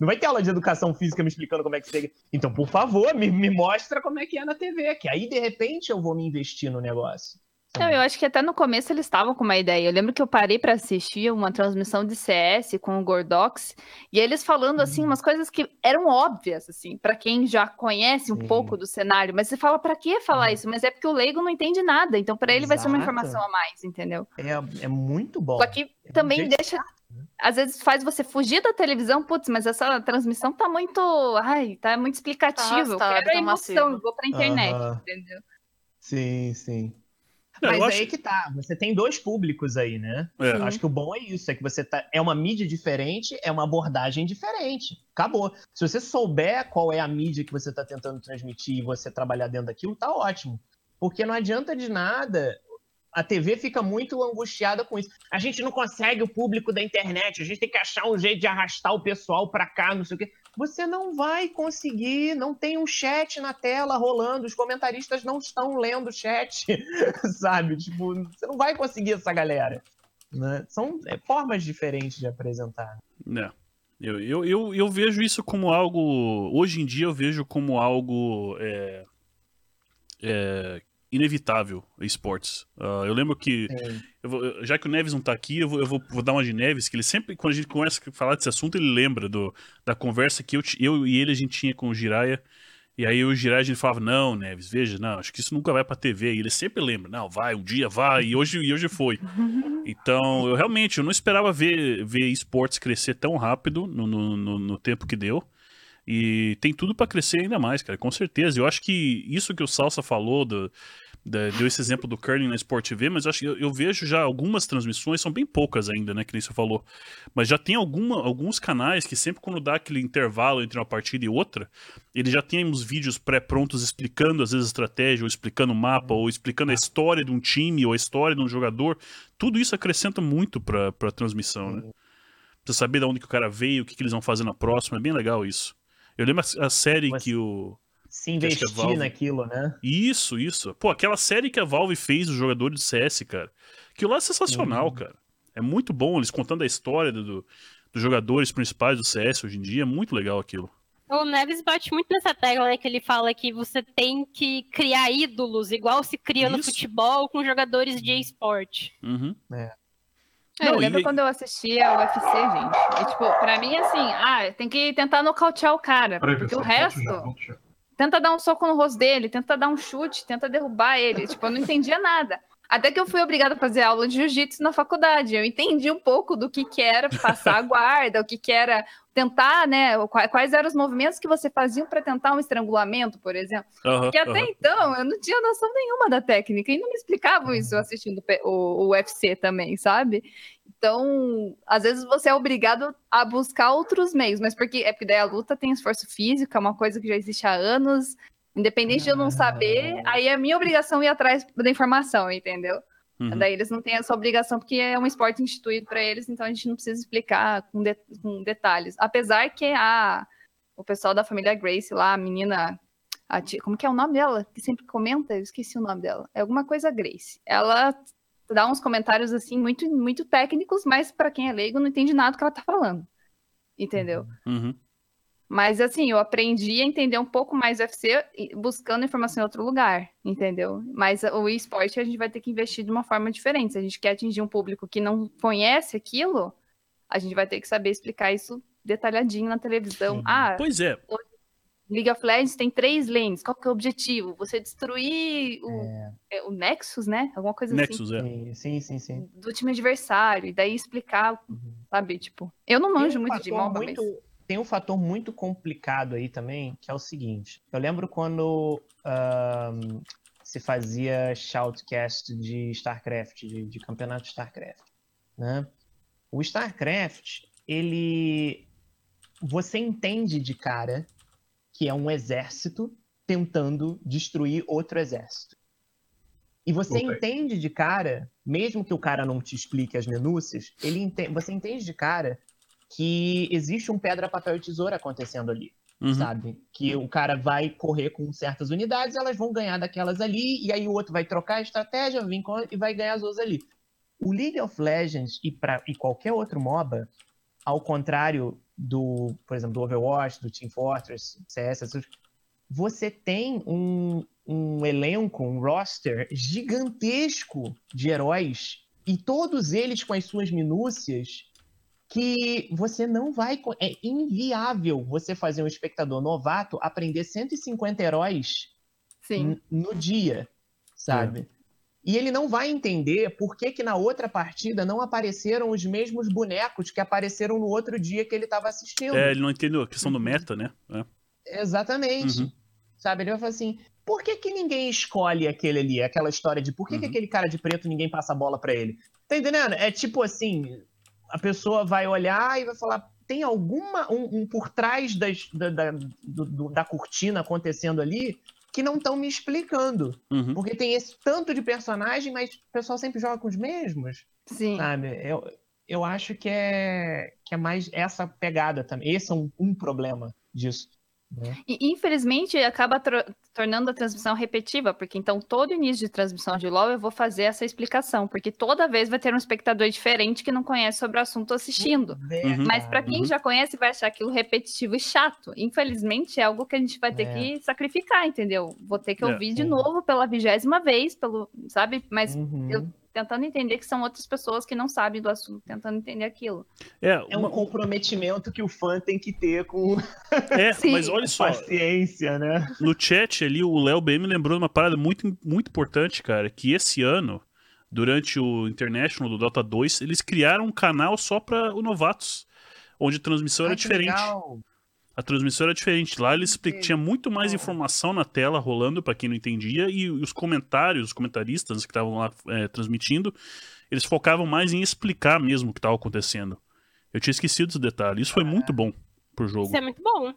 Não vai ter aula de educação física me explicando como é que se. Então, por favor, me, me mostra como é que é na TV. Que aí, de repente, eu vou me investir no negócio. Não, eu acho que até no começo eles estavam com uma ideia. Eu lembro que eu parei pra assistir uma transmissão de CS com o Gordox e eles falando assim umas coisas que eram óbvias assim, para quem já conhece um Sim. pouco do cenário, mas você fala pra que falar Uhum. isso? Mas é porque o leigo não entende nada, então pra ele vai ser uma Exato. informação a mais, entendeu? É, é muito bom. Só que É também deixa às vezes faz você fugir da televisão, putz, mas essa transmissão tá muito, ai, tá muito explicativo. eu Tá quero a tá emoção, massivo. eu vou pra internet, Aham. entendeu? Sim, sim. É, eu Mas acho- aí que tá, você tem dois públicos aí, né? É. Acho que o bom é isso, é que você tá. É uma mídia diferente, é uma abordagem diferente. Acabou. Se você souber qual é a mídia que você tá tentando transmitir e você trabalhar dentro daquilo, tá ótimo. Porque não adianta de nada a TV fica muito angustiada com isso. A gente não consegue o público da internet, a gente tem que achar um jeito de arrastar o pessoal para cá, não sei o quê. Você não vai conseguir, não tem um chat na tela rolando, os comentaristas não estão lendo o chat, sabe? Tipo, você não vai conseguir essa galera. Né? São é, formas diferentes de apresentar. É. Eu, eu, eu, eu, vejo isso como algo. Hoje em dia eu vejo como algo é, é, inevitável esportes. Uh, eu lembro que, eu vou, já que o Neves não tá aqui, eu, vou, eu vou, vou, dar uma de Neves, que ele sempre, quando a gente começa a falar desse assunto, ele lembra do, da conversa que eu, eu e ele a gente tinha com o Jiraya. E aí o Jiraya ele falava, não, Neves, veja, não, acho que isso nunca vai pra TV. E ele sempre lembra, não, vai, um dia vai, e hoje, e hoje foi. Então, eu realmente, eu não esperava ver, ver esportes crescer tão rápido no, no, no, no tempo que deu. E tem tudo para crescer ainda mais, cara, com certeza. Eu acho que isso que o Salsa falou, do, deu esse exemplo do curling na Sport TV, mas eu, acho, eu, eu, vejo já algumas transmissões, são bem poucas ainda, né, que nem você falou. Mas já tem alguma, alguns canais que sempre quando dá aquele intervalo entre uma partida e outra, ele já tem uns vídeos pré-prontos explicando, às vezes, estratégia, ou explicando o mapa, ou explicando a história de um time, ou a história de um jogador. Tudo isso acrescenta muito pra, pra transmissão, né? Pra saber de onde que o cara veio, o que, que eles vão fazer na próxima, é bem legal isso. Eu lembro a, a série Mas... que o se investir Valve... naquilo, né? Isso, isso. Pô, aquela série que a Valve fez dos jogadores de CS, cara. Aquilo lá é sensacional, uhum. cara. É muito bom eles contando a história do, do, dos jogadores principais do CS hoje em dia. É muito legal aquilo. O Neves bate muito nessa tecla, né? Que ele fala que você tem que criar ídolos, igual se cria Isso. no futebol com jogadores de esporte. Uhum. É. É, eu lembro e... quando eu assistia ao UFC, gente. E, tipo, pra mim, assim, ah, tem que tentar nocautear o cara. porque o resto. Já, tenta dar um soco no rosto dele, tenta dar um chute, tenta derrubar ele. Tipo, eu não entendia nada. Até que eu fui obrigada a fazer aula de jiu-jitsu na faculdade. Eu entendi um pouco do que, que era passar a guarda, o que, que era tentar, né? Quais eram os movimentos que você fazia para tentar um estrangulamento, por exemplo. Uhum, Porque até uhum. então eu não tinha noção nenhuma da técnica e não me explicavam isso assistindo o, o UFC também, sabe? Então, às vezes você é obrigado a buscar outros meios, mas porque é porque daí a luta tem esforço físico, é uma coisa que já existe há anos. Independente de eu não saber, aí é minha obrigação ir atrás da informação, entendeu? Uhum. Daí eles não têm essa obrigação porque é um esporte instituído para eles, então a gente não precisa explicar com, de, com detalhes. Apesar que a, o pessoal da família Grace lá, a menina a tia, como que é o nome dela? Que sempre comenta, eu esqueci o nome dela. É alguma coisa Grace. Ela dá uns comentários assim muito muito técnicos, mas para quem é leigo não entende nada do que ela tá falando. Entendeu? Uhum. Mas assim, eu aprendi a entender um pouco mais o UFC buscando informação em outro lugar, entendeu? Mas o esporte a gente vai ter que investir de uma forma diferente. Se a gente quer atingir um público que não conhece aquilo, a gente vai ter que saber explicar isso detalhadinho na televisão. Sim. Ah, pois é. League of Legends tem três lanes. Qual que é o objetivo? Você destruir o, é. É, o Nexus, né? Alguma coisa Nexus, assim. Nexus, é. Sim, sim, sim. Do time adversário. E daí explicar, uhum. sabe? Tipo, eu não manjo muito de MOBA, muito, mas... Tem um fator muito complicado aí também, que é o seguinte. Eu lembro quando um, se fazia shoutcast de StarCraft, de, de campeonato de StarCraft, né? O StarCraft, ele... Você entende de cara que é um exército tentando destruir outro exército. E você okay. entende de cara, mesmo que o cara não te explique as minúcias, ele entende, você entende de cara que existe um pedra, papel e tesoura acontecendo ali. Uhum. Sabe? Que o cara vai correr com certas unidades, elas vão ganhar daquelas ali, e aí o outro vai trocar a estratégia vir com, e vai ganhar as outras ali. O League of Legends e, pra, e qualquer outro MOBA, ao contrário do, por exemplo, do Overwatch, do Team Fortress, CS, você tem um, um elenco, um roster gigantesco de heróis e todos eles com as suas minúcias que você não vai. É inviável você fazer um espectador novato aprender 150 heróis no dia, sabe? É. E ele não vai entender por que, que na outra partida não apareceram os mesmos bonecos que apareceram no outro dia que ele estava assistindo. É, ele não entendeu a questão do meta, né? É. Exatamente. Uhum. Sabe? Ele vai falar assim: por que, que ninguém escolhe aquele ali? Aquela história de por que, uhum. que aquele cara de preto ninguém passa a bola para ele? Tá entendendo? É tipo assim: a pessoa vai olhar e vai falar. Tem alguma. um, um por trás das, da, da, do, da cortina acontecendo ali que não estão me explicando. Uhum. Porque tem esse tanto de personagem, mas o pessoal sempre joga com os mesmos. Sim. Sabe? Eu, eu acho que é, que é mais essa pegada também. Esse é um, um problema disso. Né? E, infelizmente, acaba tornando a transmissão repetitiva, porque então todo início de transmissão de LoL eu vou fazer essa explicação, porque toda vez vai ter um espectador diferente que não conhece sobre o assunto assistindo. Uhum. Mas para quem Uhum. já conhece, vai achar aquilo repetitivo e chato. Infelizmente, é algo que a gente vai ter É. que sacrificar, entendeu? Vou ter que É. ouvir de Sim. novo pela vigésima vez, pelo, sabe? Mas Uhum. eu- tentando entender que são outras pessoas que não sabem do assunto, tentando entender aquilo. É, É um uma- comprometimento que o fã tem que ter com é Sim. mas olha só, paciência, né? no chat ali, o Léo BM lembrou de uma parada muito, muito importante, cara, que esse ano, durante o International do Dota 2, eles criaram um canal só pra o novatos, onde a transmissão era Ai, diferente. legal. A transmissão era diferente. Lá eles tinha muito mais informação na tela rolando pra quem não entendia e os comentários, os comentaristas que estavam lá é, transmitindo, eles focavam mais em explicar mesmo o que estava acontecendo. Eu tinha esquecido desse detalhe. Isso foi muito bom pro jogo. Isso é muito bom.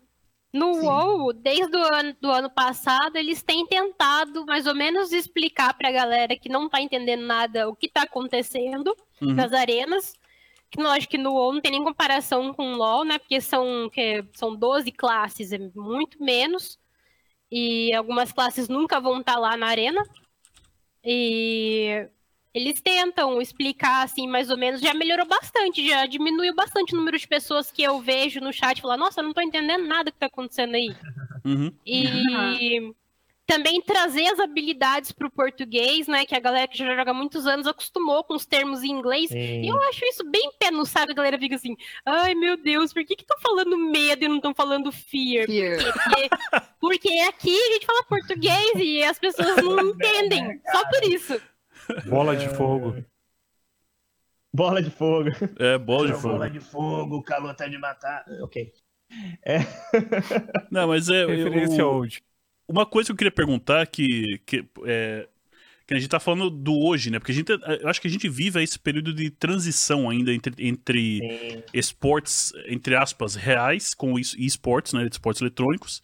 No Sim. WoW, desde o ano, do ano passado, eles têm tentado mais ou menos explicar pra galera que não tá entendendo nada o que tá acontecendo Uhum. nas arenas. Que lógico que no WoW não tem nem comparação com o LoL, né? Porque são, que, são 12 classes, é muito menos. E algumas classes nunca vão estar lá na arena. E eles tentam explicar, assim, mais ou menos. Já melhorou bastante, já diminuiu bastante o número de pessoas que eu vejo no chat falar, nossa, eu não tô entendendo nada que tá acontecendo aí. Uhum. E também trazer as habilidades pro português, né? Que a galera que já joga há muitos anos acostumou com os termos em inglês. E eu acho isso bem pé no saco, a galera fica assim, ai meu Deus, por que que estão falando medo e não estão falando fear? Fear. Porque, porque aqui a gente fala português e as pessoas não entendem. Só por isso. Bola de fogo. Bola de fogo. É, bola de fogo. Bola de fogo, o calor tá de matar. Ok. Não, mas é. Referência o- old. Uma coisa que eu queria perguntar que, que, é, que a gente tá falando do hoje, né? Porque a gente, eu acho que a gente vive esse período de transição ainda entre, entre Sim. esportes, entre aspas, reais com es- esportes, né? Esportes eletrônicos.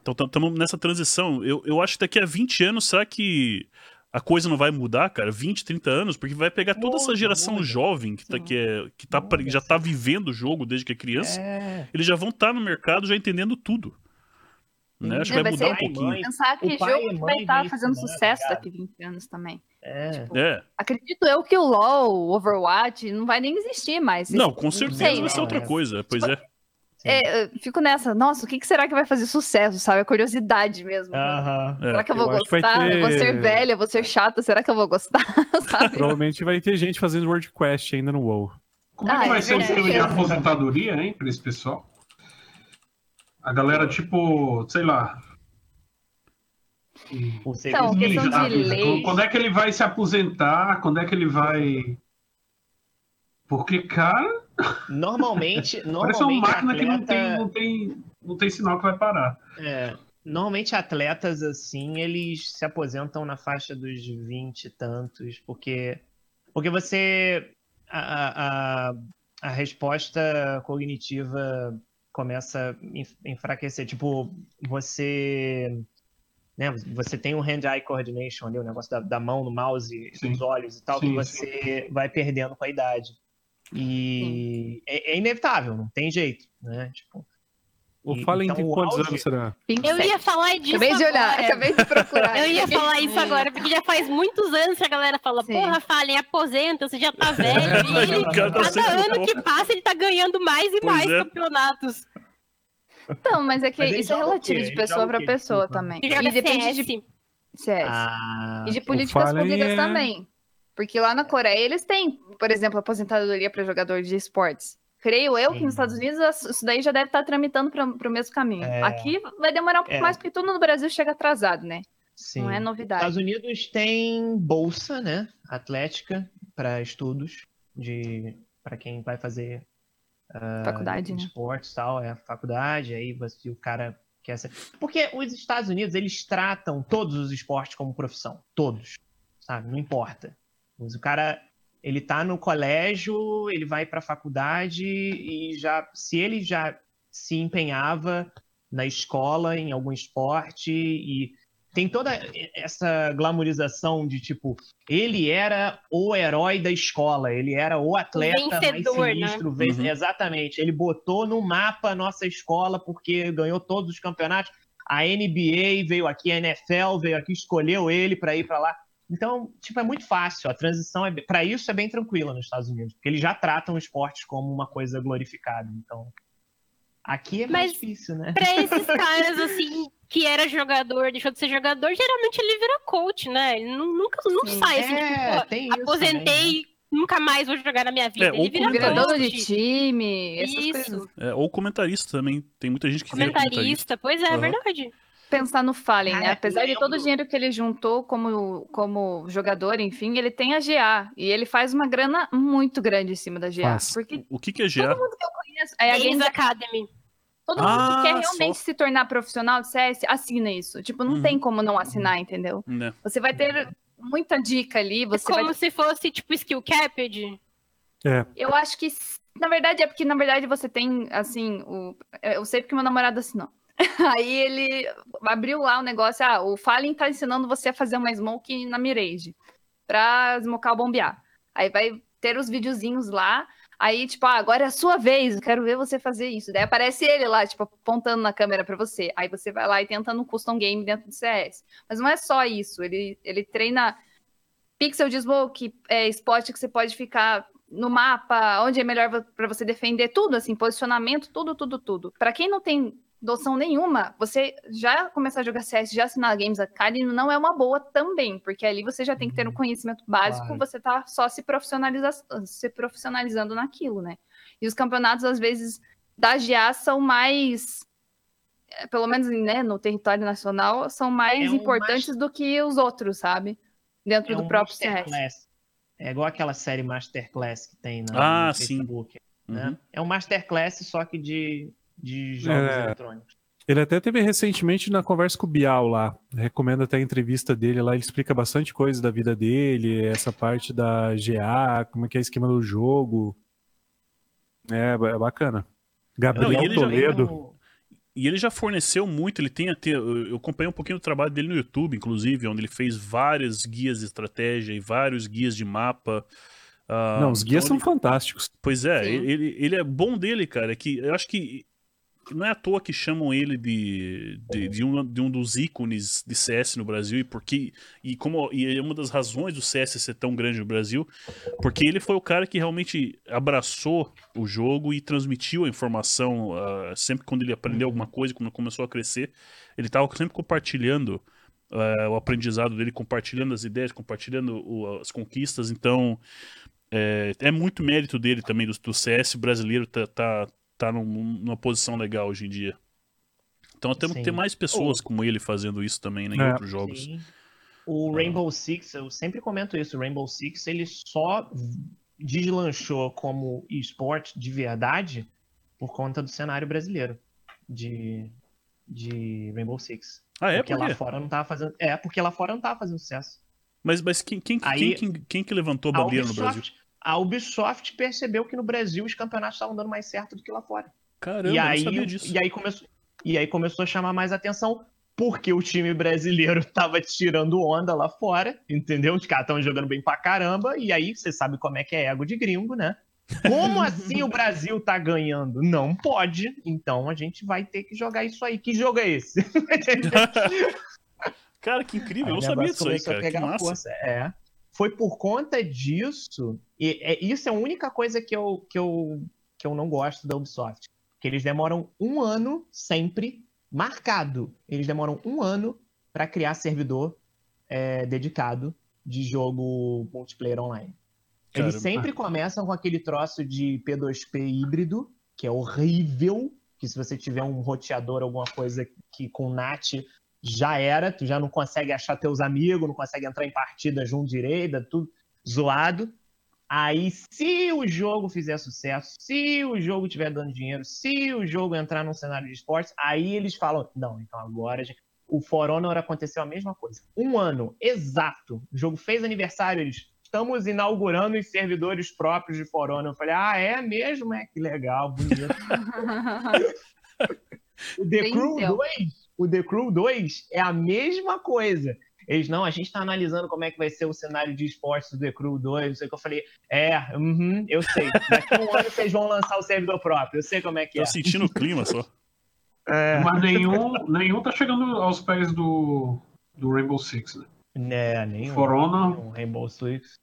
Então estamos nessa transição. Eu, eu acho que daqui a 20 anos, será que a coisa não vai mudar, cara? 20, 30 anos? Porque vai pegar toda essa geração muda. jovem que, tá, que, é, que tá, já tá sim. vivendo o jogo desde que é criança. É. Eles já vão estar no mercado já entendendo tudo. Né? Acho que É, vai vai mudar ser- um pouquinho. Mãe, Pensar que O jogo e que vai estar vê fazendo né, sucesso ligado? daqui 20 anos também. É. É. Acredito eu que o LoL, o Overwatch, não vai nem existir mais. Não, com certeza sei, vai ser né? outra coisa. Pois é. É, eu fico nessa, nossa, o que, que será que vai fazer sucesso, sabe? A curiosidade mesmo. Aham. É. Será que eu Eu vou vai gostar? Eu vou ter- ser velha, eu vou ser chata, será que eu vou gostar? sabe? Provavelmente vai ter gente fazendo World Quest ainda no WoW. Como é Ah, que vai é ser o esquema de aposentadoria, hein, pra esse pessoal? A galera, tipo, sei lá. Então, questão de lei. Quando é que ele vai se aposentar? Quando é que ele vai. Porque, cara, Normalmente, parece uma normalmente máquina que não tem, atleta, não, tem, não tem sinal que vai parar. é, normalmente atletas assim, eles se aposentam na faixa dos 20 e tantos, porque porque você a, a- a resposta cognitiva começa a enf- enfraquecer, tipo, você né, você tem o hand-eye coordination ali, o negócio da, da mão no mouse, Sim. dos olhos e tal, Sim, que você vai perdendo com a idade. E é, é inevitável, não tem jeito, né? Tipo, O Fallen então, tem quantos auge- anos será? Eu ia falar disso Acabei de olhar, agora. acabei de procurar. Eu ia falar isso agora, porque já faz muitos anos que a galera fala, Sim. porra, Fallen, aposenta, você já tá velho. E ele, tá cada ano bom. que passa, ele tá ganhando mais e Pois mais é. campeonatos. Então, mas é que Mas isso é o relativo de pessoa pra quê? pessoa também. E depende CS. de CS. ah, E de políticas públicas é- também. Porque lá na Coreia eles têm, por exemplo, aposentadoria para jogador de esportes. Creio eu que nos Sim. Estados Unidos isso daí já deve estar tramitando para o mesmo caminho. É. Aqui vai demorar um pouco É. mais, porque tudo no Brasil chega atrasado, né? sim. Não é novidade. Estados Unidos tem bolsa, né, atlética para estudos de para quem vai fazer Faculdade, né? esportes e tal, é faculdade, aí você, o cara quer ser... Porque os Estados Unidos, eles tratam todos os esportes como profissão, todos, sabe? Não importa. Mas o cara, ele tá no colégio, ele vai pra faculdade e já, se ele já se empenhava na escola, em algum esporte e tem toda essa glamorização de tipo, ele era o herói da escola, ele era o atleta Vencedor, mais né? sinistro, ven- Uhum. exatamente. Ele botou no mapa a nossa escola porque ganhou todos os campeonatos. A NBA veio aqui, a NFL veio aqui, escolheu ele para ir para lá. Então, tipo, é muito fácil. A transição é para isso é bem tranquila nos Estados Unidos, porque eles já tratam o esporte como uma coisa glorificada. Então, aqui é mais Mas difícil, né? Pra esses caras, assim, que era jogador, deixou de ser jogador, geralmente ele vira coach, né? Ele nu- nunca não Sim. sai assim, É, tipo, tem isso aposentei, também, né? nunca mais vou jogar na minha vida. É, ou ele vira Vira comentarista. dono de time, essas Isso. coisas. É, ou comentarista também. Tem muita gente que vira comentarista. comentarista. Pois é, é Aham. verdade. Pensar no Fallen, né? Cara, Apesar eu de todo o dinheiro que ele juntou como, como jogador, enfim, ele tem a GA. E ele faz uma grana muito grande em cima da GA. Porque O que, que é GA? conheço, é a Games Games Academy. Todo mundo Ah, que quer realmente só. se tornar profissional de CS, assina isso. Tipo, não Uhum. tem como não assinar, entendeu? Né? Você vai ter muita dica ali, É você como vai... se fosse, tipo, skill capped. É, Eu acho que, na verdade, é porque, na verdade, você tem, assim, o... eu sei porque meu namorado assinou. Aí ele abriu lá o negócio, ah, o Fallen tá ensinando você a fazer uma smoke na Mirage, pra smocar ou bombear. Aí vai ter os videozinhos lá, aí, tipo, ah, agora é a sua vez, eu quero ver você fazer isso. Daí aparece ele lá, tipo, apontando na câmera pra você. Aí você vai lá e tenta no custom game dentro do CS. Mas não é só isso, ele, ele treina pixel de smoke, é, spot que você pode ficar no mapa, onde é melhor para você defender, tudo assim, posicionamento, tudo, tudo, tudo. Para quem não tem noção nenhuma, você já começar a jogar CS, já assinar a Games Academy não é uma boa também, porque ali você já tem que ter um conhecimento básico, Claro. você tá só se, profissionaliza se profissionalizando naquilo, né? E os campeonatos, às vezes, da GA são mais, eh, pelo menos né, no território nacional, são mais É um importantes do que os outros, sabe? Dentro É do um próprio CS. É igual aquela série Masterclass que tem na, Ah, no sim. Facebook. Né? Uhum. É um Masterclass só que de, de jogos É. eletrônicos. Ele até teve recentemente na conversa com o Bial lá. Recomendo até a entrevista dele lá. Ele explica bastante coisa da vida dele, essa parte da GA, como é que é o esquema do jogo. É, é bacana. Gabriel Não, e ele já- Toledo. E ele já forneceu muito, ele tem até. Eu eu acompanhei um pouquinho do trabalho dele no YouTube, inclusive, onde ele fez várias guias de estratégia e vários guias de mapa. Ah, Não, os guias então são fantásticos. Pois é, ele, ele é bom dele, cara. é Que eu acho que não é à toa que chamam ele de, de, de um, de um dos ícones de CS no Brasil, e porque e como e é uma das razões do CS ser tão grande no Brasil, porque ele foi o cara que realmente abraçou o jogo e transmitiu a informação ah, sempre quando ele aprendeu alguma coisa, quando começou a crescer, ele estava sempre compartilhando ah, o aprendizado dele, compartilhando as ideias, compartilhando o- as conquistas, então é, é muito mérito dele também, do, do CS brasileiro tá, tá, tá num- numa posição legal hoje em dia. Então temos que ter mais pessoas como ele fazendo isso também né, em É. outros jogos. Sim. O Rainbow Six, eu sempre comento isso, o Rainbow Six ele só deslanchou como esporte de verdade por conta do cenário brasileiro de, de Rainbow Six. Ah, é? porque Por lá fora não tava fazendo. É, porque lá fora não tava fazendo sucesso. Mas, mas quem, quem, Aí- quem, quem, quem que levantou a A bandeira no Brasil? A Ubisoft percebeu que no Brasil os campeonatos estavam dando mais certo do que lá fora. Caramba, e, eu aí, não sabia disso. e, aí começou, e aí começou a chamar mais atenção porque o time brasileiro tava tirando onda lá fora, entendeu? Os caras estavam jogando bem pra caramba, e aí você sabe como é que é ego de gringo, né? Como assim o Brasil tá ganhando? Não pode, então a gente vai ter que jogar isso aí. Que jogo é esse? Cara, que incrível, eu não Aí sabia disso aí, cara. Que massa. força. É. Foi por conta disso. E é, isso é a única coisa que eu, que, eu, que eu não gosto da Ubisoft. Que eles demoram um ano sempre marcado. Eles demoram um ano para criar servidor é, dedicado de jogo multiplayer online. Eles Caramba. sempre começam com aquele troço de P2P híbrido, que é horrível. Que se você tiver um roteador, alguma coisa que com NAT, já era. Tu já não consegue achar teus amigos, não consegue entrar em partida junto direita, tudo zoado. Aí, se o jogo fizer sucesso, se o jogo estiver dando dinheiro, se o jogo entrar num cenário de esportes, aí eles falam: não, então agora. gente- O For Honor aconteceu a mesma coisa. Um ano exato. O jogo fez aniversário, eles. Estamos inaugurando os servidores próprios de For Honor. Eu falei, ah, é mesmo? É que legal, bonito. O The Bem Crew então. 2, o The Crew 2 é a mesma coisa. Eles, não, a gente está analisando como é que vai ser o cenário de esportes do The Crew 2, não sei o que eu falei. É, uhum, eu sei. Daqui a um ano vocês vão lançar o servidor próprio, eu sei como é que Tô é. sentindo o clima só. É, Mas nenhum, nenhum tá chegando aos pés do, do Rainbow Six, né? né, nenhum. For Honor, nenhum Rainbow Six.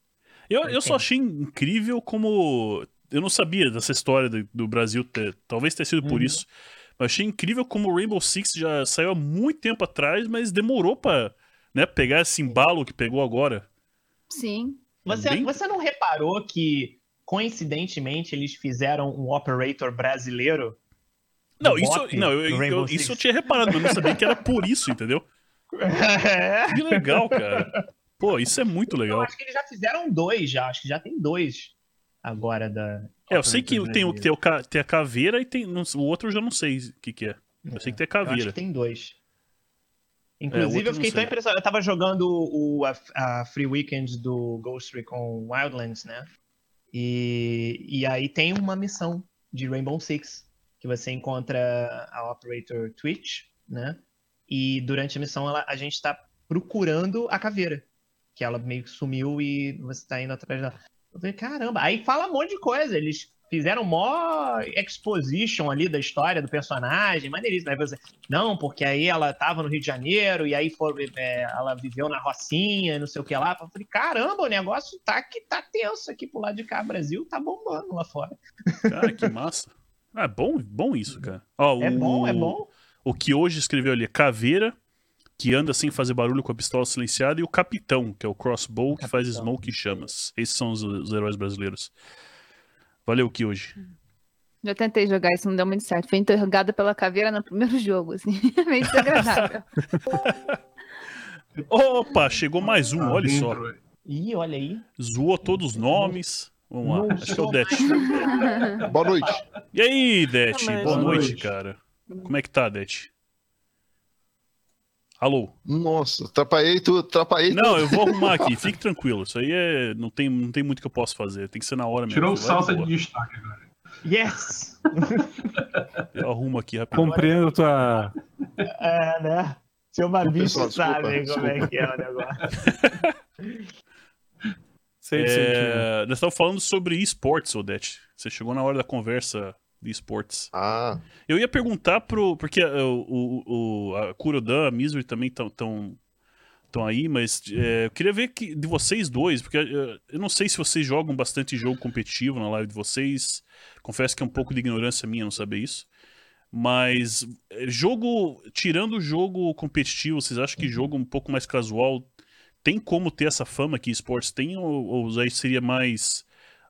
Eu, eu só achei incrível como. Eu não sabia dessa história do, do Brasil, ter, talvez tenha sido por Uhum. isso. Mas achei incrível como o Rainbow Six já saiu há muito tempo atrás, mas demorou pra né, pegar esse embalo que pegou agora. Sim. Você, Bem- você não reparou que, coincidentemente, eles fizeram um operator brasileiro? Não, isso, não, eu, eu- isso eu tinha reparado, mas não sabia que era por isso, entendeu? Que legal, cara. Pô, isso é muito Eu legal. acho que eles já fizeram dois, já. Acho que já tem dois agora da. É, eu sei que tem, o- tem, o tem a caveira e tem. o outro eu já não sei o que, que é. Eu sei que tem a Eu acho caveira. que tem dois. É, o Inclusive, outro eu fiquei tão impressionado. Eu tava jogando o, a, a Free Weekend do Ghost Recon Wildlands, né? E, e aí tem uma missão de Rainbow Six que você encontra a Operator Twitch, né? E durante a missão ela, a gente tá procurando a caveira. Que ela meio que sumiu e você tá indo atrás dela. Eu falei, caramba. Aí fala um monte de coisa. Eles fizeram mó exposition ali da história do personagem, maneiríssimo. Aí você, não, porque aí ela tava no Rio de Janeiro e aí foi, é, ela viveu na Rocinha, não sei o que lá. Eu falei, caramba, o negócio tá que tá tenso aqui pro lado de cá. Brasil tá bombando lá fora. Cara, que massa. Ah, é bom, bom isso, cara. Ó, É o- bom, é bom. O que hoje escreveu ali é Caveira, que anda sem fazer barulho com a pistola silenciada, e o Capitão, que é o crossbow que faz smoke e chamas. Esses são os, os heróis brasileiros. Valeu que hoje. Já tentei jogar isso, não deu muito certo. Fui interrogada pela caveira no primeiro jogo, assim. Meio desagradável. Opa, chegou mais um, tá olha só. Ih, olha aí. Zoou todos os nomes. Vamos lá, Não acho que é o Det. Boa noite. E aí, Det? Boa Boa noite, noite. cara. Como é que tá, Det? Alô? Nossa, atrapalhei tudo, atrapalhei Não, eu vou arrumar aqui, fique tranquilo. Isso aí é. Não tem, não tem muito que eu possa fazer. Tem que ser na hora mesmo. Tirou o salsa de destaque agora. Yes! Eu arrumo aqui rapidinho. Compreendo tua. É, né? Seu Babicho Pessoal, desculpa, sabe como é que é o negócio. Sei. É, nós estávamos falando sobre esportes, Odete. Você chegou na hora da conversa de esportes. Ah, Eu ia perguntar pro. Porque é, o, o, o- a Kurodan, a Misery também estão tão, tão aí, mas é, eu queria ver que, de vocês dois, porque é, eu não sei se vocês jogam bastante jogo competitivo na live de vocês. Confesso que é um pouco de ignorância minha não saber isso. Mas é, jogo. Tirando o jogo competitivo, vocês acham que jogo um pouco mais casual tem como ter essa fama que esportes tem, ou, ou aí seria mais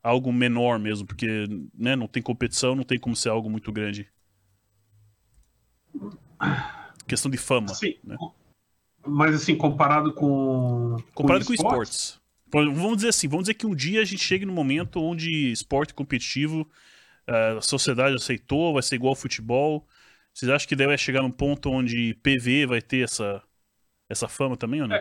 algo menor mesmo? Porque né, não tem competição, não tem como ser algo muito grande. Questão de fama. Assim, né? Mas assim, comparado com. Comparado com esportes, esportes. Por- Vamos dizer assim, vamos dizer que um dia a gente chegue no momento onde esporte competitivo, eh, a sociedade aceitou, vai ser igual ao futebol. Vocês acham que vai chegar num ponto onde PV vai ter essa, essa fama também ou não?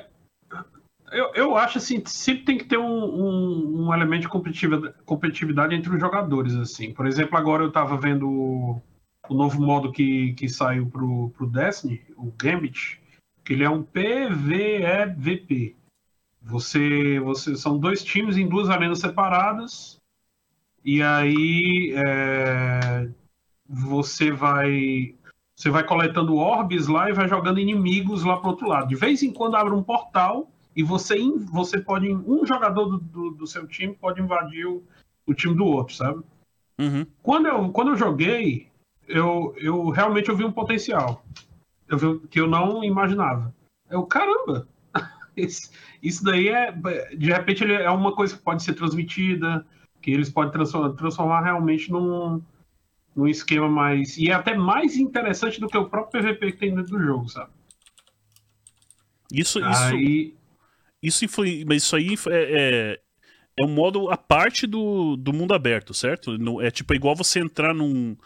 Eu, eu acho assim, sempre tem que ter um, um, um elemento de competitividade, competitividade entre os jogadores, assim. Por exemplo, agora eu tava vendo o, o novo modo que, que saiu pro, pro Destiny, o Gambit, que ele é um PVEVP. Você, você são dois times em duas arenas separadas e aí é, você vai você vai coletando orbes lá e vai jogando inimigos lá pro outro lado. De vez em quando abre um portal e você, você pode. Um jogador do, do, do seu time pode invadir o, o time do outro, sabe? Uhum. Quando eu, quando eu joguei, eu, eu realmente eu vi um potencial. Eu vi que eu não imaginava. Eu, caramba! Esse- isso daí é. De repente, ele é uma coisa que pode ser transmitida, que eles podem transformar, transformar realmente num, num esquema mais. E é até mais interessante do que o próprio PVP que tem dentro do jogo, sabe? Isso, isso, Aí. Isso influi, mas isso aí é, é, é um modo à parte do, do mundo aberto, certo? No- É tipo é igual você entrar num,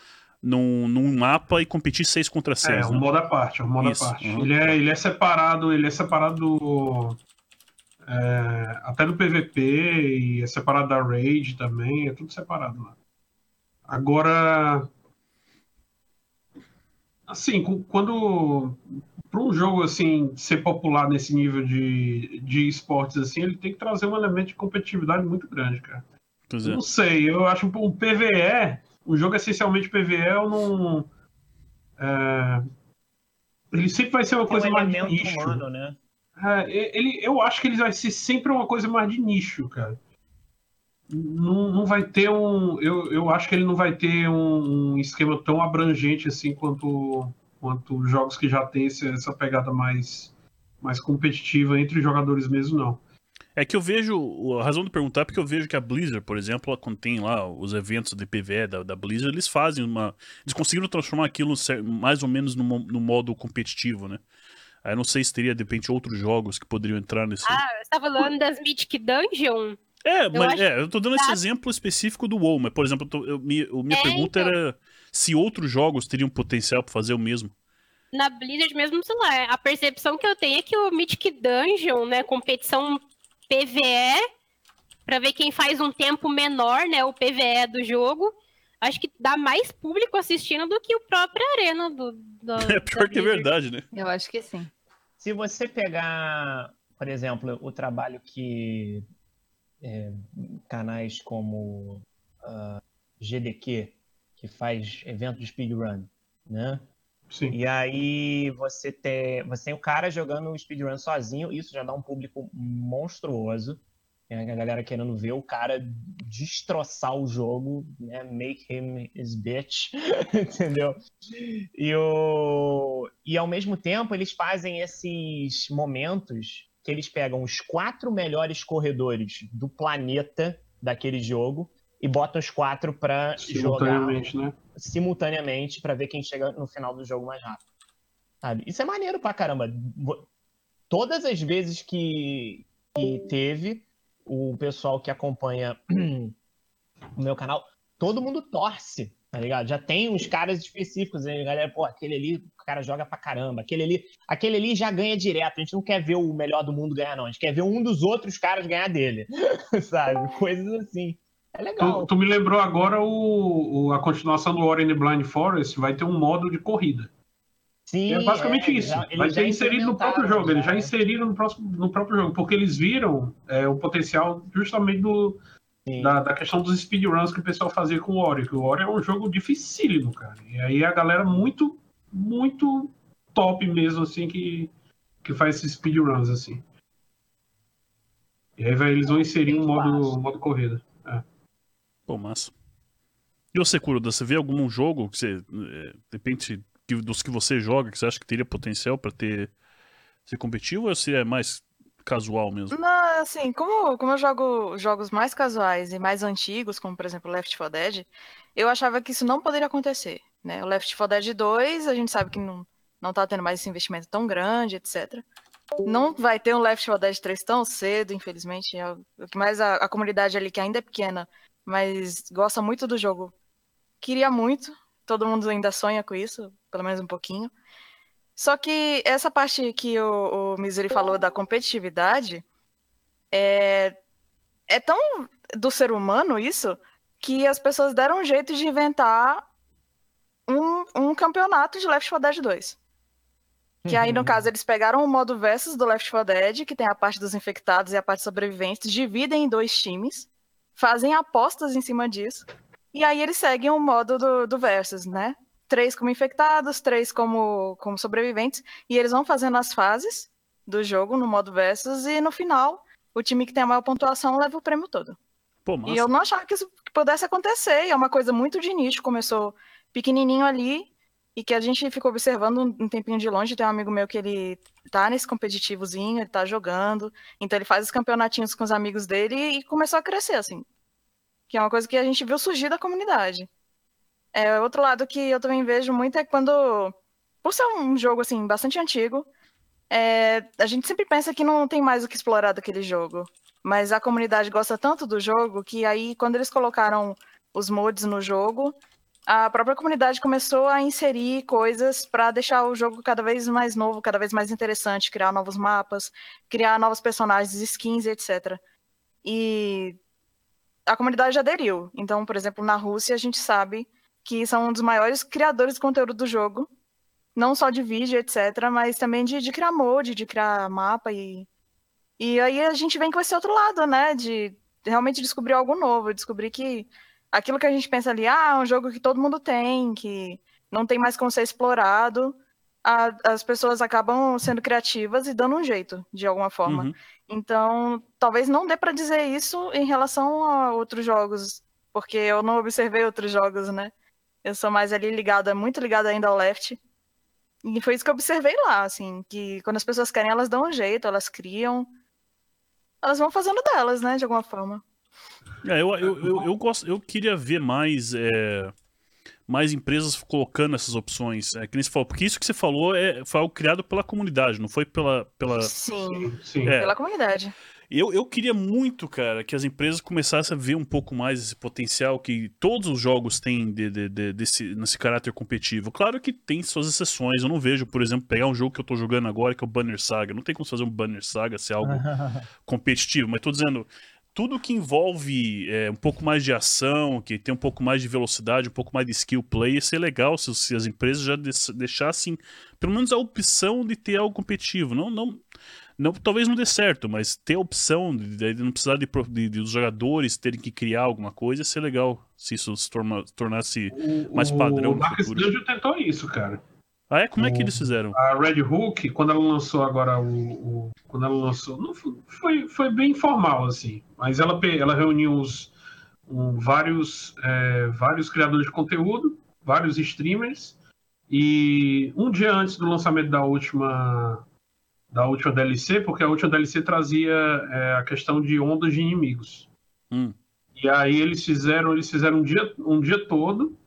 num, num mapa e competir 6 contra É, 6. um né? modo à parte, é um modo Isso, à parte. uhum. Ele, é, ele é separado, ele é separado do. é, até do PVP e é separado da Raid também, é tudo separado lá. Agora. Assim, quando para um jogo assim ser popular nesse nível de, de esportes assim, ele tem que trazer um elemento de competitividade muito grande, cara. Pois Eu é. Não sei, eu acho um PVE, um jogo essencialmente PVE, eu não. é, ele sempre vai ser uma Tem coisa um mais de nicho. humano, né? É, ele, eu acho que ele vai ser sempre uma coisa mais de nicho, cara. Não, não vai ter um. Eu, eu acho que ele não vai ter um, um esquema tão abrangente assim quanto, quanto os jogos que já tem essa pegada mais, mais competitiva entre os jogadores mesmo, não. É que eu vejo, a razão de perguntar é porque eu vejo que a Blizzard, por exemplo, ela, quando tem lá os eventos de PVE da, da Blizzard, eles fazem uma. Eles conseguiram transformar aquilo mais ou menos no, no modo competitivo, né? Aí eu não sei se teria, de repente, outros jogos que poderiam entrar nesse. Ah, você tá falando das Mythic Dungeon? é, mas acho é, eu tô dando esse que- exemplo específico do WoW, mas, por exemplo, eu tô- eu- mi- o- minha É, pergunta então. era se outros jogos teriam potencial pra fazer o mesmo. Na Blizzard mesmo, sei lá, a percepção que eu tenho é que o Mythic Dungeon, né, competição PVE, pra ver quem faz um tempo menor, né, o PVE do jogo, acho que dá mais público assistindo do que o próprio Arena do, do É pior que é verdade, né? Eu acho que sim. Se você pegar, por exemplo, o trabalho que é, canais como ah, GDQ, que faz evento de speedrun, né? Sim. E aí você tem, você tem o cara jogando o speedrun sozinho, isso já dá um público monstruoso. Tem a galera querendo ver o cara destroçar o jogo, né? Make him his bitch, entendeu? E, o... e ao mesmo tempo eles fazem esses momentos que eles pegam os quatro melhores corredores do planeta daquele jogo e botam os quatro pra jogar Simultaneamente, né? simultaneamente pra ver quem chega no final do jogo mais rápido. Sabe? Isso é maneiro pra caramba. Todas as vezes que, que teve, o pessoal que acompanha o meu canal, todo mundo torce, tá ligado? Já tem uns caras específicos, né? galera, pô, aquele ali, o cara joga pra caramba, aquele ali, aquele ali já ganha direto. A gente não quer ver o melhor do mundo ganhar, não. A gente quer ver um dos outros caras ganhar dele, sabe? Coisas assim. É legal. Tu, tu me lembrou agora o, o- a continuação do the Blind Forest vai ter um modo de corrida. Sim, É basicamente é, isso. já- eles Vai já ser inserido no próprio jogo. Eles já já. inseriram no, próximo, no próprio jogo, porque eles viram é, o potencial justamente do, da, da questão dos speedruns que o pessoal fazia com o Ori. Que o Ori é um jogo dificílimo, cara. E aí a galera muito, muito top mesmo, assim, que, que faz esses speedruns, assim. E aí vai- eles vão inserir um modo, um modo corrida. Pô, massa. E você, Kuroda, você vê algum jogo que você, eh, de repente, dos que você joga, que você acha que teria potencial pra ter ser competitivo ou se é mais casual mesmo? Não, assim, como, como eu jogo jogos mais casuais e mais antigos, como por exemplo Left 4 Dead, eu achava que isso não poderia acontecer, né? O Left 4 Dead 2, a gente sabe que não, não tá tendo mais esse investimento tão grande, etc. Não vai ter um Left 4 Dead 3 tão cedo, infelizmente. É o que mais a, a comunidade ali, que ainda é pequena, mas gosta muito do jogo, queria muito. Todo mundo ainda sonha com isso, pelo menos um pouquinho. Só que essa parte que o, o Misery falou da competitividade é, é tão do ser humano isso que as pessoas deram um jeito de inventar um, um campeonato de Left 4 Dead 2. Que aí, no caso, eles pegaram o modo versus do Left 4 Dead, que tem a parte dos infectados e a parte sobreviventes, dividem em dois times, fazem apostas em cima disso, e aí eles seguem o modo do, do versus, né? Três como infectados, três como, como sobreviventes, e eles vão fazendo as fases do jogo no modo versus, e no final, o time que tem a maior pontuação leva o prêmio todo. Pô. E eu não achava que isso pudesse acontecer. E é uma coisa muito de nicho. Começou pequenininho ali e que a gente ficou observando um tempinho de longe. Tem um amigo meu que ele tá nesse competitivozinho, ele tá jogando. Então ele faz os campeonatinhos com os amigos dele e começou a crescer, assim. Que é uma coisa que a gente viu surgir da comunidade. É, outro lado que eu também vejo muito é quando, por ser um jogo, assim, bastante antigo, é, a gente sempre pensa que não tem mais o que explorar daquele jogo. Mas a comunidade gosta tanto do jogo que aí, quando eles colocaram os mods no jogo, a própria comunidade começou a inserir coisas para deixar o jogo cada vez mais novo, cada vez mais interessante, criar novos mapas, criar novos personagens, skins, etc. E a comunidade aderiu. Então, por exemplo, na Rússia, a gente sabe que são um dos maiores criadores de conteúdo do jogo. Não só de vídeo, etc., mas também de, de criar mod, de criar mapa e. E aí a gente vem com esse outro lado, né? De realmente descobrir algo novo, descobrir que aquilo que a gente pensa ali, ah, é um jogo que todo mundo tem, que não tem mais como ser explorado, a- as pessoas acabam sendo criativas e dando um jeito, de alguma forma. Uhum. Então, talvez não dê pra dizer isso em relação a outros jogos, porque eu não observei outros jogos, né? Eu sou mais ali ligada, muito ligada ainda ao Left. E foi isso que eu observei lá, assim, que quando as pessoas querem, elas dão um jeito, elas criam. Elas vão fazendo delas, né, de alguma forma. É, eu, eu, eu, eu, gosto, eu queria ver mais, é, mais empresas colocando essas opções. É, que nem você falou, porque isso que você falou é, foi algo criado pela comunidade, não foi pela. pela... Sim, Sim. É. pela comunidade. Eu, eu queria muito, cara, que as empresas começassem a ver um pouco mais esse potencial que todos os jogos têm de, de- de- desse, nesse caráter competitivo. Claro que tem suas exceções. Eu não vejo, por exemplo, pegar um jogo que eu tô jogando agora, que é o Banner Saga. Não tem como fazer um Banner Saga ser algo competitivo, mas tô dizendo. Tudo que envolve é, um pouco mais de ação, que tem um pouco mais de velocidade, um pouco mais de skill play, ia ser legal se, se as empresas já deixassem pelo menos a opção de ter algo competitivo. Não, não, não, talvez não dê certo, mas ter a opção de, de não precisar de, de- de os jogadores terem que criar alguma coisa ia ser legal se isso se torna- tornasse. O, mais padrão o Darkest. Dungeon tentou isso, cara. Ah, é? Como é que O- eles fizeram? A Red Hook, quando ela lançou agora o. o- quando ela lançou. Não foi, foi, bem informal, assim. Mas ela, ela reuniu os, um, vários, é, vários criadores de conteúdo, vários streamers. E um dia antes do lançamento da última. Da última DLC, porque a última DLC trazia é, a questão de ondas de inimigos. Hum. E aí eles fizeram, eles fizeram um dia, um dia todo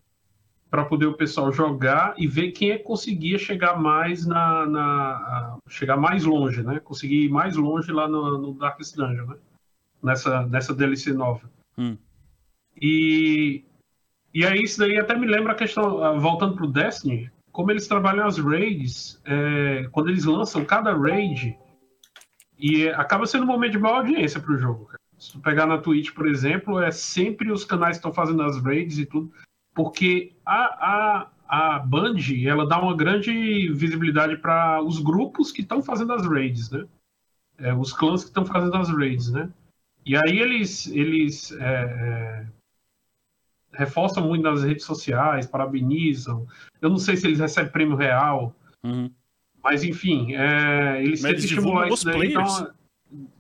para poder o pessoal jogar e ver quem é que conseguia chegar mais na, na chegar mais longe, né? Conseguir ir mais longe lá no, no Darkest Dungeon, né? Nessa nessa DLC nova. Hum. E e aí isso daí até me lembra a questão voltando pro Destiny, como eles trabalham as raids, é, quando eles lançam cada raid e é, acaba sendo um momento de maior audiência pro jogo. cara. Se tu pegar na Twitch, por exemplo, é sempre os canais que estão fazendo as raids e tudo, porque a, a, a Band ela dá uma grande visibilidade para os grupos que estão fazendo as raids, né? É, os clãs que estão fazendo as raids, né? E aí eles, eles é, é, reforçam muito nas redes sociais, parabenizam. Eu não sei se eles recebem prêmio real, Uhum. mas enfim, é, eles Mas eles estimular divulgam isso daí. Então,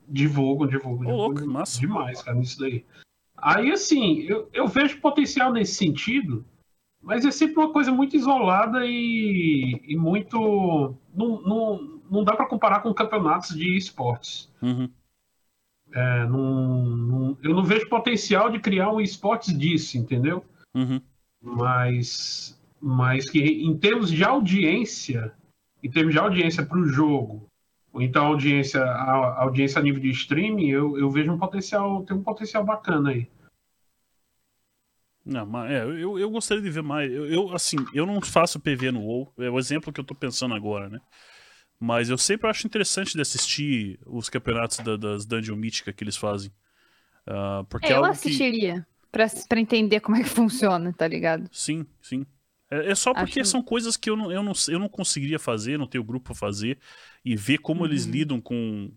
divulgam, divulgam. Louco, divulgam massa. demais, cara, nisso daí. Aí, assim, eu, eu vejo potencial nesse sentido, mas é sempre uma coisa muito isolada e, e muito. Não, não, não dá para comparar com campeonatos de esportes. Uhum. É, não- não- eu não vejo potencial de criar um esportes disso, entendeu? Uhum. mas mas que em termos de audiência, em termos de audiência para o jogo, ou então audiência a, a audiência a nível de streaming, eu, eu vejo um potencial, tem um potencial bacana aí. Não, mas é, eu, eu gostaria de ver mais. Eu, eu, assim, eu não faço PV no WoW, é o exemplo que eu tô pensando agora, né? Mas eu sempre acho interessante de assistir os campeonatos da- das Dungeon Mítica que eles fazem. Ah, porque é É, eu que. assistiria. Pra, pra entender como é que funciona, tá ligado? Sim, sim. É, é só porque Acho- são coisas que eu não, eu, não, eu não conseguiria fazer, não tenho grupo pra fazer, e ver como eles Uhum. lidam com,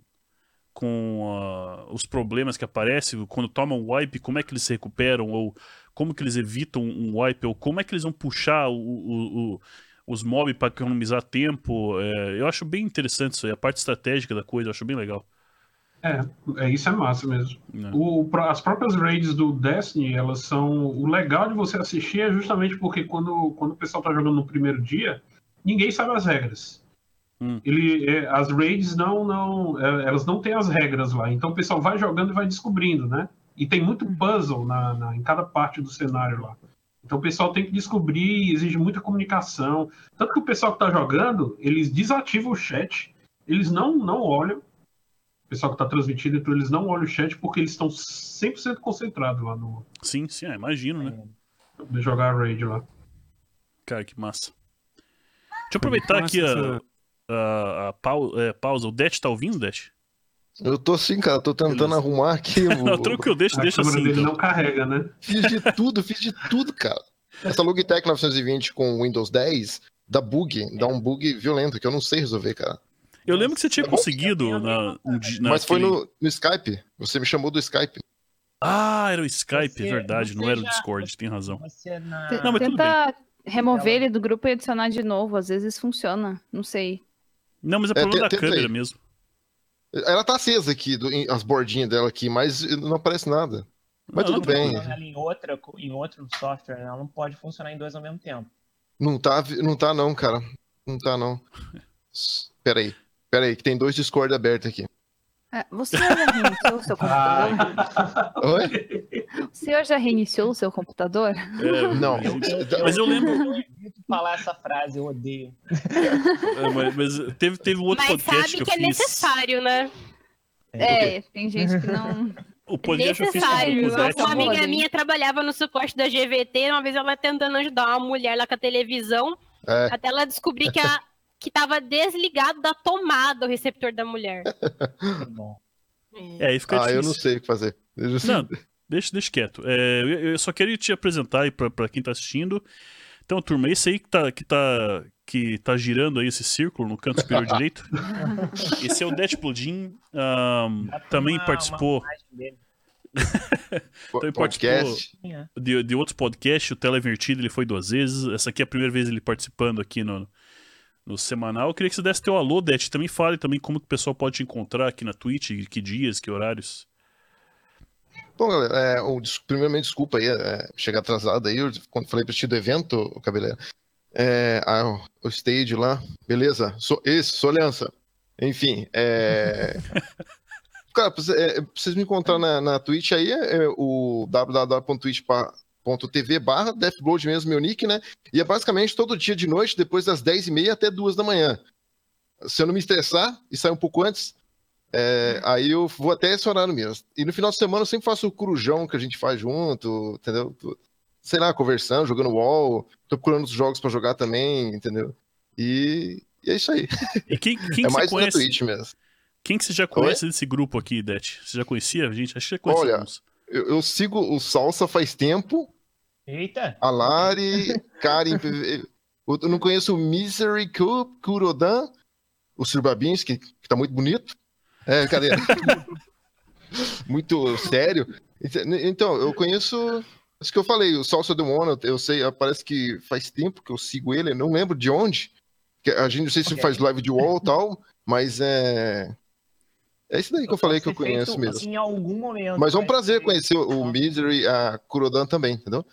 com ah, os problemas que aparecem, quando tomam um wipe, como é que eles se recuperam, ou como que eles evitam um wipe, ou como é que eles vão puxar o, o- o- os mobs para economizar tempo. É, eu acho bem interessante isso aí, a parte estratégica da coisa, eu acho bem legal. É, é isso é massa mesmo. O- o- as próprias raids do Destiny, elas são. O legal de você assistir é justamente porque quando, quando o pessoal tá jogando no primeiro dia, ninguém sabe as regras. Hum. Ele, é, as raids não, não. é, elas não têm as regras lá. Então o pessoal vai jogando e vai descobrindo, né? E tem muito puzzle na, na- em cada parte do cenário lá. Então o pessoal tem que descobrir, exige muita comunicação. Tanto que o pessoal que tá jogando, eles desativam o chat, eles não, não olham o pessoal que está transmitindo, então eles não olham o chat porque eles estão 100% concentrados lá no Sim, sim, é, imagino, né? de jogar a raid lá. Cara, que massa. Deixa eu aproveitar aqui a, essa- a, a pau- é, pausa. O Dash tá ouvindo, Dash? Eu tô assim, cara, tô tentando Beleza. arrumar aqui. Não, o- tranquilo, deixa, A deixa assim. dele então. não carrega, né? Fiz de tudo, fiz de tudo, cara. Essa Logitech 920 com Windows 10 dá bug, dá um bug violento que eu não sei resolver, cara. Eu lembro que você tinha Tá bom. conseguido na, um di- Mas foi no, no Skype. Você me chamou do Skype. Ah, era o Skype, Você- é verdade, não você era o já- Discord, tem razão. Na... Não, mas tudo Tenta remover ele do grupo e adicionar de novo. Às vezes funciona. Não sei. Não, mas é É, problema da câmera aí. mesmo. Ela tá acesa aqui, do- em- as bordinhas dela aqui, mas não aparece nada. Mas Não, tudo não, bem. Ela em, outra, em outro software, ela não pode funcionar em dois ao mesmo tempo. Não tá, não tá não, cara. Não tá não. S- Pera aí. Pera aí, que tem dois Discord abertos aqui. É, você já reiniciou o seu computador? Oi? O senhor já reiniciou o seu computador? É, Não. Mas eu lembro, falar essa frase, eu odeio. é, mas, mas teve, teve um outro Mas podcast sabe que eu que é fiz. necessário, né? É, tem gente que não. O podcast que eu fiz com necessário. o. Tá Uma amiga minha trabalhava no suporte da GVT, uma vez ela tentando ajudar uma mulher lá com a televisão, É. até ela descobrir que, a, que tava desligado da tomada o receptor da mulher. Tá. E- É, aí fica Ah, eu não sei o que fazer. Eu não deixa, deixa quieto. É, eu, eu só queria te apresentar aí pra, pra quem tá assistindo. Então, turma, esse aí que tá, que tá, que tá girando aí esse círculo no canto superior direito. Esse é o Plugin. ahn, Dá pra também uma- participou uma. Então, Podcast. É. de, de outros podcasts. O Televertido ele foi duas vezes. Essa aqui é a primeira vez ele participando aqui no, no semanal. Eu queria que você desse teu alô, Det. Também fale também como que o pessoal pode te encontrar aqui na Twitch, que dias, que horários. Bom, galera, é, primeiramente, desculpa aí, é, chegar atrasado aí, eu, quando falei pra ti do evento, o Cabeleira. É, ah, o- stage lá, beleza? Esse, Solença. Enfim, é... Cara, pra você- é, pra vocês me encontrar na, na Twitch aí, é, o www.twitch.tv barra Deathblood mesmo, meu nick, né? E é basicamente todo dia de noite, depois das 10h30 até 2 da manhã. Se eu não me estressar e sair um pouco antes, é, aí eu vou até esse horário mesmo. E no final de semana eu sempre faço o corujão que a gente faz junto, entendeu? Sei lá, conversando, jogando wall, tô procurando os jogos pra jogar também, entendeu? E, e é isso aí. E quem, quem é mais na conhece? Twitch mesmo. Quem que você já conhece desse grupo aqui, Det? Você já conhecia a gente? Acho que já conhecia Olha. Eu, eu sigo o Salsa faz tempo, Eita! a Lari, Karen. Eu não conheço o Misery Ku- Kurodan, o Sir Babinski, que tá muito bonito. É, cadê? muito sério. Então, eu conheço. Isso que eu falei, o Salsa do One, eu sei, parece que faz tempo que eu sigo ele, eu não lembro de onde. A gente não sei se Ok. faz live de wall e tal, mas é. É isso daí que eu falei que eu conheço mesmo. Em algum momento. Mas é um vai prazer ser- conhecer o Misery, a Kurodan também, entendeu?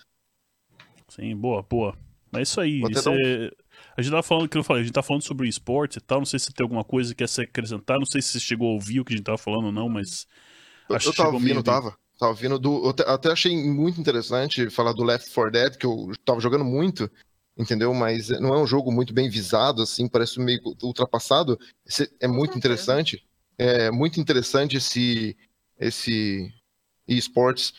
Sim, boa, boa. Mas é isso aí. Isso é- A gente tava falando, que eu falei, a gente tá falando sobre esportes e tal. Não sei se tem alguma coisa que quer se acrescentar. Não sei se você chegou a ouvir o que a gente tava falando ou não, mas. Eu, Acho eu tava meio ouvindo, tava. Tava ouvindo do. Eu até, até achei muito interessante falar do Left 4 Dead, que eu tava jogando muito, entendeu? Mas não é um jogo muito bem visado, assim, parece meio ultrapassado. Esse- é muito interessante. É muito interessante esse. Esse. esportes.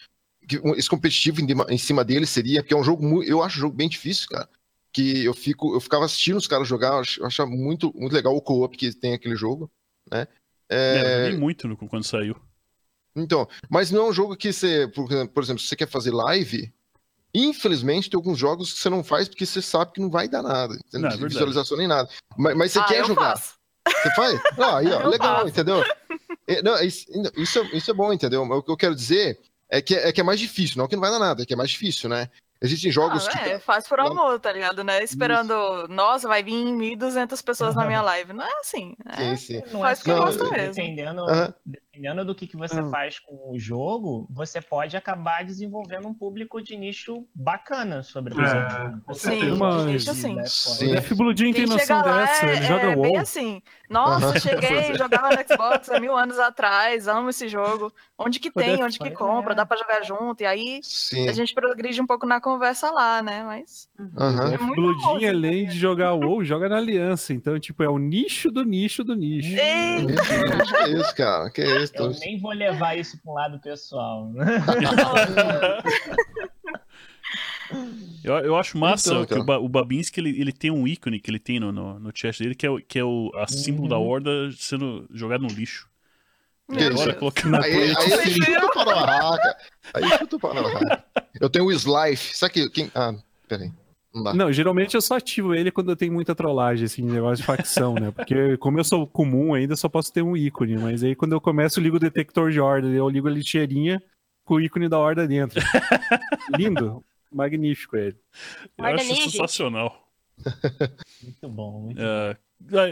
que- Esse competitivo em, cima dele seria, porque é um jogo muito. Eu acho um jogo bem difícil, cara. Que eu fico. Eu ficava assistindo os caras jogar, eu acho, muito, muito legal o co-op que tem aquele jogo, né? É, É, muito no- quando saiu. então, mas não é um jogo que você, por por exemplo, se você quer fazer live, infelizmente tem alguns jogos que você não faz porque você sabe que não vai dar nada. Você Não, não é visualização nem nada. Mas, mas você ah, quer eu jogar. faço. Você faz? Ah, aí, ó, Eu legal, faço. entendeu? É, não, isso, isso, é- isso é bom, entendeu? O que eu quero dizer é que, é que é mais difícil, não que não vai dar nada, é que é mais difícil, né? Existem jogos Ah, que. é, faz por amor, tá ligado, né? Esperando, nossa, vai vir 1.200 pessoas na minha live. Não é assim. Sim, É, sim. Não Faz é porque gosto mesmo. Dependendo, Aham. Dependendo do que, que você Ah. faz com o jogo, você pode acabar desenvolvendo um público de nicho bacana sobre o É, jogo. Sim. Mas- assim. Sim. O Def Bloodin tem noção dessa, é, ele joga é bem WoW. assim. Nossa, Aham. cheguei, jogava no Xbox há mil anos atrás, amo esse jogo. Onde que tem, Death onde que compra, é. dá pra jogar junto. E aí Sim. a gente progride um pouco na conversa lá, né? Mas Aham. Def muito bom, Bloodin, assim, além de jogar WoW, joga na aliança. Então, tipo, é o nicho do nicho do nicho. Ei, Que é isso, cara? Que é Eu nem vou levar isso para um lado pessoal. né? Eu, eu acho massa Então, que o, ba o Babinski ele, ele tem um ícone que ele tem no, no, no chat dele, que é, o- que é o a símbolo da Uhum. horda sendo jogado no lixo. Agora Deus. colocando na Aí, aí chuta barraca. Aí chuta para a barraca. Eu tenho o Slife. Sabe que quem. Ah, peraí. Não. Não, geralmente eu só ativo ele quando eu tenho muita trollagem, assim, negócio de facção, né? Porque como eu sou comum ainda, só posso ter um ícone. Mas aí quando eu começo, eu ligo o detector de horda, eu ligo a lixeirinha com o ícone da horda dentro. Lindo, magnífico ele. Eu Guarda acho sensacional. Muito bom, muito É,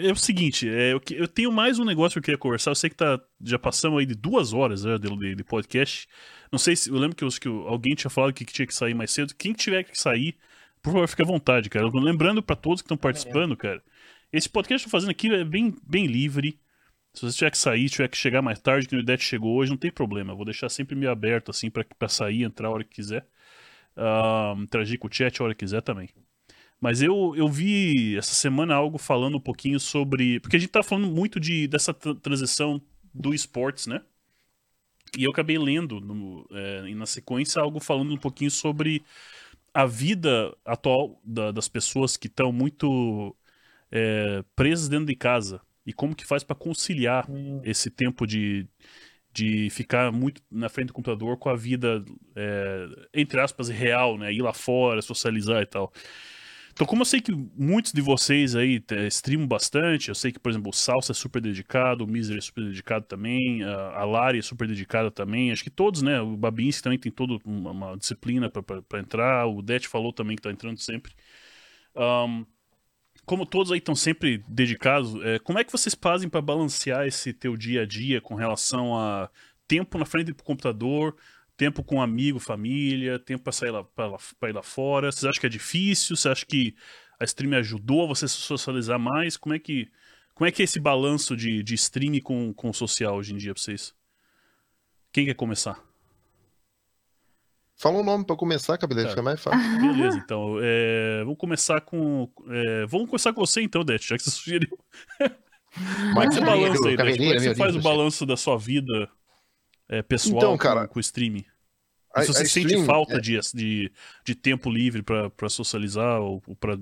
é o seguinte, é, eu, que- eu tenho mais um negócio que eu queria conversar. Eu sei que tá, já passamos aí de duas horas né, de, de- de podcast. Não sei se. Eu lembro que, eu- que eu- alguém tinha falado que tinha que sair mais cedo. Quem tiver que sair, por favor, fique à vontade, cara. Lembrando pra todos que estão participando, cara. Esse podcast que eu tô fazendo aqui é bem, bem livre. Se você tiver que sair, tiver que chegar mais tarde, que o Idete chegou hoje, não tem problema. Eu vou deixar sempre meio aberto, assim, pra, pra sair, entrar a hora que quiser. Ah, interagir com o chat a hora que quiser também. Mas eu, eu vi essa semana algo falando um pouquinho sobre. Porque a gente tá falando muito de, dessa tra- transição do esportes, né? E eu acabei lendo no, é, na sequência algo falando um pouquinho sobre a vida atual da- das pessoas que estão muito é, presas dentro de casa e como que faz para conciliar Hum, esse tempo de, de ficar muito na frente do computador com a vida, é, entre aspas, real, né? Ir lá fora, socializar e tal. Então, como eu sei que muitos de vocês aí é, streamam bastante, eu sei que, por exemplo, o Salsa é super dedicado, o Misery é super dedicado também, a, a Lari é super dedicada também, acho que todos, né? O Babinski também tem toda uma, uma disciplina para entrar, o Det falou também que tá entrando sempre. Ahn, como todos aí estão sempre dedicados, é, como é que vocês fazem para balancear esse teu dia a dia com relação a tempo na frente do computador, tempo com amigo, família, tempo para sair lá, para ir lá fora? Vocês acham que é difícil? Você acha que a stream ajudou você a se socializar mais? Como é que como é que é esse balanço de, de stream com, com o social hoje em dia pra vocês? Quem quer começar? Fala um nome pra começar, cabeleiro, Tá. fica mais fácil. Beleza, então. é, vamos começar com. é, vamos começar com você então, Det, já que você sugeriu. Como é que você balança aí? Como é que você faz o balanço da sua vida é, pessoal Então, com- cara, com, o streaming? A- se você sente stream falta é- de, de, de tempo livre pra, pra socializar ou, ou pra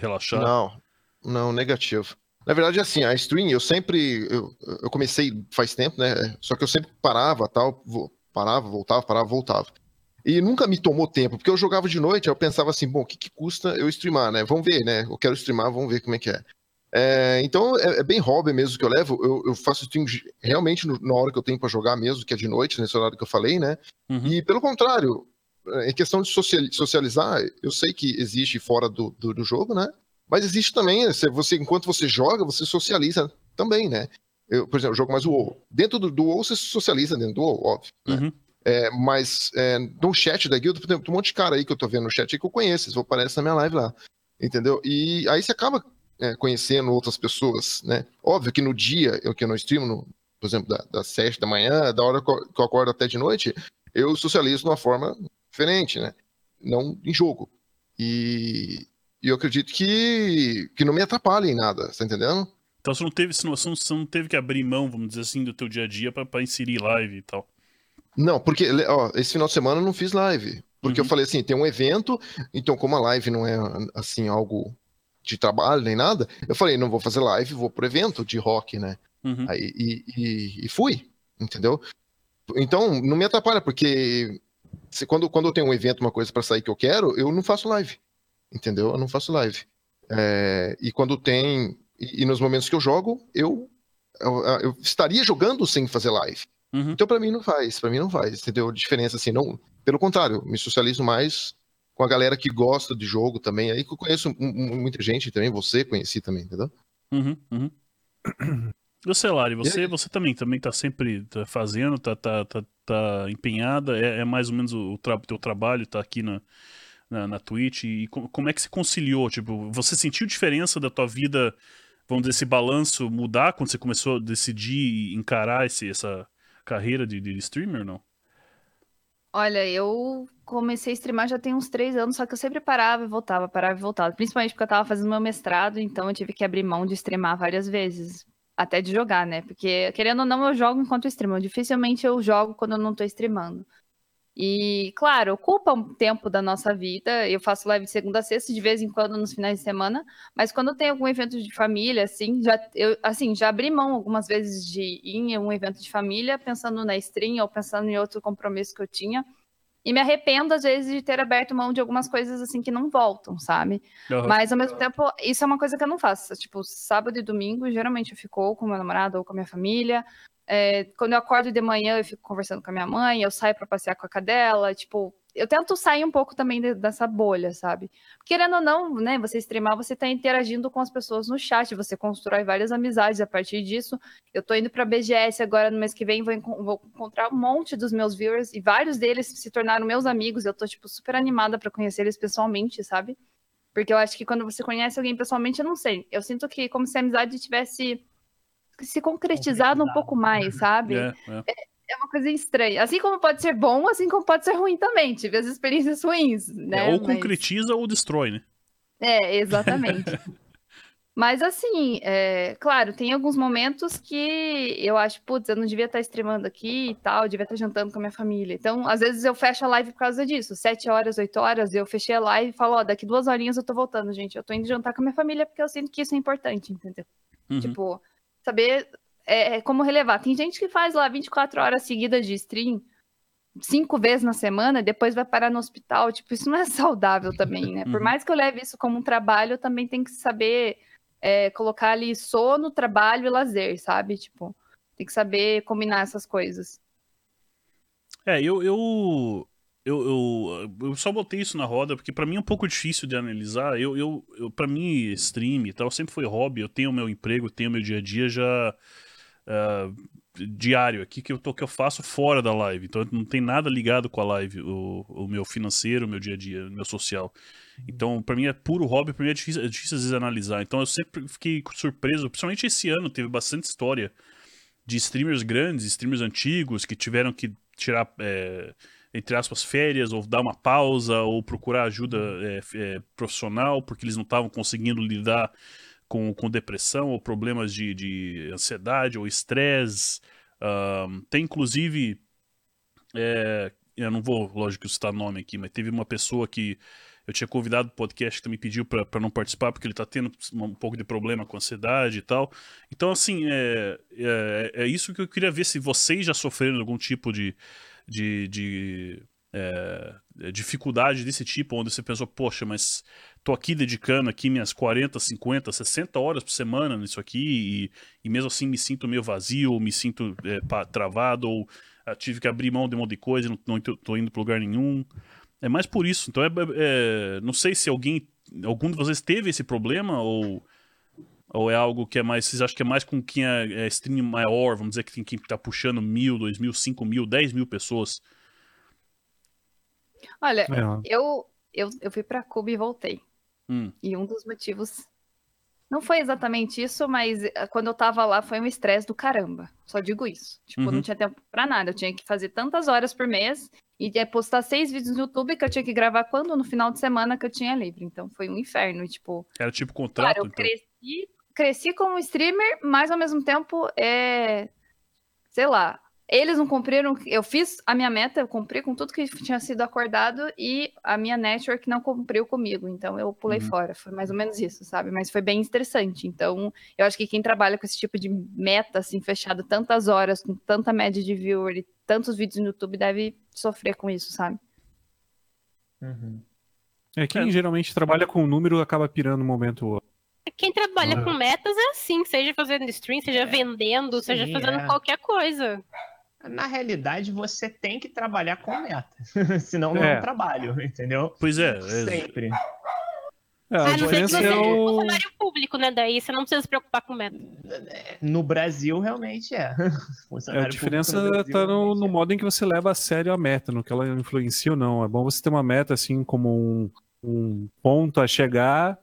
relaxar? Não, não, negativo. Na verdade, assim, a stream, eu sempre. Eu, eu comecei faz tempo, né? Só que eu sempre parava, tal, parava, voltava, parava, voltava. E nunca me tomou tempo, porque eu jogava de noite, eu pensava assim, bom, o que, que custa eu streamar, né? Vamos ver, né? Eu quero streamar, vamos ver como é que é. É, então, é, é bem hobby mesmo que eu levo. Eu, eu faço stream realmente no- na hora que eu tenho pra jogar mesmo, que é de noite, nesse horário que eu falei, né? Uhum. E pelo contrário, em questão de sociali- socializar, eu sei que existe fora do, do, do jogo, né? Mas existe também, você, você- enquanto você joga, você socializa também, né? Eu, por exemplo, eu jogo mais o WoW. Dentro do, do WoW, você socializa dentro do WoW, óbvio. né? Uhum. É, mas é, no chat da guilda, por exemplo, tem um monte de cara aí que eu tô vendo no chat aí que eu conheço, eles aparecem na minha live lá. Entendeu? E aí você acaba é, conhecendo outras pessoas, né? Óbvio que no dia eu que eu não streamo, no- por exemplo, da- das sete da manhã, da hora que eu acordo até de noite, eu socializo de uma forma diferente, né? Não em jogo. E, e eu acredito que, que não me atrapalha em nada, tá entendendo? Então você não, teve, você, não, você não teve que abrir mão, vamos dizer assim, do teu dia a dia pra, pra inserir live e tal. Não, porque ó, esse final de semana eu não fiz live. Porque Uhum. eu falei assim, tem um evento, então como a live não é assim algo de trabalho nem nada, eu falei, não vou fazer live, vou pro evento de rock, né? Uhum. Aí, e, e- e fui, entendeu? Então, não me atrapalha, porque se, quando, quando eu tenho um evento, uma coisa pra sair que eu quero, eu não faço live, entendeu? Eu não faço live. É, e quando tem. E, e nos momentos que eu jogo, eu, eu, eu estaria jogando sem fazer live. Uhum. Então, pra mim, não faz, pra mim não faz, entendeu? Diferença assim, não. Pelo contrário, me socializo mais com a galera que gosta de jogo também, aí que eu conheço mu- mu- muita gente também, você conheci também, entendeu? Uhum, uhum. E você, Lari, você, você também, também tá sempre tá fazendo, tá, tá, tá, tá empenhada, é, é mais ou menos o, tra teu trabalho, tá aqui na, na, na Twitch, e co- como é que se conciliou? Tipo, você sentiu diferença da tua vida, vamos dizer, esse balanço mudar quando você começou a decidir encarar esse, essa carreira de, de streamer, não? Olha, eu comecei a streamar já tem uns três anos, só que eu sempre parava e voltava, parava e voltava. Principalmente porque eu tava fazendo meu mestrado, então eu tive que abrir mão de streamar várias vezes. Até de jogar, né? Porque, querendo ou não, eu jogo enquanto eu streamo. Dificilmente eu jogo quando eu não tô streamando. E, claro, ocupa um tempo da nossa vida. Eu faço live de segunda a sexta, de vez em quando nos finais de semana. Mas quando tem algum evento de família, assim, já, eu, assim, já abri mão algumas vezes de ir em um evento de família, pensando na stream ou pensando em outro compromisso que eu tinha. E me arrependo, às vezes, de ter aberto mão de algumas coisas assim que não voltam, sabe? Aham. Mas ao mesmo tempo, isso é uma coisa que eu não faço. Tipo, sábado e domingo, geralmente eu fico com meu namorado ou com a minha família. É, quando eu acordo de manhã, eu fico conversando com a minha mãe, eu saio pra passear com a cadela. Tipo, eu tento sair um pouco também de- dessa bolha, sabe? Querendo ou não, né? Você streamar, você tá interagindo com as pessoas no chat, você constrói várias amizades a partir disso. Eu tô indo pra BGS agora no mês que vem, vou, vou encontrar um monte dos meus viewers e vários deles se tornaram meus amigos. Eu tô, tipo, super animada pra conhecer eles pessoalmente, sabe? Porque eu acho que quando você conhece alguém pessoalmente, eu não sei. Eu sinto que como se a amizade tivesse se concretizado um pouco mais, sabe? É, é. É uma coisa estranha. Assim como pode ser bom, assim como pode ser ruim também. Tive as experiências ruins, né? É, ou Mas- concretiza ou destrói, né? É, exatamente. Mas assim, é, claro, tem alguns momentos que eu acho, putz, eu não devia estar streamando aqui e tal, eu devia estar jantando com a minha família. Então, às vezes eu fecho a live por causa disso. Sete horas, oito horas, eu fechei a live e falo, ó, daqui duas horinhas eu tô voltando, gente. Eu tô indo jantar com a minha família porque eu sinto que isso é importante, entendeu? Uhum. Tipo, saber é, é, como relevar. Tem gente que faz lá 24 horas seguidas de stream, cinco vezes na semana, e depois vai parar no hospital. Tipo, isso não é saudável também, né? Por Uhum. mais que eu leve isso como um trabalho, eu também tenho que saber é, colocar ali sono, trabalho e lazer, sabe? Tipo, tem que saber combinar essas coisas. É, eu, eu, eu, eu, eu só botei isso na roda porque pra mim é um pouco difícil de analisar. Eu, eu, eu para mim stream e tal sempre foi hobby. Eu tenho meu emprego, tenho meu dia a dia já ah, diário aqui que eu tô que eu faço fora da live. Então não tem nada ligado com a live, o, o meu financeiro, o meu dia a dia, o meu social. Então pra mim é puro hobby, pra mim é difícil, é difícil às vezes analisar. Então eu sempre fiquei surpreso, principalmente esse ano teve bastante história de streamers grandes, streamers antigos que tiveram que tirar, é, entre aspas, férias, ou dar uma pausa, ou procurar ajuda é, é, profissional, porque eles não estavam conseguindo lidar com, com depressão, ou problemas de, de ansiedade, ou estresse. Ahn, tem inclusive. é, eu não vou, lógico, citar nome aqui, mas teve uma pessoa que eu tinha convidado o podcast que também pediu para não participar, porque ele tá tendo um pouco de problema com ansiedade e tal. Então, assim, é, é, é isso que eu queria ver se vocês já sofreram algum tipo de, de, de é, dificuldade desse tipo, onde você pensou, poxa, mas tô aqui dedicando aqui minhas 40, 50, 60 horas por semana nisso aqui, e, e mesmo assim me sinto meio vazio, me sinto é, pa- travado, ou ah, tive que abrir mão de um monte de coisa, não, não tô- indo para lugar nenhum. É mais por isso. Então, é, é- não sei se alguém, algum de vocês teve esse problema ou, ou é algo que é mais. Vocês acham que é mais com quem é, é stream maior, vamos dizer que tem quem tá puxando mil, dois mil, cinco mil, dez mil pessoas. Olha, É, eu, eu, eu fui pra Cuba e voltei. Hum, E um dos motivos. Não foi exatamente isso, mas eh, quando eu tava lá foi um estresse do caramba. Só digo isso. Tipo, Uhum. não tinha tempo pra nada. Eu tinha que fazer tantas horas por mês e eh, postar seis vídeos no YouTube que eu tinha que gravar quando? No final de semana que eu tinha livre. Então foi um inferno. E, tipo, era tipo claro, contrato, eu então. cresci, cresci como streamer, mas ao mesmo tempo é. Sei lá. Eles não cumpriram. Eu fiz a minha meta, eu cumpri com tudo que tinha sido acordado e a minha network não cumpriu comigo. Então eu pulei Uhum. fora. Foi mais ou menos isso, sabe? Mas foi bem estressante. Então eu acho que quem trabalha com esse tipo de meta, assim, fechado tantas horas, com tanta média de viewer e tantos vídeos no YouTube, deve sofrer com isso, sabe? Uhum. É, quem É. geralmente trabalha com número acaba pirando um momento ou outro. Quem trabalha Ah. com metas é assim, seja fazendo stream, seja vendendo, seja Sim, fazendo é. qualquer coisa. Na realidade, você tem que trabalhar com meta. Senão não é É. um trabalho, entendeu? Pois é, é, Sempre. É, a a não ser que você é o. funcionário público, né? Daí você não precisa se preocupar com meta. No Brasil, realmente é. É, a diferença público no Brasil, tá no, realmente no é. modo em que você leva a sério a meta, no que ela influencia ou não. É bom você ter uma meta assim como um, um ponto a chegar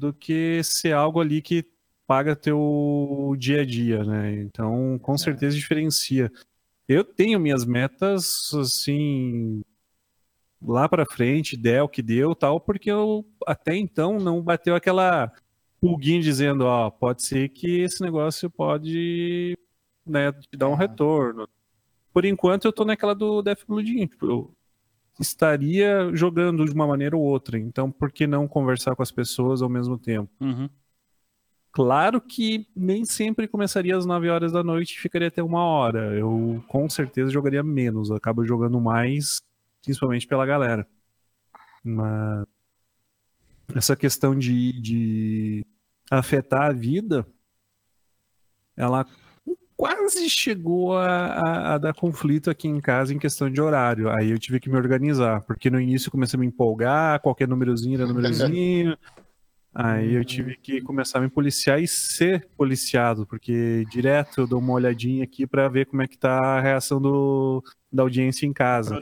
do que ser algo ali que paga teu dia a dia, né? Então, com certeza diferencia. Eu tenho minhas metas assim lá pra frente, der o que deu, tal, porque eu até então não bateu aquela pulguinha dizendo, ó, pode ser que esse negócio pode né, te dar um É. retorno. Por enquanto eu tô naquela do Death Bloodinho, tipo, eu estaria jogando de uma maneira ou outra, então por que não conversar com as pessoas ao mesmo tempo? Uhum. Claro que nem sempre começaria às 9 horas da noite e ficaria até uma hora. Eu com certeza jogaria menos, acabo jogando mais principalmente pela galera. Mas essa questão de, de afetar a vida, ela quase chegou a, a, a, dar conflito aqui em casa em questão de horário. Aí eu tive que me organizar, porque no início eu comecei a me empolgar, qualquer númerozinho era númerozinho. Aí eu tive que começar a me policiar e ser policiado, porque direto eu dou uma olhadinha aqui para ver como é que tá a reação do, da audiência em casa.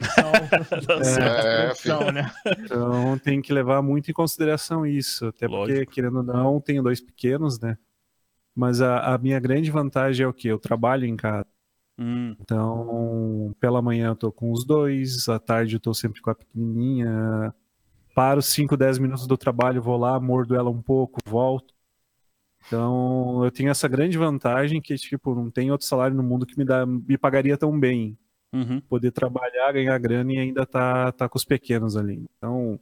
Produção, é, produção, né? Então tem que levar muito em consideração isso, até Lógico. porque, querendo ou não, tenho dois pequenos, né? Mas a, a minha grande vantagem é o que? Eu trabalho em casa. Hum. Então, pela manhã eu tô com os dois, à tarde eu tô sempre com a pequenininha. Paro 5, 10 minutos do trabalho, vou lá, mordo ela um pouco, volto. Então, eu tenho essa grande vantagem que, tipo, não tem outro salário no mundo que me, dá, me pagaria tão bem. Uhum. Poder trabalhar, ganhar grana e ainda tá, tá com os pequenos ali. Então,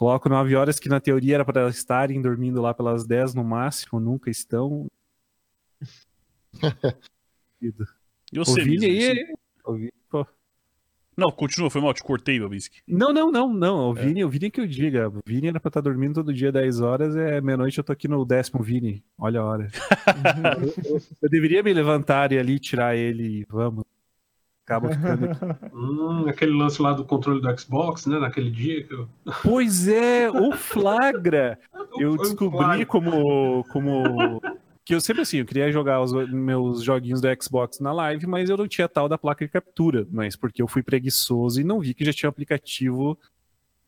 Coloco 9 horas que na teoria era para elas estarem dormindo lá pelas 10 no máximo, nunca estão. e você, o Vini aí. Pô. Não, continua, foi mal, te cortei, Babinski. Não, não, não, não. O é. Vini, o Vini que eu diga. O Vini era pra estar tá dormindo todo dia 10 horas, é meia-noite eu tô aqui no décimo Vini. Olha a hora. eu, eu, eu, deveria me levantar e ali tirar ele e vamos acaba ficando. hum, aquele lance lá do controle do Xbox, né? Naquele dia que eu. Pois é, o Flagra! eu descobri como. como... Que eu sempre assim, eu queria jogar os meus joguinhos do Xbox na live, mas eu não tinha tal da placa de captura. Mas porque eu fui preguiçoso e não vi que já tinha um aplicativo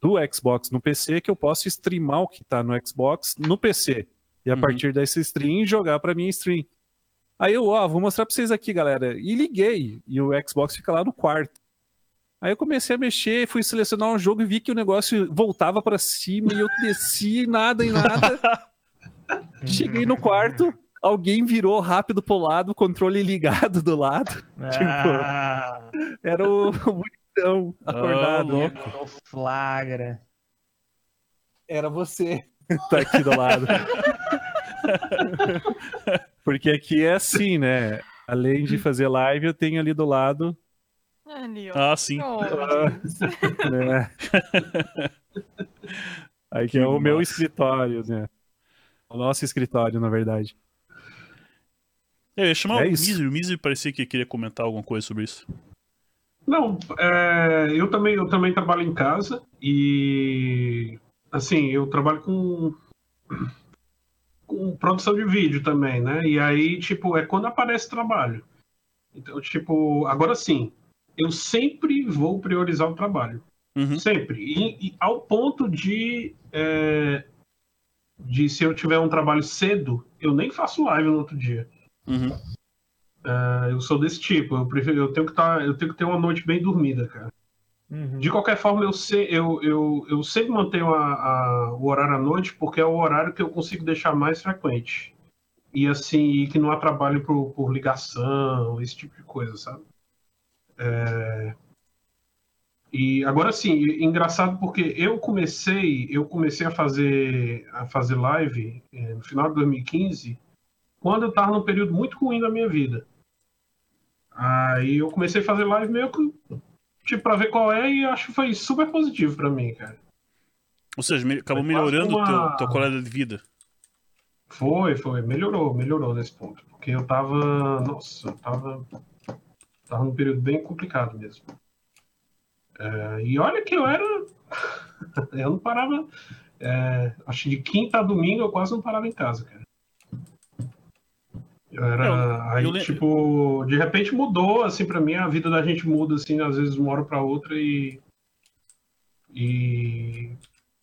do Xbox no PC que eu posso streamar o que tá no Xbox no PC. E a uhum. partir dessa stream jogar para minha stream. Aí eu, ó, vou mostrar pra vocês aqui, galera. E liguei. E o Xbox fica lá no quarto. Aí eu comecei a mexer, fui selecionar um jogo e vi que o negócio voltava para cima e eu desci, nada e nada. Cheguei no quarto, alguém virou rápido pro lado, controle ligado do lado. Ah. Tipo, era o bonitão acordado. Oh, flagra. Era você. tá aqui do lado. Porque aqui é assim, né? Além de fazer live, eu tenho ali do lado. Ali, ah, sim. Oh, né? Aqui é o meu escritório, né? O nosso escritório, na verdade. Eu ia chamar é o Mizi. O Mizi parecia que queria comentar alguma coisa sobre isso. Não, é, eu, também, eu também trabalho em casa e assim, eu trabalho com com produção de vídeo também, né? E aí, tipo, é quando aparece trabalho. Então, tipo, agora sim, eu sempre vou priorizar o trabalho. Uhum. Sempre. E, e, ao ponto de, é, de se eu tiver um trabalho cedo, eu nem faço live no outro dia. Uhum. É, eu sou desse tipo. Eu, prefiro, eu, tenho que tá, eu tenho que ter uma noite bem dormida, cara. Uhum. De qualquer forma, eu, sei, eu, eu, eu sempre mantenho a, a, o horário à noite porque é o horário que eu consigo deixar mais frequente. E assim, que não há trabalho por, por ligação, esse tipo de coisa, sabe? É... E agora sim, engraçado porque eu comecei, eu comecei a fazer a fazer live é, no final de 2015, quando eu estava num período muito ruim da minha vida. Aí eu comecei a fazer live meio que tipo, pra ver qual é, e acho que foi super positivo pra mim, cara. Ou seja, acabou melhorando uma... teu, tua qualidade de vida. Foi, foi. Melhorou, melhorou nesse ponto. Porque eu tava. Nossa, eu tava. Tava num período bem complicado mesmo. É, e olha que eu era. eu não parava. É, acho que de quinta a domingo eu quase não parava em casa, cara. Era, eu, aí, eu tipo, de repente mudou, assim, pra mim, a vida da gente muda, assim, às vezes de uma hora pra outra e. E.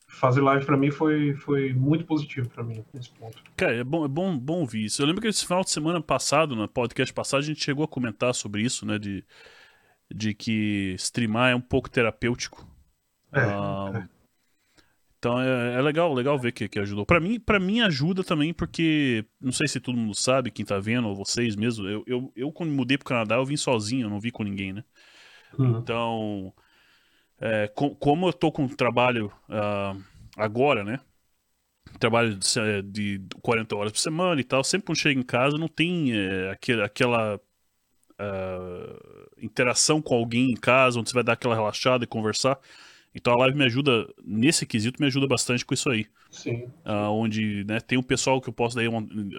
Fazer live pra mim foi, foi muito positivo pra mim, nesse ponto. Cara, é bom, é bom, bom ouvir isso. Eu lembro que esse final de semana passado, no podcast passado, a gente chegou a comentar sobre isso, né? De, de que streamar é um pouco terapêutico. É, ah, é. Então é, é, legal, legal ver que, que ajudou. Para mim, para mim ajuda também porque não sei se todo mundo sabe, quem tá vendo ou vocês mesmo. Eu, eu, eu quando mudei pro Canadá eu vim sozinho, eu não vi com ninguém, né? Uhum. Então, é, com, como eu tô com trabalho uh, agora, né? Trabalho de, de 40 horas por semana e tal. Sempre quando chego em casa não tem é, aquele, aquela uh, interação com alguém em casa, onde você vai dar aquela relaxada e conversar. Então a live me ajuda, nesse quesito, me ajuda bastante com isso aí. Sim. Uh, onde né, tem um pessoal que eu posso daí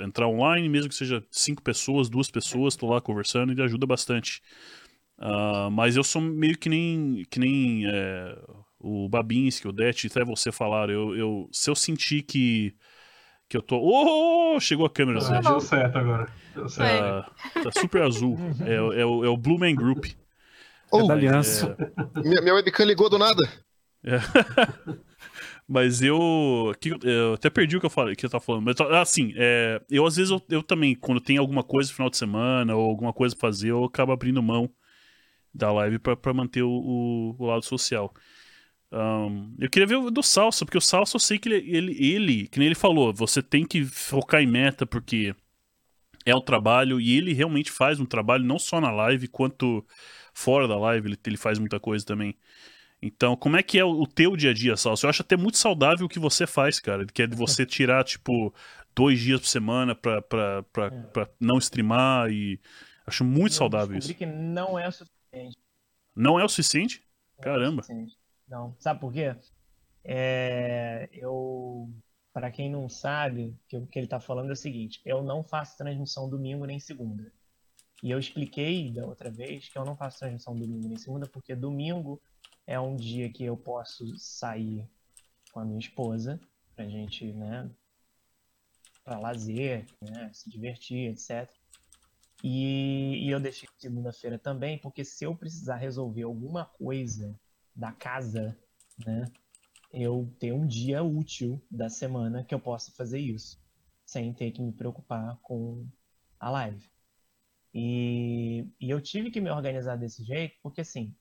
entrar online, mesmo que seja cinco pessoas, duas pessoas, tô lá conversando e ajuda bastante. Uh, mas eu sou meio que nem, que nem é, o Babinski, o Det, até você falaram. Eu, eu, se eu sentir que, que eu tô. Oh, chegou a câmera, ah, Deu certo agora. Deu certo. Uh, tá super azul. é, é, o, é o Blue Man Group. Oh, é da aliança. É... Minha, minha webcam ligou do nada. É. Mas eu, eu até perdi o que eu falei, que eu tava falando. Mas assim, é, eu às vezes eu, eu, também, quando tem alguma coisa no final de semana ou alguma coisa pra fazer, eu acabo abrindo mão da live para manter o, o, o, lado social. Um, eu queria ver o do Salsa, porque o Salsa eu sei que ele, ele, ele, que nem ele falou, você tem que focar em meta porque é o trabalho e ele realmente faz um trabalho não só na live quanto fora da live, ele, ele faz muita coisa também. Então, como é que é o, teu dia a dia, Salso? Eu acho até muito saudável o que você faz, cara. Que é de você tirar, tipo, dois dias por semana pra, pra, pra, é. pra não streamar e. Acho muito eu saudável isso. que não é o suficiente. Não é o suficiente? Não Caramba. É suficiente. Não. Sabe por quê? É... Eu. Para quem não sabe, que o que ele tá falando é o seguinte: eu não faço transmissão domingo nem segunda. E eu expliquei da outra vez que eu não faço transmissão domingo nem segunda, porque domingo é um dia que eu posso sair com a minha esposa pra gente, né, para lazer, né, se divertir, etc. E, e eu deixei segunda-feira também, porque se eu precisar resolver alguma coisa da casa, né, eu tenho um dia útil da semana que eu possa fazer isso, sem ter que me preocupar com a live. E, e eu tive que me organizar desse jeito, porque assim,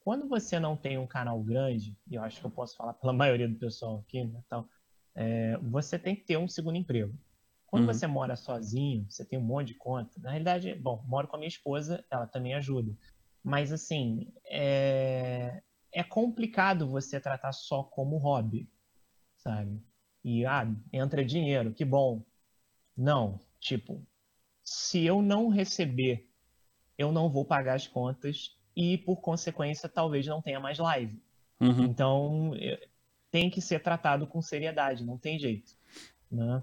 quando você não tem um canal grande, e eu acho que eu posso falar pela maioria do pessoal aqui, né, então, é, você tem que ter um segundo emprego. Quando uhum. você mora sozinho, você tem um monte de conta. Na realidade, bom, moro com a minha esposa, ela também ajuda. Mas assim, é, é complicado você tratar só como hobby, sabe? E ah, entra dinheiro, que bom. Não, tipo, se eu não receber, eu não vou pagar as contas e, por consequência, talvez não tenha mais live. Uhum. Então, tem que ser tratado com seriedade, não tem jeito. Né?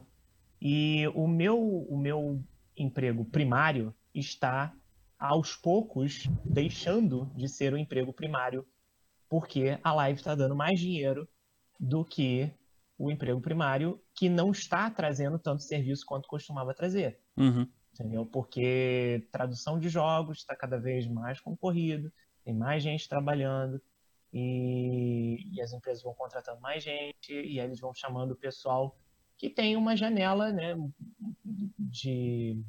E o meu, o meu emprego primário está, aos poucos, deixando de ser o emprego primário, porque a live está dando mais dinheiro do que o emprego primário, que não está trazendo tanto serviço quanto costumava trazer. Uhum entendeu? Porque tradução de jogos está cada vez mais concorrido, tem mais gente trabalhando e, e, as empresas vão contratando mais gente e eles vão chamando o pessoal que tem uma janela né, de,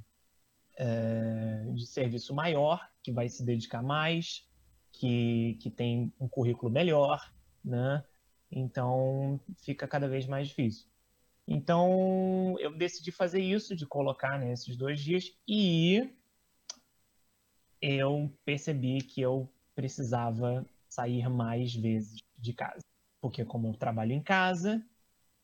é, de serviço maior, que vai se dedicar mais, que, que tem um currículo melhor, né? Então fica cada vez mais difícil. Então eu decidi fazer isso, de colocar nesses né, dois dias, e eu percebi que eu precisava sair mais vezes de casa. Porque como eu trabalho em casa,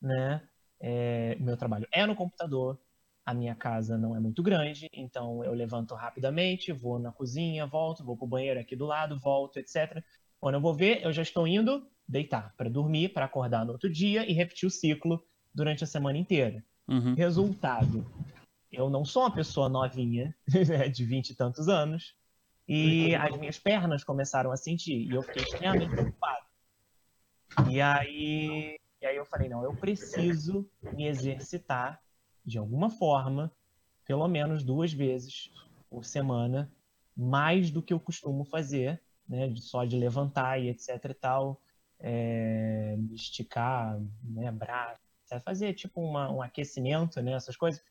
né? É, meu trabalho é no computador, a minha casa não é muito grande, então eu levanto rapidamente, vou na cozinha, volto, vou pro banheiro aqui do lado, volto, etc. Quando eu vou ver, eu já estou indo deitar para dormir, para acordar no outro dia e repetir o ciclo durante a semana inteira. Uhum. Resultado, eu não sou uma pessoa novinha, né, de vinte e tantos anos, e as minhas pernas começaram a sentir, e eu fiquei extremamente preocupado. E aí, e aí eu falei, não, eu preciso me exercitar de alguma forma, pelo menos duas vezes por semana, mais do que eu costumo fazer, né, de só de levantar e etc e tal, é, esticar, né, braço, fazer tipo uma, um aquecimento, né, essas coisas,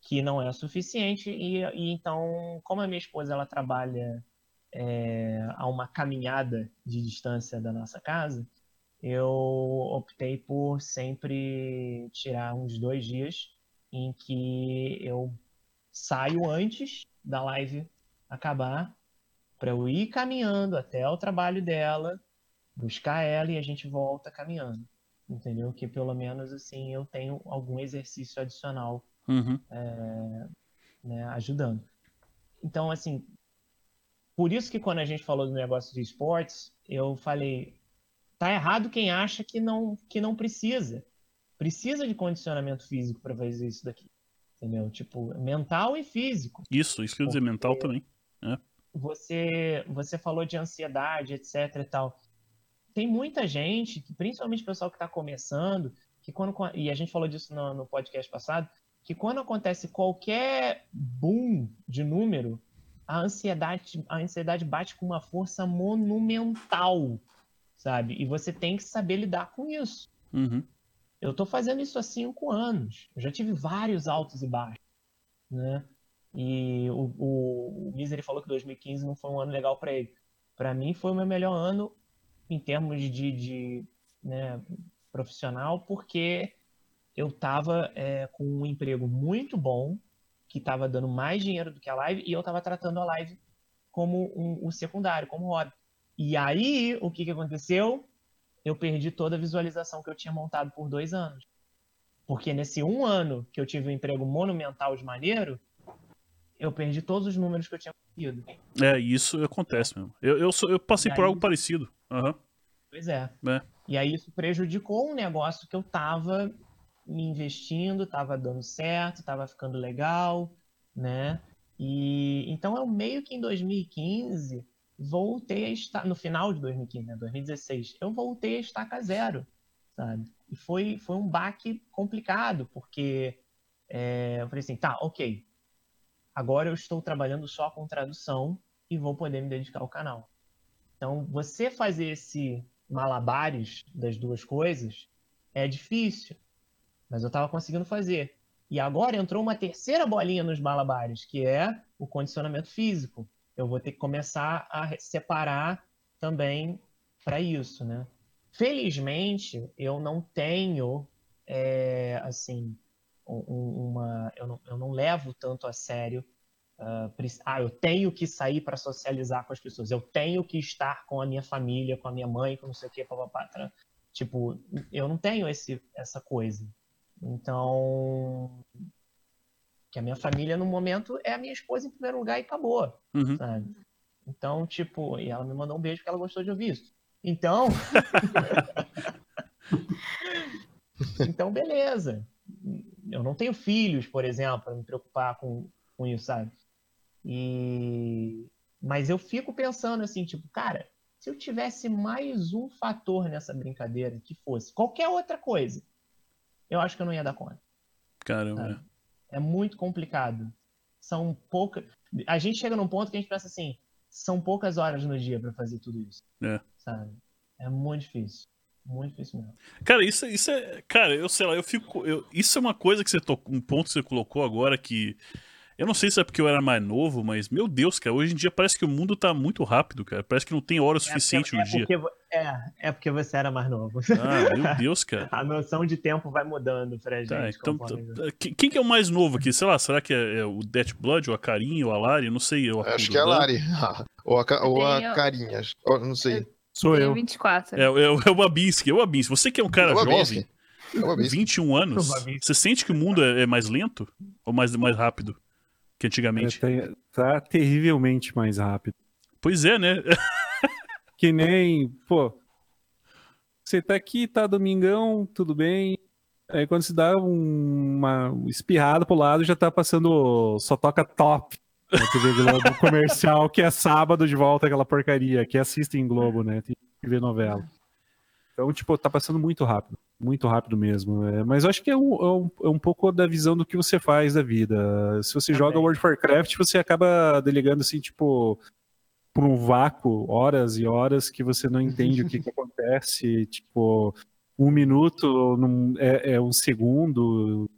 que não é suficiente. E, e então, como a minha esposa ela trabalha é, a uma caminhada de distância da nossa casa, eu optei por sempre tirar uns dois dias em que eu saio antes da live acabar para eu ir caminhando até o trabalho dela, buscar ela e a gente volta caminhando entendeu? Que pelo menos assim eu tenho algum exercício adicional uhum. é, né, ajudando. Então, assim, por isso que quando a gente falou do negócio de esportes, eu falei, tá errado quem acha que não, que não precisa. Precisa de condicionamento físico para fazer isso daqui. Entendeu? Tipo, mental e físico. Isso, isso que eu dizer, mental também. É. Você, você falou de ansiedade, etc e tal. Tem muita gente, principalmente o pessoal que está começando, que quando e a gente falou disso no, no podcast passado, que quando acontece qualquer boom de número, a ansiedade, a ansiedade bate com uma força monumental, sabe? E você tem que saber lidar com isso. Uhum. Eu estou fazendo isso há cinco anos. Eu já tive vários altos e baixos, né? E o, o, o Misery falou que 2015 não foi um ano legal para ele. Para mim foi o meu melhor ano em termos de, de né, profissional, porque eu estava é, com um emprego muito bom, que estava dando mais dinheiro do que a live, e eu estava tratando a live como um, um secundário, como hobby. E aí, o que, que aconteceu? Eu perdi toda a visualização que eu tinha montado por dois anos. Porque nesse um ano que eu tive um emprego monumental de maneiro, eu perdi todos os números que eu tinha É, isso acontece mesmo. Eu, eu, sou, eu passei por algo parecido. Aham. Pois é. É. E aí isso prejudicou um negócio que eu tava me investindo, tava dando certo, tava ficando legal, né? E então eu meio que em 2015 voltei a estar no final de 2015, né, 2016, eu voltei a estaca zero, sabe? E foi foi um baque complicado, porque é, eu falei assim, tá, ok, agora eu estou trabalhando só com tradução e vou poder me dedicar ao canal. Então, você fazer esse malabares das duas coisas é difícil, mas eu estava conseguindo fazer. E agora entrou uma terceira bolinha nos malabares, que é o condicionamento físico. Eu vou ter que começar a separar também para isso, né? Felizmente, eu não tenho, é, assim, uma, eu não, eu não levo tanto a sério ah, preci- ah, eu tenho que sair para socializar com as pessoas, eu tenho que estar com a minha família, com a minha mãe, com não sei o que, papapá. Tipo, eu não tenho esse, essa coisa. Então, que a minha família no momento é a minha esposa em primeiro lugar e acabou, Uhum. sabe? Então, tipo, e ela me mandou um beijo porque ela gostou de ouvir isso. Então, então beleza. Eu não tenho filhos, por exemplo, para me preocupar com, com isso, sabe? E mas eu fico pensando assim, tipo, cara, se eu tivesse mais um fator nessa brincadeira que fosse qualquer outra coisa, eu acho que eu não ia dar conta. Caramba. É muito complicado. São poucas. A gente chega num ponto que a gente pensa assim, são poucas horas no dia para fazer tudo isso. É. Sabe? É muito difícil. Muito difícil mesmo. Cara, isso, isso é. Cara, eu sei lá, eu fico. eu- isso é uma coisa que você tocou. Um ponto que você colocou agora que. Eu não sei se é porque eu era mais novo, mas, meu Deus, cara, hoje em dia parece que o mundo tá muito rápido, cara. Parece que não tem hora suficiente é no porque, dia. é porque vo- é, é porque você era mais novo. Ah, meu Deus, cara. A noção de tempo vai mudando pra gente. Tá, então, conforme- tá, que- quem que é o mais novo aqui? Sei lá, será que é, é o Death Blood, ou a Carinha, ou a Lari? Eu não sei. Eu Acho que é a Lari. ou a, ou a Carinha. Não sei. Sou eu. 24. É, é, o- é o Babinski, é o Babinski. Você que é um cara É jovem. É uma vez. 21 anos, Babinski. você sente que o mundo é, é mais lento? Ou mais, mais rápido que É, antigamente? tem- tá terrivelmente mais rápido. Pois é, né? Que nem, pô, você tá aqui, tá domingão, tudo bem. Aí quando se dá um- uma espirrada pro lado, já tá passando só toca top na TV Globo comercial, que é sábado de volta aquela porcaria, que assiste em Globo, né? Tem que ver novela. Então, tipo, tá passando muito rápido. Muito rápido mesmo. É, mas eu acho que é um, é, um, é um pouco da visão do que você faz da vida. Se você joga Também. World of Warcraft, você acaba delegando assim, tipo, por um vácuo, horas e horas que você não entende o que, que acontece. Tipo, um minuto é, é um segundo.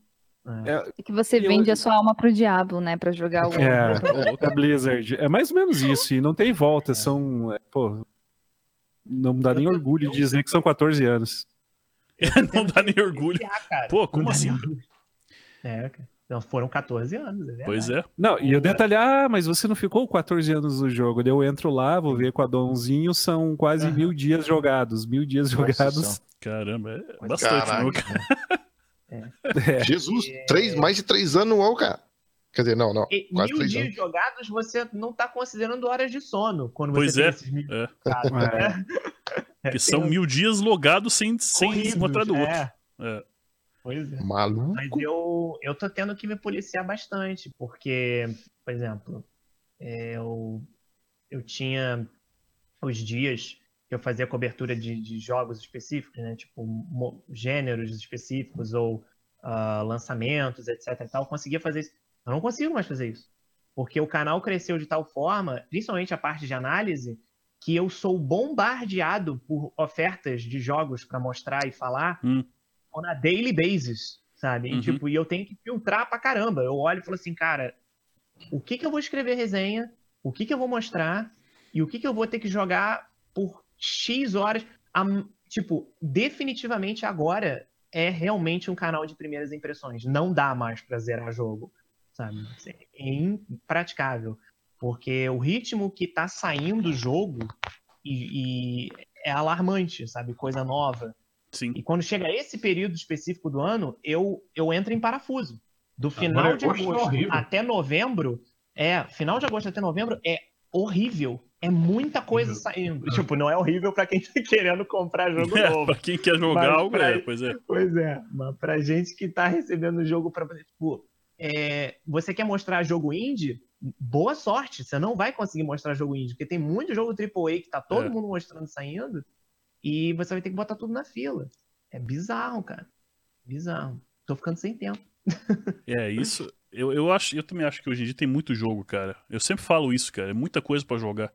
É. É que você E vende eu- a sua alma pro diabo, né? Pra jogar o. É, a Blizzard. É mais ou menos isso, e não tem volta. São. é, pô, não dá nem orgulho de dizer que são 14 anos. não dá nem orgulho. Ah, cara. Pô, como assim? É, cara. Não, foram 14 anos, é verdade. Pois é. Não, e eu detalhar, ah, mas você não ficou 14 anos no jogo. Eu entro lá, vou ver com a Donzinho, são quase mil dias jogados. Mil dias jogados. Caramba, é bastante, caraca. não, cara? É. Jesus, três, mais de três anos no UOL, cara. Quer dizer, não, não. E Quase mil três dias anos. jogados, você não tá considerando horas de sono quando Pois você é, esses mil é. jogados, né? Que são mil dias logados sem, sem Corridos, um atrás do outro. é. É. Pois é. Maluco. Mas eu, eu tô tendo que me policiar bastante, porque, por exemplo, é, eu, eu tinha os dias eu fazia cobertura de, de jogos específicos, né? Tipo, gêneros específicos ou ah, lançamentos, etc. E tal, conseguia fazer isso. Eu não consigo mais fazer isso. Porque o canal cresceu de tal forma, principalmente a parte de análise, que eu sou bombardeado por ofertas de jogos para mostrar e falar Hum. on a daily basis, sabe? Uhum. E, tipo, e eu tenho que filtrar pra caramba. Eu olho e falo assim, cara, o que que eu vou escrever resenha? O que que eu vou mostrar? E o que que eu vou ter que jogar por X horas? Am- tipo, definitivamente agora é realmente um canal de primeiras impressões. Não dá mais pra zerar jogo, sabe? É impraticável. Porque o ritmo que tá saindo o jogo e, e é alarmante, sabe? Coisa nova. Sim. E quando chega esse período específico do ano, eu, eu entro em parafuso. Do final Agora, de agosto é agosto até novembro, é, final de agosto até novembro é horrível. É muita coisa saindo. Tipo, não é horrível pra quem tá querendo comprar jogo É, novo. pra quem quer jogar algo, pra- é, pois é. Pois é, mas pra gente que tá recebendo o jogo pra. Tipo, é, você quer mostrar jogo indie? Boa sorte, você não vai conseguir mostrar jogo indie, porque tem muito jogo AAA que tá todo É. mundo mostrando saindo, e você vai ter que botar tudo na fila. É bizarro, cara. Bizarro. Tô ficando sem tempo. É, isso. Eu, eu, acho, eu também acho que hoje em dia tem muito jogo, cara. Eu sempre falo isso, cara. É muita coisa pra jogar.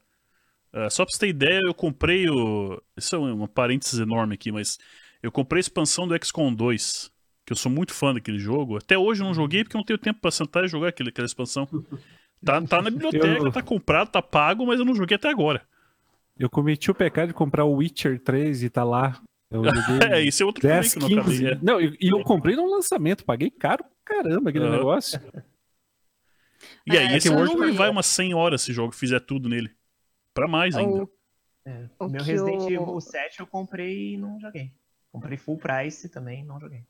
Ah, só pra você ter ideia, eu comprei o. Isso é uma parênteses enorme aqui, mas eu comprei a expansão do XCOM 2. Que eu sou muito fã daquele jogo. Até hoje eu não joguei porque eu não tenho tempo pra sentar e jogar aquele, aquela expansão. Tá, tá na biblioteca, Eu- tá comprado, tá pago, mas eu não joguei até agora. Eu cometi o pecado de comprar o Witcher 3 e tá lá. Eu É, isso é outro também 10, que eu não acabei. 15. é. Não, e e eu comprei no lançamento, paguei caro pra caramba aquele Aham. negócio. E aí, É, esse eu ia. vai umas 100 horas se o jogo fizer tudo nele. Pra mais ainda. O- É, O meu Resident Evil 7 eu comprei e não joguei. Comprei full price também, não joguei.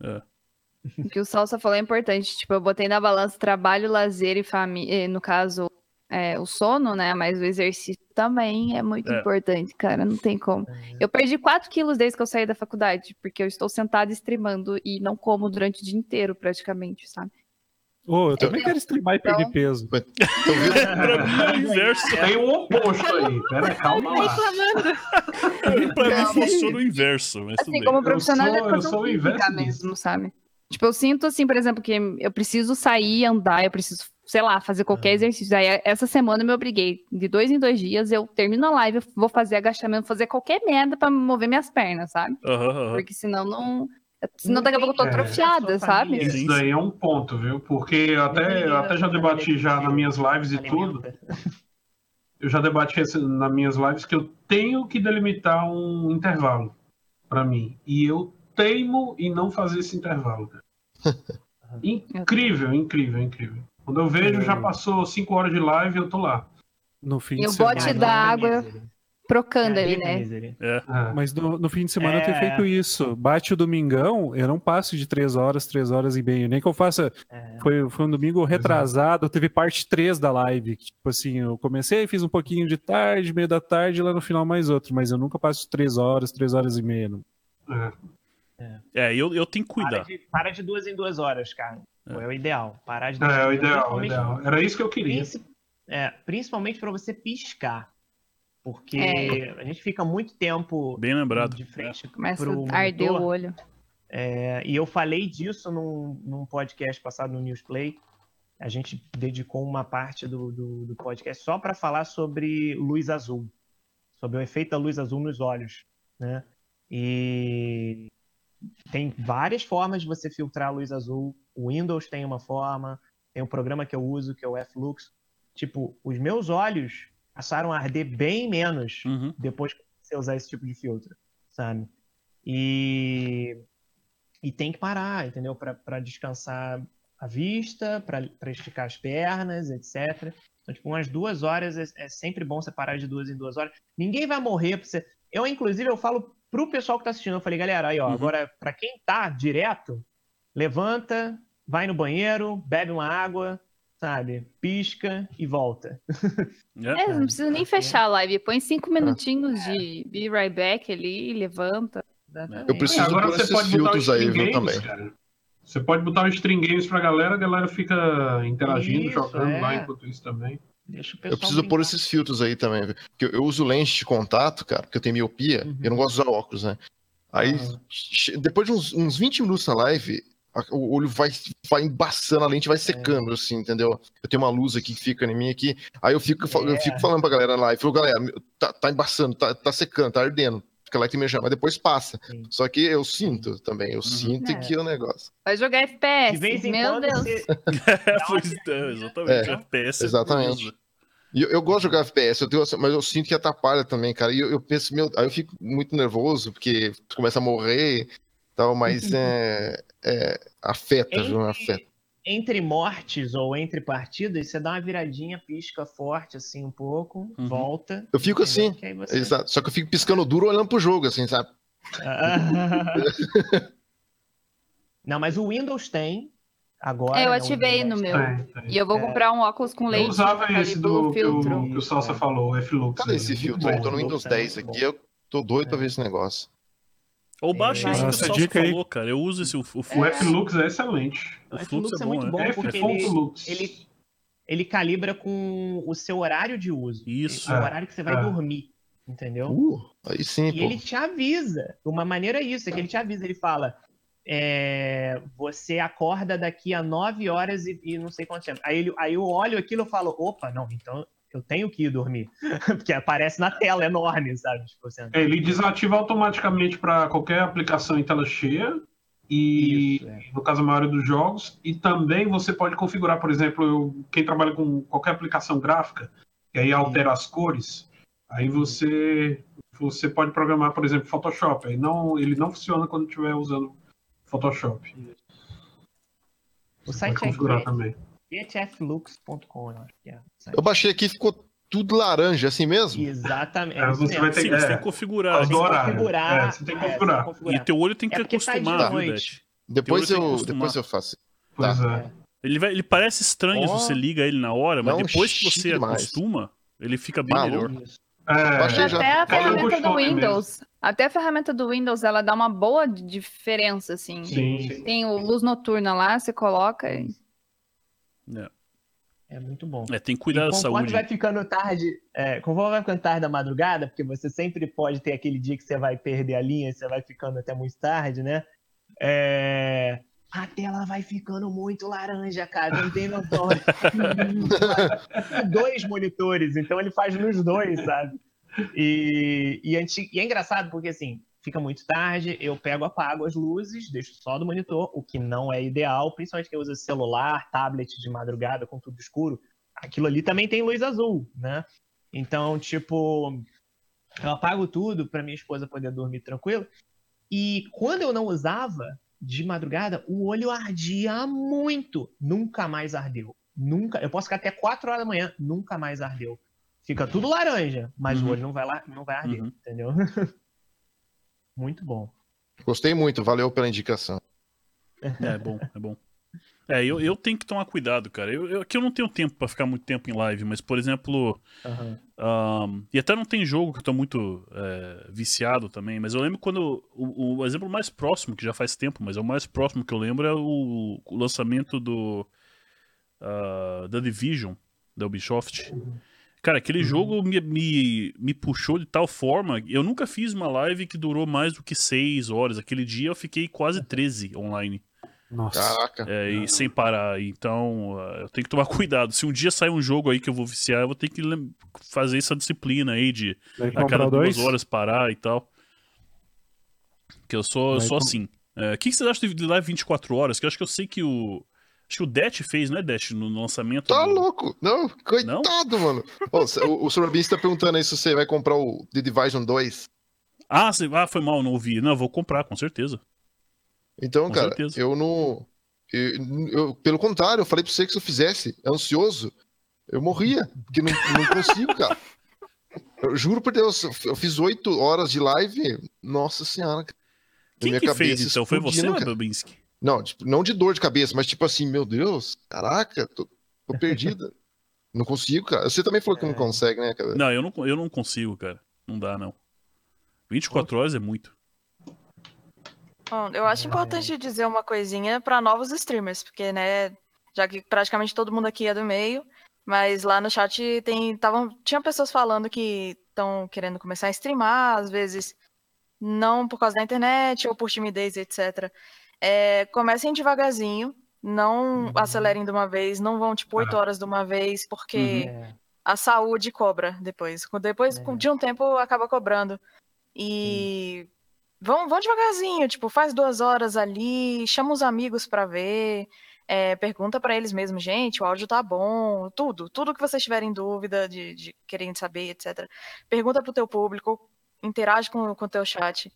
O que o Salsa falou é importante. Tipo, eu botei na balança trabalho, lazer e família. No caso, é, o sono, né? Mas o exercício também é muito É. importante, cara. Não tem como. Eu perdi 4 quilos desde que eu saí da faculdade, porque eu estou sentada streamando e não como durante o dia inteiro, praticamente, sabe? Ô, eu também quero streamar e perder Então- peso. Tô vendo? pra mim é o inverso. Tem o oposto aí. Pera, calma lá. reclamando. pra mim funciona o inverso, mas tudo Assim, bem. como profissional sou- de eu sou o inverso mesmo, sabe? Tipo, eu sinto assim, por exemplo, que eu preciso sair, andar, eu preciso, sei lá, fazer qualquer exercício. Aí essa semana eu me obriguei. De dois em dois dias, eu termino a live, eu vou fazer agachamento, fazer qualquer merda pra mover minhas pernas, sabe? Porque senão não. Senão Não daqui a pouco eu tô tem- atrofiada, é, sabe? Isso daí é um ponto, viu? Porque eu até, eu até já debati já nas minhas lives e tudo. Eu já debati nas minhas lives que eu tenho que delimitar um intervalo pra mim. E eu teimo em não fazer esse intervalo. cara. Incrível, incrível, incrível. Quando eu vejo, já passou cinco horas de live e eu tô lá. No fim E de o bote da água procando ali, É, né? É. É. Mas no, no fim de semana eu tenho É. feito isso. Bate o domingão, eu não passo de três horas, três horas e meia. Nem que eu faça. É. Foi, foi um domingo retrasado, teve parte 3 da live. Tipo assim, eu comecei, fiz um pouquinho de tarde, meio da tarde, e lá no final mais outro. Mas eu nunca passo três horas, três horas e meia. É. É, eu, eu tenho que Para cuidar. de, para de duas em duas horas, cara. É, o ideal. Parar de duas É, em é o duas ideal, é o ideal. Era isso que eu queria. Princi- é, principalmente para você piscar. Porque É. a gente fica muito tempo Bem lembrado. de frente Começa pro a arder o olho. É, e eu falei disso num, num podcast passado no Newsplay. A gente dedicou uma parte do, do, do podcast só para falar sobre luz azul, sobre o efeito da luz azul nos olhos, né? E tem várias formas de você filtrar a luz azul. O Windows tem uma forma, tem um programa que eu uso que é o Flux. Tipo, os meus olhos passaram a arder bem menos Uhum. depois que você usar esse tipo de filtro, sabe? E, e tem que parar, entendeu? Para descansar a vista, para esticar as pernas, etc. Então, tipo, umas duas horas é, é sempre bom você parar de duas em duas horas. Ninguém vai morrer pra você. Eu, inclusive, eu falo pro pessoal que tá assistindo, eu falei, galera, aí, ó, Uhum. agora, para quem tá direto, levanta, vai no banheiro, bebe uma água, sabe? Pisca e volta. né? É, não precisa nem fechar a live. Põe cinco minutinhos de be right back ali, levanta. Exatamente. Eu preciso agora pôr você esses filtros os aí, viu, também. cara. Você pode botar os string games pra galera, a galera fica interagindo, Isso, jogando é. lá enquanto isso também. Eu preciso pôr esses filtros aí também, viu? Porque eu, eu uso lente de contato, cara, porque eu tenho miopia, Uhum. eu não gosto de usar óculos, né? Aí, che- depois de uns, uns 20 minutos na live, o olho vai, vai embaçando, a lente vai secando, assim, entendeu? Eu tenho uma luz aqui que fica em mim aqui, aí eu fico, fa- eu É. fico falando pra galera na live, eu, galera, tá, tá embaçando, tá, tá secando, tá ardendo, fica lá que me mas depois passa. Sim. Só que eu sinto também, eu sinto É. que o negócio. Vai jogar FPS. De vez em Meu quando Deus. você. É, é, exatamente. É, FPS. exatamente. E eu, eu gosto de jogar FPS, eu tenho, mas eu sinto que atrapalha também, cara. E eu, eu penso, meu, aí eu fico muito nervoso, porque tu começa a morrer e tal, mas é, é, afeta, viu? Afeta. Entre, entre mortes ou entre partidas, você dá uma viradinha, pisca forte assim um pouco, Uhum. volta. Eu fico assim, você- Exato. Só que eu fico piscando duro olhando pro jogo, assim, sabe? Não, mas o Windows tem agora. É, eu né, o ativei no meu. É, é. E eu vou É. comprar um óculos com Eu lente. usava esse do do, que, o, filtro. que o Salsa É. falou, o F-Lux. Cadê esse muito filtro bom. aí? Tô no Windows Também, 10 muito aqui, eu tô doido pra É. ver esse negócio. Ou baixa É. isso que o dica aí. falou, cara. Eu uso esse, o, o, O fluxo. F-Lux é excelente. O O Flux é é muito né? bom F porque ele, Lux. ele, ele calibra com o seu horário de uso. Isso. O É, horário que você vai é. dormir. Entendeu? Uh, aí sim, E pô. ele te avisa. Uma maneira é isso, é que ele te avisa, ele fala. é, você acorda daqui a 9 horas e, e não sei quanto tempo. Aí, ele, aí eu olho aquilo e falo, opa, não, então eu tenho que ir dormir. Porque aparece na tela enorme, sabe? Tipo, você... É, ele desativa automaticamente para qualquer aplicação em tela cheia. E Isso, é. no caso a maioria dos jogos. E também você pode configurar, por exemplo, eu- quem trabalha com qualquer aplicação gráfica, que aí altera as cores, aí você você pode programar, por exemplo, Photoshop. Aí não, ele não funciona quando estiver usando Photoshop. O Você site é configurar também. getflux.com, eu acho que é. Eu baixei aqui e ficou tudo laranja, assim mesmo? Exatamente. É, é você vai ter Sim, que- você é. tem que configurar. Configurar. É, você tem que é, configurar. E teu olho tem que É tá de acostumar, viu, noite. Beth? Depois eu, acostumar. depois eu faço. Pois Tá. é. Ele, vai, ele parece estranho se você liga ele na hora, mas depois que você demais. acostuma, ele fica bem Maluco. melhor. É, já. Até a ferramenta do costume mesmo. Windows. Até a ferramenta do Windows, ela dá uma boa diferença, assim. Sim, sim. Tem o luz noturna lá, você coloca. e- É muito bom. É, tem que cuidar da e conforme saúde. vai ficando tarde, é, conforme vai ficando tarde da madrugada, porque você sempre pode ter aquele dia que você vai perder a linha, você vai ficando até muito tarde, né? É, a tela vai ficando muito laranja, cara, não tem noção. dois monitores, então ele faz nos dois, sabe? E, e, anti- e é engraçado porque assim, fica muito tarde, eu pego, apago as luzes, deixo só do monitor, o que não é ideal, principalmente quem usa celular, tablet de madrugada com tudo escuro. Aquilo ali também tem luz azul, né? Então, tipo, eu apago tudo para minha esposa poder dormir tranquilo. E quando eu não usava de madrugada, o olho ardia muito. Nunca mais ardeu. Nunca. Eu posso ficar até 4 horas da manhã, nunca mais ardeu. Fica tudo laranja, mas Uhum. o olho não vai, lá, não vai arder, Uhum. entendeu? Muito bom. Gostei muito, valeu pela indicação. É bom, é bom. É, eu, eu tenho que tomar cuidado, cara. Eu, eu, aqui eu não tenho tempo pra ficar muito tempo em live, mas, por exemplo, Aham. Ahn, e até não tem jogo que eu tô muito é, viciado também, mas eu lembro quando. O, o exemplo mais próximo, que já faz tempo, mas é o mais próximo que eu lembro, é o, o lançamento do. ah, da Division, da Ubisoft. Cara, aquele jogo me, me, me puxou de tal forma. Eu nunca fiz uma live que durou mais do que 6 horas. Aquele dia eu fiquei quase 13 online. Nossa. Caraca. É, e sem parar. Então, ah, eu tenho que tomar cuidado. Se um dia sair um jogo aí que eu vou viciar, eu vou ter que fazer essa disciplina aí de a cada duas dois. horas parar e tal. Que eu sou, Vai sou com- assim. É, O que, que vocês acham de live 24 horas? Que eu acho que eu sei que o. Acho que o Det fez, né, Det, no lançamento. Tá do- louco? Não, coitado, mano. Ô, o, o Sorobin está perguntando aí se você vai comprar o The Division 2. Ah, você... ah, foi mal, não ouvi. Não, eu vou comprar, com certeza. Então, Com cara, certeza. eu não. eu- eu- pelo contrário, eu falei pra você que se eu fizesse ansioso, eu morria. Porque não, não consigo, cara. Eu juro por Deus, eu fiz oito horas de live. Nossa senhora. Quem que fez então? Foi você, né. Babinski? Não, tipo, não de dor de cabeça, mas tipo assim, meu Deus, caraca, tô- Tô perdida. não consigo, cara. Você também falou que não consegue, né, cara? Não, eu não, eu não consigo, cara. Não dá, não. 24 horas é muito. Bom, eu acho importante dizer uma coisinha para novos streamers, porque, né, já que praticamente todo mundo aqui é do meio, mas lá no chat tem, tavam, tinha pessoas falando que estão querendo começar a streamar, às vezes não por causa da internet ou por timidez, etc. É, comecem devagarzinho, não Uhum. acelerem de uma vez, não vão tipo 8 horas de uma vez, porque É, a saúde cobra depois. Depois, É. de um tempo, acaba cobrando. E vão, vão devagarzinho, tipo, faz duas horas ali, chama os amigos pra ver, é, pergunta pra eles mesmos, gente, o áudio tá bom, tudo, tudo que vocês tiverem dúvida de, de querem saber, etc. Pergunta pro teu público, interage com o teu chat,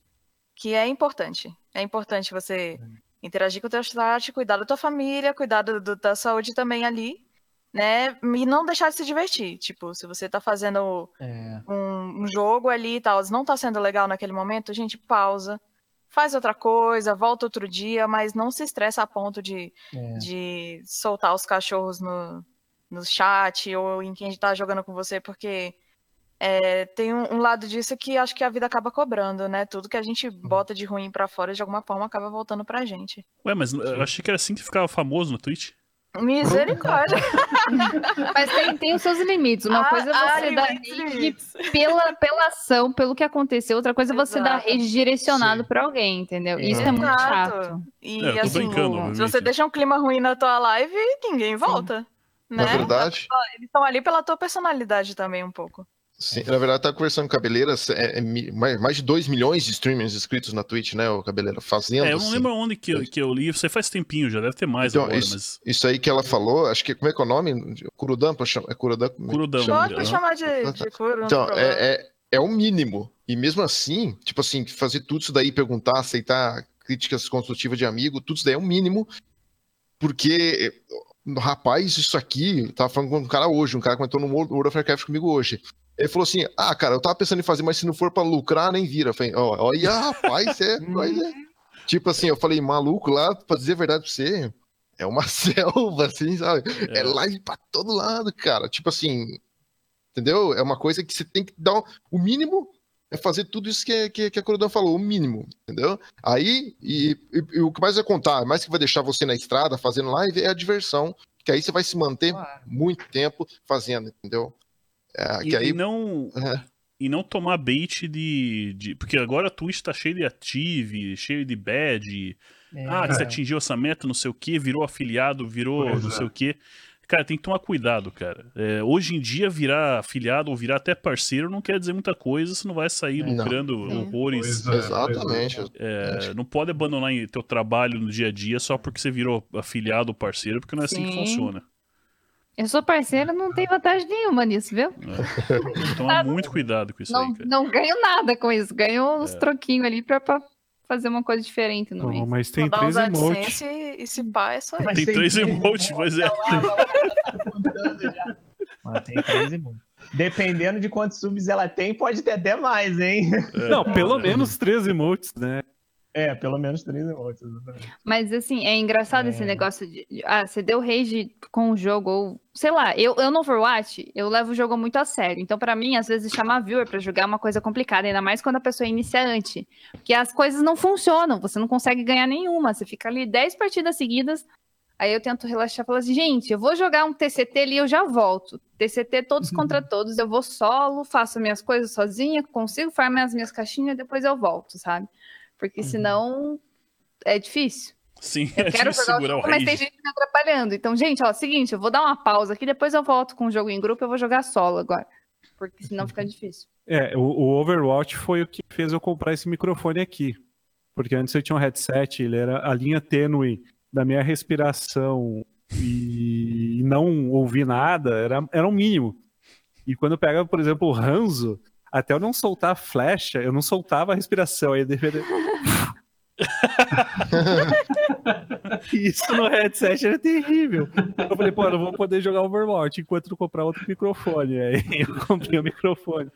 que é importante. É importante você interagir com o teu chat, cuidar da tua família, cuidar do- do- da saúde também ali, né? E não deixar de se divertir. Tipo, se você tá fazendo é. um, um jogo ali e tal, não tá sendo legal naquele momento, gente, pausa. Faz outra coisa, volta outro dia, mas não se estressa a ponto de, É. de soltar os cachorros no, no chat ou em quem tá jogando com você, porque é, tem um, um lado disso que acho que a vida acaba cobrando, né? Tudo que a gente bota de ruim pra fora, de alguma forma, acaba voltando pra gente. Ué, mas eu achei que era assim que ficava famoso no Twitch. Misericórdia! Mas tem, tem os seus limites. Uma Ah, coisa é ah, você dar limites. pela, pela ação, pelo que aconteceu. Outra coisa é você dar rage direcionado pra alguém, entendeu? Isso é muito chato. E É, eu tô assim, brincando, se você deixa um clima ruim na tua live, ninguém volta. Né? Na verdade, Eles estão ali pela tua personalidade também, um pouco. Sim, na verdade, tá conversando com Cabeleira, é, é mais, mais de 2 milhões de streamers inscritos na Twitch, né, o Cabeleira, fazendo É, eu não assim. lembro onde que eu, que eu li. Você faz tempinho, já deve ter mais Então, agora, isso, mas. isso aí que ela falou, acho que, como é que é o nome? Kurudan, pra chamar, é Kurudan? Kurudan, Chama- Pode chamar de, de não Então, é, é, é o mínimo. E mesmo assim, tipo assim, fazer tudo isso daí, perguntar, aceitar críticas construtivas de amigo, tudo isso daí é o mínimo. Porque, rapaz, isso aqui, eu tava falando com um cara hoje, um cara comentou no World of Warcraft comigo hoje. Ele falou assim: Ah, cara, eu tava pensando em fazer, mas se não for pra lucrar, nem vira. Eu falei, ó, olha, rapaz, é, mas é. Tipo assim, eu falei, maluco, lá, pra dizer a verdade pra você, é uma selva, assim, sabe? É, É. live pra todo lado, cara. Tipo assim, entendeu? É uma coisa que você tem que dar. O mínimo é fazer tudo isso que, que, que a Corodan falou, o mínimo, entendeu? Aí, e, e- e o que mais vai contar, mais que vai deixar você na estrada fazendo live, é a diversão. Que aí você vai se manter Claro. muito tempo fazendo, entendeu? É, E, aí. e não. É. E não tomar bait de, de. Porque agora a Twitch tá cheio de ative, cheio de badge. É. Ah, você atingiu essa meta, não sei o que, virou afiliado, virou Pois não é. sei o que. Cara, tem que tomar cuidado, cara. É, hoje em dia, virar afiliado ou virar até parceiro não quer dizer muita coisa, você não vai sair Não. lucrando Sim. horrores. Pois é, Exatamente. É, não pode abandonar teu trabalho no dia a dia só porque você virou afiliado ou parceiro, porque não é assim que Sim. funciona. Eu sou parceira, não tem vantagem nenhuma nisso, viu? É. Tomar muito cuidado com isso Não, aí, cara. não ganho nada com isso. Ganho uns É. troquinhos ali pra, pra fazer uma coisa diferente no mês. mas tem uns três emotes. E, e se pá, é só isso. Mas Tem tem três emotes, mas é. Mas tem três emotes. Dependendo de quantos subs ela tem, pode ter até mais, hein? Não, pelo menos três emotes, né? É, pelo menos três exatamente. Mas assim, é engraçado esse É. negócio de. Ah, você deu rage com o jogo, ou. Sei lá, eu, eu no Overwatch, eu levo o jogo muito a sério. Então, pra mim, às vezes, chamar viewer pra jogar é uma coisa complicada, ainda mais quando a pessoa é iniciante. Porque as coisas não funcionam, você não consegue ganhar nenhuma. Você fica ali 10 partidas seguidas. Aí eu tento relaxar e falar assim, gente, eu vou jogar um TCT ali, eu já volto. TCT todos contra todos, eu vou solo, faço minhas coisas sozinha, consigo farmar as minhas caixinhas, depois eu volto, sabe? Porque Uhum. senão é difícil. Sim, Eu é quero difícil jogar o segurar o jogo, mas tem gente me atrapalhando. Então, gente, ó, seguinte, eu vou dar uma pausa aqui, depois eu volto com o jogo em grupo, eu vou jogar solo agora. Porque senão fica difícil. É, o, o Overwatch foi o que fez eu comprar esse microfone aqui. Porque antes eu tinha um headset, ele era a linha tênue da minha respiração e não ouvir nada, era, era um mínimo. E quando eu pegava, por exemplo, o Ranzo, até eu não soltar a flecha, eu não soltava a respiração. Aí eu deveria... Isso no headset era terrível. Eu falei, pô, eu não vou poder jogar Overwatch enquanto não comprar outro microfone. Aí eu comprei o microfone.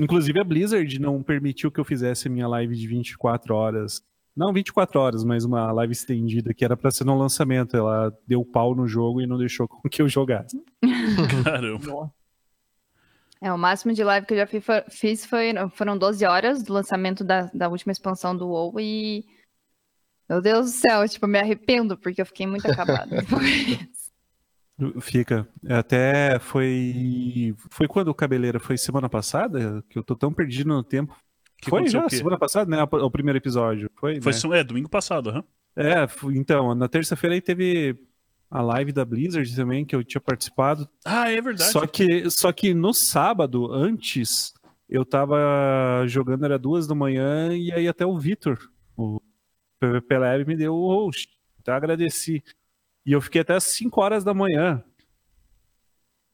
Inclusive a Blizzard não permitiu que eu fizesse minha live de 24 horas Não 24 horas, mas uma live estendida que era pra ser no lançamento. Ela deu pau no jogo e não deixou com que eu jogasse. Caramba. É, o máximo de live que eu já fiz foi, foram 12 horas do lançamento da, da última expansão do WoW e. Meu Deus do céu, tipo, eu me arrependo porque eu fiquei muito acabada. Fica. Até foi. Foi quando o Cabeleira? Foi semana passada? Que eu tô tão perdido no tempo. Que foi já, semana passada, né? O primeiro episódio. Foi, Foi né? é, domingo passado, aham. É, então, na terça-feira aí teve a live da Blizzard também, que eu tinha participado. Ah, é verdade. Só que, só que no sábado, antes, eu tava jogando, era duas da manhã, e aí até o Vitor, o PVP Lab, me deu o host. Então agradeci. E eu fiquei até as 5 horas da manhã.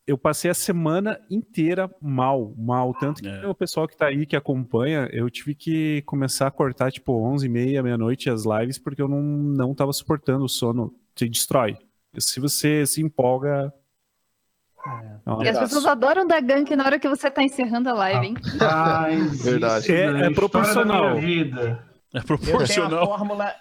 Eu passei a semana inteira mal, mal. Tanto que É. o pessoal que tá aí, que acompanha, eu tive que começar a cortar, tipo, 11 e meia, meia-noite as lives, porque eu não, não tava suportando o sono. Te destrói. Se você se empolga... é uma E as pessoas adoram dar gank na hora que você tá encerrando a live, hein? Rapaz, Verdade. É- é História proporcional. É Eu tenho a proporcional. fórmula,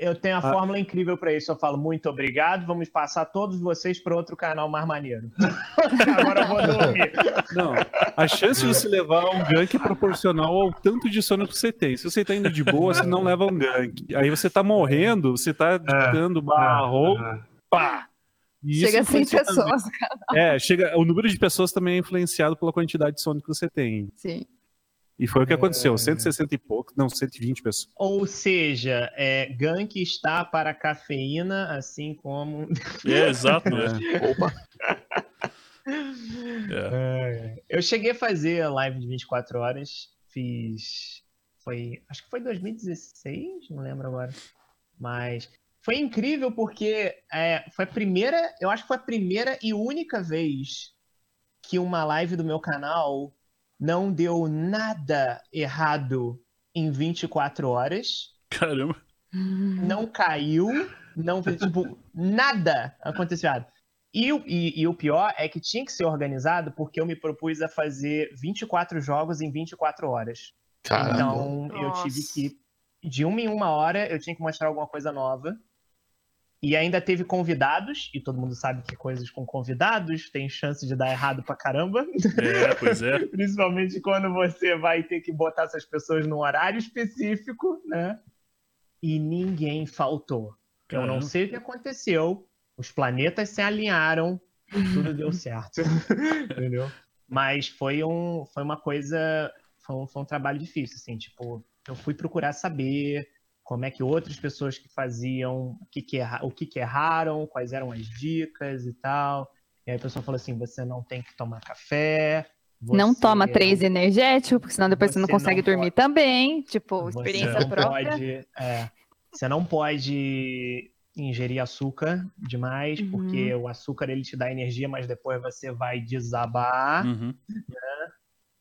eu tenho a Ah. fórmula incrível pra isso. Eu falo muito obrigado, vamos passar todos vocês para outro canal mais maneiro. Agora eu vou dormir. Não, a chance de você levar um gank é proporcional ao tanto de sono que você tem. Se você tá indo de boa, você não leva um gank. Aí você tá morrendo, você tá dando barro, Ah, pá. E Chega a isso 100 influencia pessoas. É, chega, o número de pessoas também é influenciado pela quantidade de sono que você tem. Sim. E foi o que aconteceu, 160 e pouco, não, 120 pessoas. Ou seja, é, gank está para a cafeína, assim como. É, exato, né? Opa, É. Eu cheguei a fazer a live de 24 horas, fiz. Foi. Acho que foi 2016, não lembro agora. Mas foi incrível porque é, foi a primeira. Eu acho que foi a primeira e única vez que uma live do meu canal não deu nada errado em 24 horas Caramba. não caiu, não fez, tipo, nada aconteceu errado. E, o- e- e o pior é que tinha que ser organizado porque eu me propus a fazer 24 jogos em 24 horas. caramba. Então eu Nossa. tive que, de uma em uma hora, eu tinha que mostrar alguma coisa nova. E ainda teve convidados, e todo mundo sabe que coisas com convidados tem chance de dar errado pra caramba. É, pois é. Principalmente quando você vai ter que botar essas pessoas num horário específico, né? E ninguém faltou. Eu não Caramba. sei o que aconteceu. Os planetas se alinharam, tudo deu certo. Entendeu? Mas foi, um, foi uma coisa. Foi um, foi um trabalho difícil, assim, tipo, eu fui procurar saber como é que outras pessoas que faziam, o que, que, erra, o que, que erraram, quais eram as dicas e tal. E aí a pessoa falou assim: você não tem que tomar café. Não você toma não- três energéticos, porque senão depois você não Você consegue não dormir pode- também. Tipo, Você experiência não própria. Pode, é, você não pode ingerir açúcar demais, Uhum. porque o açúcar ele te dá energia, mas depois você vai desabar. Uhum.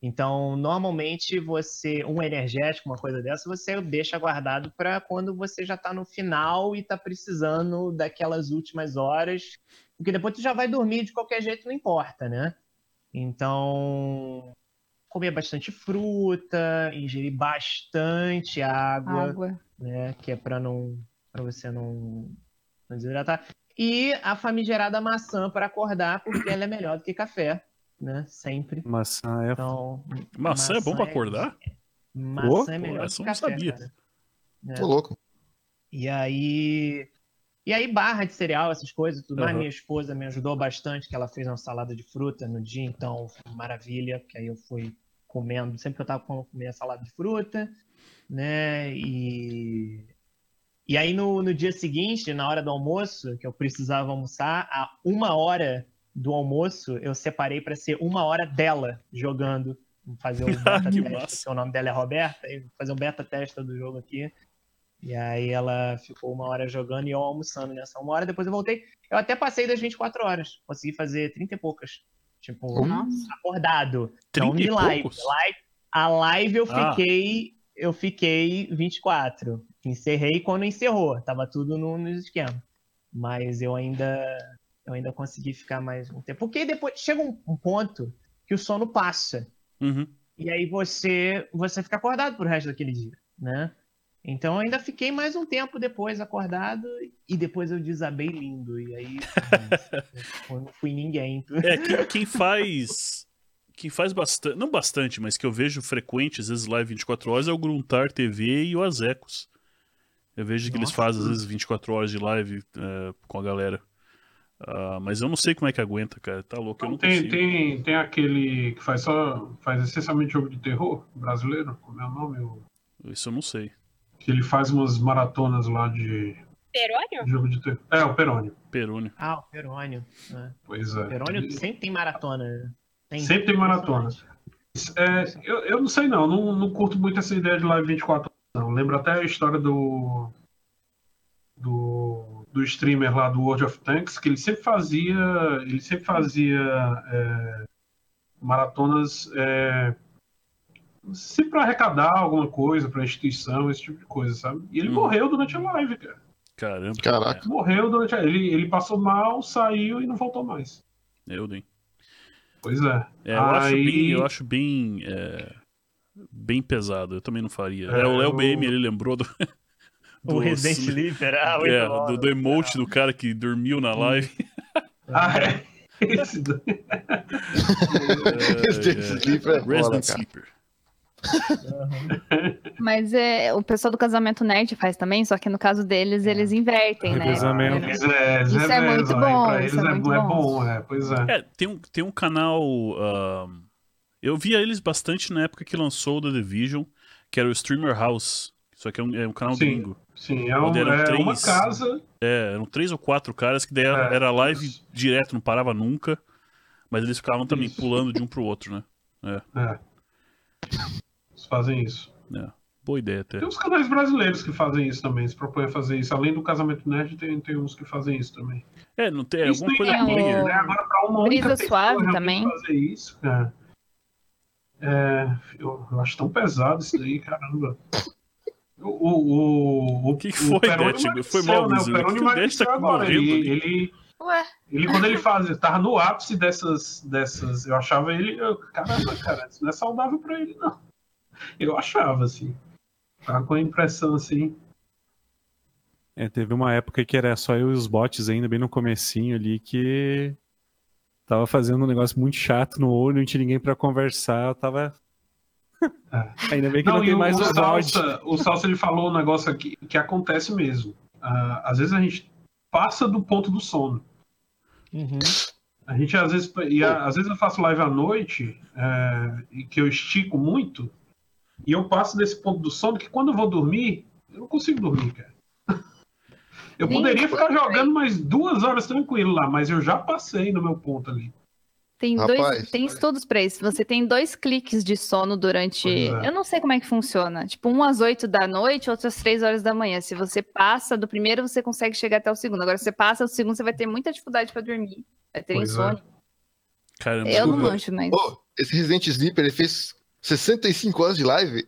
Então, normalmente você um energético, uma coisa dessa, você deixa guardado para quando você já tá no final e tá precisando daquelas últimas horas, porque depois tu já vai dormir de qualquer jeito, não importa, né? Então, comer bastante fruta, ingerir bastante água Água. né? Que é para não para você não, não desidratar. E a famigerada maçã para acordar, porque ela é melhor do que café, né? Sempre. Maçã é. Então, Maçã é bom pra acordar? Maçã é Pô, melhor essa do eu que não sabia. cara. né? Tô louco. E aí. E aí, barra de cereal, essas coisas, tudo mais. Aham. Minha esposa me ajudou bastante, que ela fez uma salada de fruta no dia, então foi maravilha, porque aí eu fui comendo, sempre que eu tava com comia salada de fruta, né? E. E aí no, no dia seguinte, na hora do almoço, que eu precisava almoçar, a uma hora do almoço eu separei para ser uma hora dela jogando. Fazer o beta Que teste, massa. que o nome dela é Roberta, e fazer um beta teste do jogo aqui. E aí ela ficou uma hora jogando e eu almoçando nessa uma hora. Depois eu voltei. Eu até passei das 24 horas. Consegui fazer 30 e poucas. Tipo, Nossa. acordado. 30 não e de live. poucos? live. A live eu Ah. fiquei. Eu fiquei 24. Encerrei quando encerrou. Tava tudo no, no esquema. Mas eu ainda. Eu ainda consegui ficar mais um tempo. Porque depois chega um, um ponto que o sono passa. Uhum. E aí você você fica acordado pro resto daquele dia, né? Então eu ainda fiquei mais um tempo depois acordado e depois eu desabei lindo. E aí eu não fui ninguém. É, quem, quem faz. Quem faz bastante. Não bastante, mas que eu vejo frequente, às vezes live 24 horas, é o Gruntar TV e o Azecos. Eu vejo que eles Nossa. fazem, às vezes, 24 horas de live é, com a galera. Ah, mas eu não sei como é que aguenta, cara. Tá louco, eu não tem, consigo. tem, tem aquele que faz só. faz essencialmente jogo de terror brasileiro, como é o nome? O- Isso eu não sei. Que ele faz umas maratonas lá de Perônio? jogo de terror. É, o Perônio. Perônio. Ah, o Perônio. né? Pois é. Perônio Ele- sempre tem maratona. né? Tem. Sempre tem maratona. É, eu, eu não sei não, não, não curto muito essa ideia de live 24 horas, não. Lembro até a história do, do do streamer lá do World of Tanks, que ele sempre fazia, ele sempre fazia é, maratonas é, sempre para arrecadar alguma coisa para instituição, esse tipo de coisa, sabe? E ele Hum. morreu durante a live, cara. Caramba. Caraca. Morreu durante a... ele ele passou mal, saiu e não voltou mais. É, eu nem. Pois é. É, eu acho Aí- bem, eu acho bem, é, bem pesado. Eu também não faria. É, É, o Léo eu- BM, ele lembrou do, O Resident Sleeper. Ah, muito é, bom. do, do emote do cara que dormiu na live. Ah, é. Esse. Resident É, Sleeper é Resident cara. Sleeper. Mas é, o pessoal do casamento nerd faz também, só que no caso deles, eles invertem, né? Eles é, Isso é Zé muito bom, Pra isso eles é é, muito é bom. bom, é, pois é. É, tem um, tem um canal. ahn, eu via eles bastante na época que lançou o The Division, que era o Streamer House. Só que é um, é um canal Sim. gringo. Sim, é, um, eram é três- uma casa. É, eram três ou quatro caras que daí era, É, era live isso. direto, não parava nunca. Mas eles ficavam também Isso. pulando de um pro outro, né? É. Eles fazem isso. Boa ideia até. Tem uns canais brasileiros que fazem isso também, se propõem a fazer isso. Além do Casamento Nerd, tem, tem uns que fazem isso também. É, não tem é Isso alguma coisa é né? Agora, pra uma única Brisa Suave também. fazer isso, cara. É, eu, eu acho tão pesado isso daí, caramba. O, o, o, Que que foi, Peroni Beth? emagreceu, Foi mal, né? O. Peroni Beth tá emagreceu agora. Ele, ele, Ué, ele, quando ele fazia, tava no ápice dessas, dessas. Eu achava ele. eu- caramba, cara, isso não é saudável pra ele, não. Eu achava, assim. Tava com a impressão assim. É, teve uma época que era só eu e os bots ainda, bem no comecinho ali, que tava fazendo um negócio muito chato no olho, não tinha ninguém pra conversar, eu tava... ainda bem que não, e tem o- mais o o. Salsa, o Salsa ele falou um negócio aqui que acontece mesmo. Ah, às vezes a gente passa do ponto do sono. Uhum. A gente às vezes. E a- às vezes eu faço live à noite é, e que eu estico muito. E eu passo desse ponto do sono que quando eu vou dormir, eu não consigo dormir, cara. Eu poderia ficar jogando mais duas horas tranquilo lá, mas eu já passei no meu ponto ali. Tem, Rapaz. dois, tem estudos pra isso. Você tem dois cliques de sono durante. É. Eu não sei como é que funciona. Tipo, um às 8 da noite, outro às 3 horas da manhã. Se você passa do primeiro, você consegue chegar até o segundo. Agora, se você passa do segundo, você vai ter muita dificuldade pra dormir. Vai ter Pois é. insônia. Caramba. Eu não manjo, mas. Ô, esse Resident Sleeper, ele fez 65 horas de live?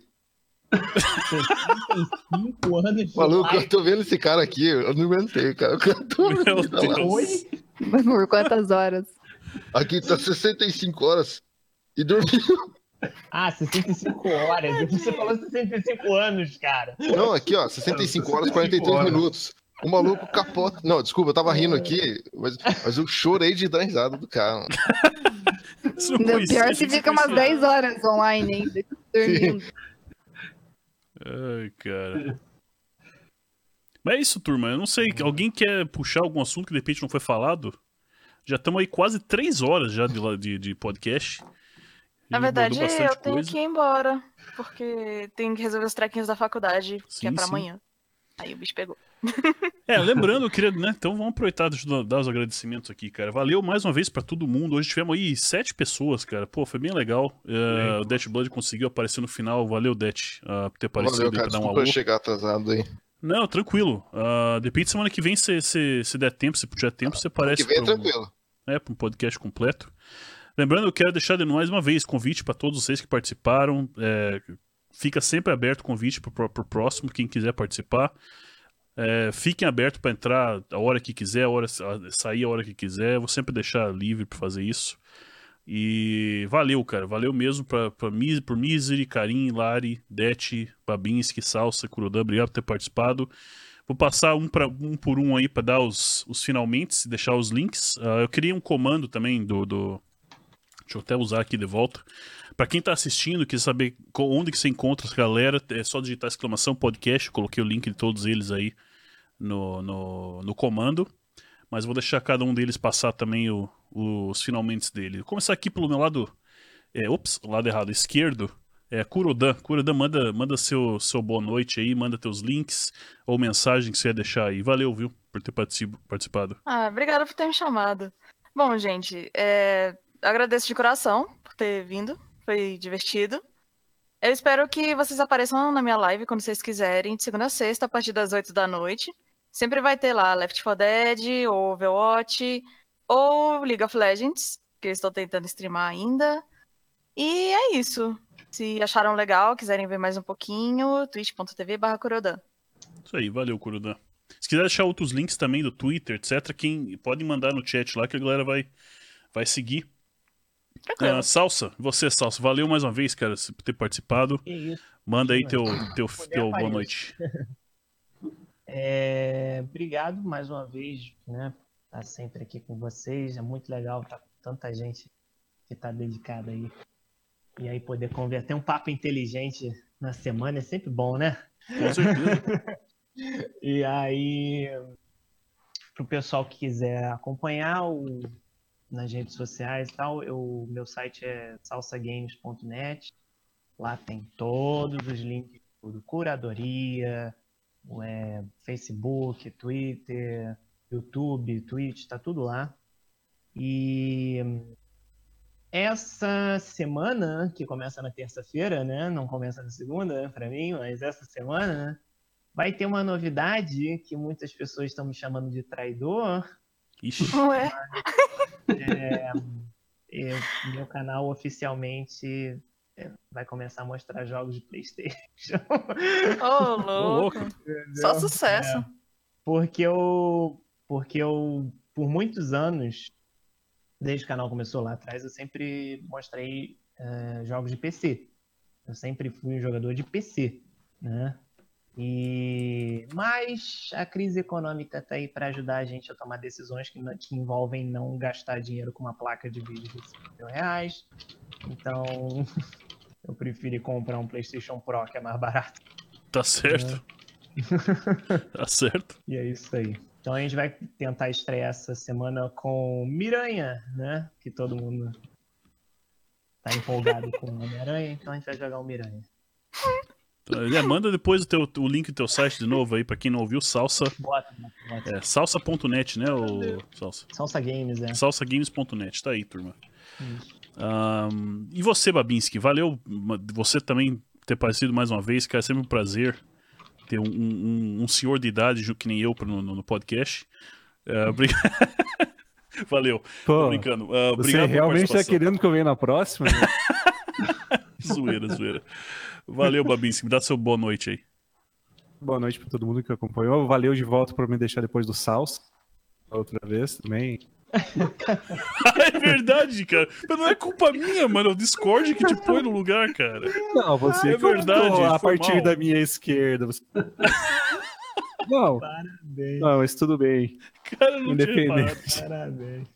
65 anos de Maluco, eu live. tô vendo esse cara aqui, eu não aguentei, cara. Eu tô vendo. Oi? Por quantas horas? Aqui tá 65 horas. E dormiu. Ah, 65 horas. Você falou 65 anos, cara. Não, aqui, ó, 65 horas e 43 horas. minutos. O maluco capota. Não, desculpa, eu tava rindo aqui, mas, mas eu chorei de dar risada do cara. conhecia, pior se fica umas conhecia. 10 horas online ainda, dormindo. Ai, cara. Mas é isso, turma. Eu não sei. Alguém quer puxar algum assunto que de repente não foi falado? Já estamos aí quase três horas já de, de, de podcast. na verdade, eu tenho coisa. que ir embora. Porque tenho que resolver os trequinhos da faculdade, que Sim, é pra sim. amanhã. Aí o bicho pegou. É, lembrando, eu queria, né? Então vamos aproveitar eu dar os agradecimentos aqui, cara. Valeu mais uma vez pra todo mundo. Hoje tivemos aí sete pessoas, cara. Pô, foi bem legal. É, o Death Blood conseguiu aparecer no final. Valeu, Death, ah, por ter aparecido Valeu, aí cara. pra dar um alô. eu chegar atrasado aí. Não, tranquilo. Uh, de repente semana que vem, se, se, se der tempo, se tiver tempo, você aparece Que vem é um- tranquilo. né, para um podcast completo. Lembrando, eu quero deixar de mais uma vez convite para todos vocês que participaram. É, fica sempre aberto o convite para o próximo, quem quiser participar. É, fiquem abertos para entrar a hora que quiser, a hora, a- sair a hora que quiser. Eu vou sempre deixar livre para fazer isso. E valeu, cara. Valeu mesmo pra, pra, por Misery, Karim, Lari, Det, Babinski, Salsa, Kurodan. Obrigado por ter participado. Vou passar um, pra, um por um aí pra dar os, os finalmente, deixar os links. Ah, eu queria um comando também do, do. Deixa eu até usar aqui de volta. Pra quem tá assistindo, quer saber onde que você encontra essa galera, é só digitar exclamação podcast. Eu coloquei o link de todos eles aí no, no, no comando. Mas vou deixar cada um deles passar também o- os finalmente dele. Vou começar aqui pelo meu lado. É, ops, lado errado, esquerdo. É, Kurodan. Kurodan, manda, manda seu, seu boa noite aí, manda teus links ou mensagem que você ia deixar aí. Valeu, viu, por ter particip- participado. Ah, obrigada por ter me chamado. Bom, gente, é, agradeço de coração por ter vindo. Foi divertido. Eu espero que vocês apareçam na minha live quando vocês quiserem, de segunda a sexta, a partir das 8 da noite. Sempre vai ter lá Left 4 Dead, ou Overwatch, ou League of Legends, que eu estou tentando streamar ainda. E é isso. Se acharam legal, quiserem ver mais um pouquinho, twitch.tv barra. Isso aí, valeu, Kurodan. Se quiser deixar outros links também do Twitter, etc., quem pode mandar no chat lá que a galera vai, vai seguir. Ah, Salsa, você, Salsa, valeu mais uma vez, cara, por ter participado. Manda aí teu, teu, Puder, teu boa noite. É, obrigado mais uma vez, né? Estar sempre aqui com vocês. É muito legal estar com tanta gente que está dedicada aí. E aí poder converter um papo inteligente na semana é sempre bom, né? Com certeza. E aí, pro pessoal que quiser acompanhar o, nas redes sociais e tal, eu, meu site é salsagames.net. Lá tem todos os links, tudo, curadoria, é, Facebook, Twitter, YouTube, Twitch, tá tudo lá. E essa semana, que começa na terça-feira, né? Não começa na segunda, né, pra mim, mas essa semana, né? Vai ter uma novidade que muitas pessoas estão me chamando de traidor. Ixi, Ué? É, é, meu canal oficialmente vai começar a mostrar jogos de PlayStation. Ô, ô, louco. Só sucesso. É, porque eu, porque eu, por muitos anos, desde que o canal começou lá atrás, eu sempre mostrei eh, jogos de PC. Eu sempre fui um jogador de PC, né? E mas a crise econômica está aí para ajudar a gente a tomar decisões que, não- que envolvem não gastar dinheiro com uma placa de vídeo de 5 mil reais. Então eu preferi comprar um PlayStation Pro que é mais barato. tá certo. Tá certo. E é isso aí. Então a gente vai tentar estrear essa semana com Miranha, né? Que todo mundo tá empolgado com o Homem-Aranha, então a gente vai jogar o Miranha. É, manda depois o, teu, o link do teu site de novo aí, pra quem não ouviu, salsa. Bota, bota. É, salsa.net, né, o Salsa? Salsa Games, né? Salsagames.net, tá aí, turma. Isso. Ahn, e você, Babinski, valeu você também ter aparecido mais uma vez, cara, é sempre um prazer ter um, um- um senhor de idade ju- que nem eu no, no- podcast. É, obri- valeu, tô Pô, brincando. Ah, você obrigado realmente tá querendo que eu venha na próxima? né? Zoeira, zoeira. Valeu, Babinski, me dá seu boa noite aí. Boa noite pra todo mundo que acompanhou. Valeu de volta por me deixar depois do Salsa. Outra vez também. é verdade, cara. Mas não é culpa minha, mano. É o Discord que te põe no lugar, cara. Não, você é verdade, a partir mal. da minha esquerda. Você... Não, Parabéns, não, mas tudo bem. Cara, não. Independente. parabéns.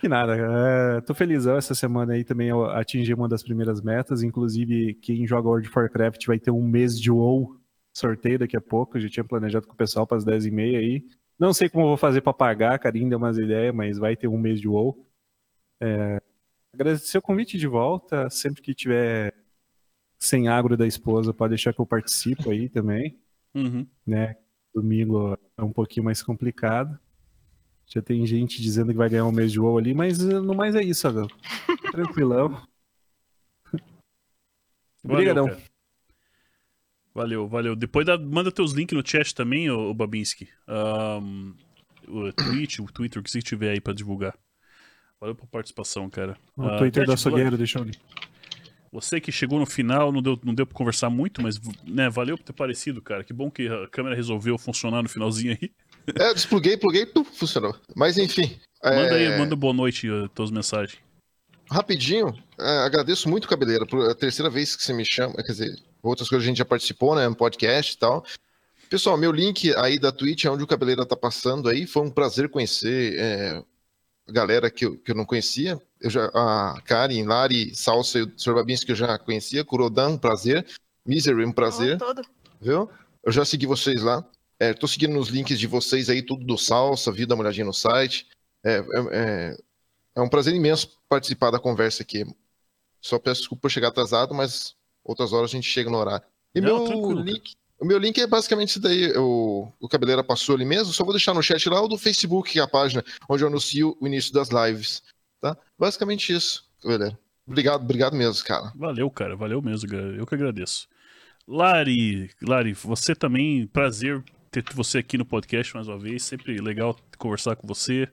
Que nada, é, tô felizão essa semana aí também eu atingi uma das primeiras metas, inclusive quem joga World of Warcraft vai ter um mês de WoW sorteio daqui a pouco, eu já tinha planejado com o pessoal para as 10h30 aí. Não sei como eu vou fazer para pagar, Karim deu umas ideias, mas vai ter um mês de WoW. É, agradecer o convite de volta, sempre que tiver sem agro da esposa, pode deixar que eu participo aí também Uhum. né? Domingo é um pouquinho mais complicado. Já tem gente dizendo que vai ganhar um mês de WoW ali, mas eh, no mais é isso, Adão. Tranquilão. Obrigadão. Valeu, valeu. Depois dá- manda teus links no chat também, ô, ô Babinski. Ahn, o Twitch, o Twitter, o que você tiver aí pra divulgar. Valeu pela participação, cara. O Ah, Twitter Blood, açougueiro, deixa eu ler. Você que chegou no final, não deu, não deu pra conversar muito, mas né, valeu por ter parecido, cara. Que bom que a câmera resolveu funcionar no finalzinho aí. É, eu despluguei, pluguei, tu, funcionou. Mas enfim. Manda é, aí, manda boa noite, uh, tuas mensagens. rapidinho, é, agradeço muito, Cabeleira, por a terceira vez que você me chama, quer dizer, outras coisas a gente já participou, né, no podcast e tal. Pessoal, meu link aí da Twitch é onde o Cabeleira tá passando aí, foi um prazer conhecer é, a galera que eu, que eu não conhecia, eu já, a Karen, Lari, Salsa e o Sr. Babinski que eu já conhecia, Kurodan, um prazer, Misery, um prazer, Todo. viu? Eu já segui vocês lá, é, tô seguindo nos links de vocês aí, tudo do Salsa, vi dar uma olhadinha no site, é, é, é, é um prazer imenso participar da conversa aqui. Só peço desculpa por chegar atrasado, mas outras horas a gente chega no horário. E Não, meu link, o meu link é basicamente isso daí. O, o Cabeleira passou ali mesmo. Só vou deixar no chat lá o do Facebook, que é a página onde eu anuncio o início das lives. Tá? Basicamente isso, Cabeleira. Obrigado, obrigado mesmo, cara. Valeu, cara. Valeu mesmo. cara. Eu que agradeço. Lari, Lari, você também, prazer ter você aqui no podcast mais uma vez. Sempre legal conversar com você.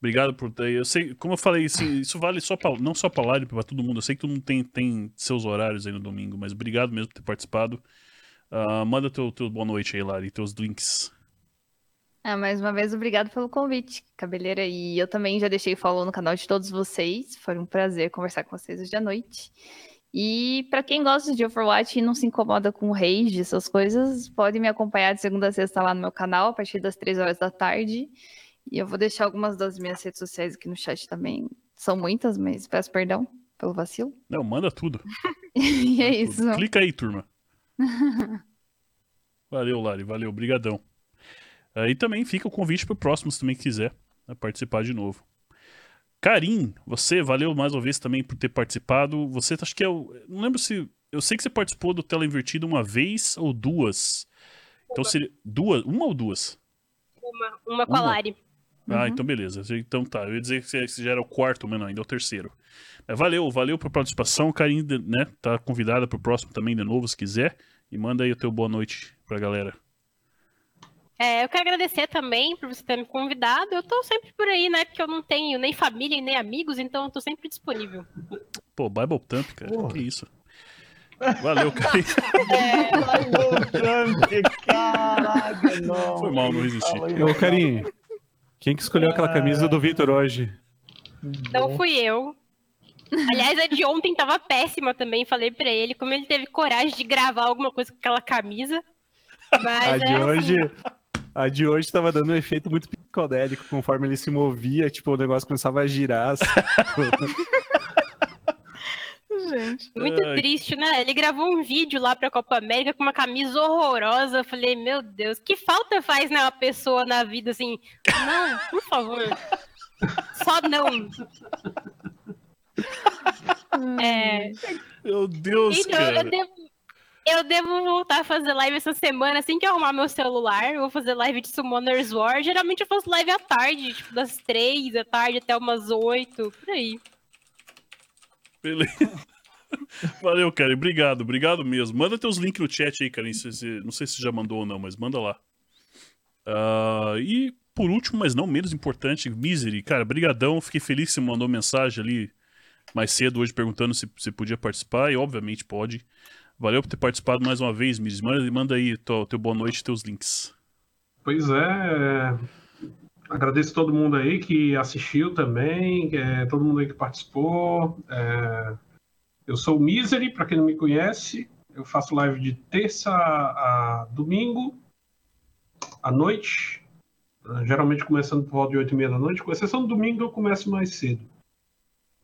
Obrigado por ter. Eu sei, como eu falei, isso, isso vale só pra, não só pra Lari, pra todo mundo. Eu sei que todo mundo tem, tem seus horários aí no domingo, mas obrigado mesmo por ter participado. Ah, manda teu, teu boa noite aí, Lari, teus links. Ah, mais uma vez, obrigado pelo convite, Cabeleira. E eu também já deixei follow no canal de todos vocês. Foi um prazer conversar com vocês hoje à noite. E pra quem gosta de Overwatch e não se incomoda com rage, essas coisas, pode me acompanhar de segunda a sexta lá no meu canal, a partir das três horas da tarde. E eu vou deixar algumas das minhas redes sociais aqui no chat também. São muitas, mas peço perdão pelo vacilo. Não, manda tudo. e é Manda isso. tudo. Clica aí, turma. Valeu, Lari. Valeu. Brigadão. Aí também fica o convite pro próximo, se também quiser né, participar de novo. Karim, você, valeu mais uma vez também por ter participado. Você, acho que é o. Não lembro se. Eu sei que você participou do Tela Invertida uma vez ou duas. Então seria. Duas? Uma ou duas? Uma, uma com a Uma? Lari. Ah, Uhum. então beleza. Então tá. Eu ia dizer que esse já era o quarto, mas não, ainda é o terceiro. Mas valeu, valeu por participação. Karim, de- né? Tá convidada pro próximo também de novo, se quiser. E manda aí o teu boa noite pra galera. É, eu quero agradecer também por você ter me convidado. Eu tô sempre por aí, né? Porque eu não tenho nem família e nem amigos, então eu tô sempre disponível. Pô, Bible Thump, cara. Porra. Que isso. Valeu, Karim. Caraca, não. Foi mal, não resisti. Ô, Carinho, quem que escolheu aquela camisa do Vitor hoje? Não fui eu. Aliás, a de ontem tava péssima também. Falei pra ele como ele teve coragem de gravar alguma coisa com aquela camisa. Mas A de é, hoje. A de hoje tava dando um efeito muito psicodélico, conforme ele se movia, tipo, o negócio começava a girar. assim. Gente. muito Ai. triste, né? Ele gravou um vídeo lá pra Copa América com uma camisa horrorosa. Eu falei, meu Deus, que falta faz né, uma pessoa na vida assim? Não, por favor. Só não. É, Meu Deus, Então, cara. eu devo, eu devo voltar a fazer live essa semana, assim que eu arrumar meu celular. Eu vou fazer live de Summoners War. Geralmente eu faço live à tarde, tipo, das três da tarde até umas oito, por aí. Beleza. Valeu, cara. Obrigado, obrigado mesmo. Manda teus links no chat aí, cara. Não sei se, já mandou ou não, mas manda lá. Ah, e por último, mas não menos importante, Misery. Cara, brigadão. Fiquei feliz que você mandou mensagem ali mais cedo hoje perguntando se você podia participar. E obviamente pode. Valeu por ter participado mais uma vez, Misery. Manda, manda aí teu, teu boa noite e teus links. Pois é. Agradeço todo mundo aí que assistiu também, é, todo mundo aí que participou. É, eu sou o Misery, para quem não me conhece. Eu faço live de terça a domingo, à noite. eh, Geralmente começando por volta de 8 e meia da noite, com exceção do domingo eu começo mais cedo.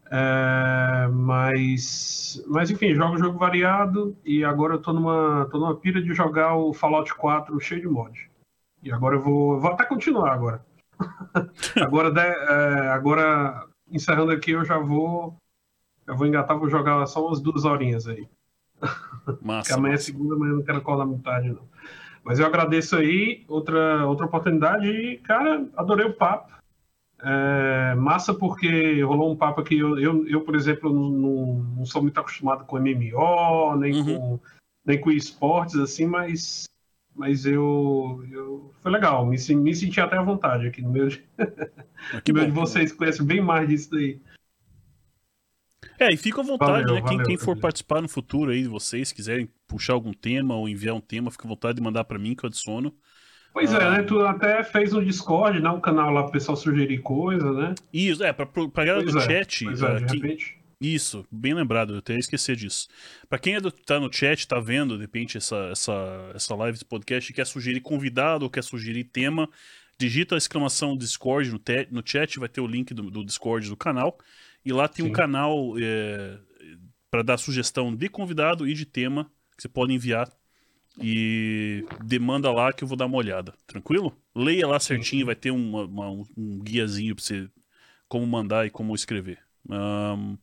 É, mas, mas enfim, jogo jogo variado e agora eu tô numa, tô numa pira de jogar o Fallout 4 cheio de mod. E agora eu vou, vou até continuar agora. agora, de- é, agora, encerrando aqui, eu já vou. Eu vou engatar, vou jogar só umas duas horinhas aí. Porque Massa. amanhã é massa. segunda, mas eu não quero acordar muito tarde, não. Mas eu agradeço aí, outra, outra oportunidade e, cara, adorei o papo. É, massa porque rolou um papo aqui, eu, eu, eu, por exemplo, não, não, não sou muito acostumado com MMO, nem Uhum. com nem com esportes, assim, mas, mas eu, eu foi legal, me, me senti até à vontade aqui no meio de, Ah, que no meio bom, de que vocês, que conhecem bem mais disso daí. É, e fica à vontade, Valeu, né? Quem, valeu, quem for valeu. participar no futuro aí de vocês, quiserem puxar algum tema ou enviar um tema, fica à vontade de mandar pra mim que eu adiciono. Pois Ah. é, né? Tu até fez um Discord, né? Um canal lá pro pessoal sugerir coisa, né? Isso, é, pra, pra galera Pois do é, chat, Pois é, ah, de quem, repente. Isso, bem lembrado, eu até esqueci disso. Pra quem é do, tá no chat, tá vendo, de repente, essa, essa, essa live, esse podcast, e quer sugerir convidado ou quer sugerir tema, digita a exclamação Discord no, te, no chat, vai ter o link do, do Discord do canal. E lá tem um Sim. canal é, para dar sugestão de convidado e de tema que você pode enviar. E demanda lá que eu vou dar uma olhada. Tranquilo? Leia lá certinho, vai ter uma- uma- um, um guiazinho pra você como mandar e como escrever. Ahn,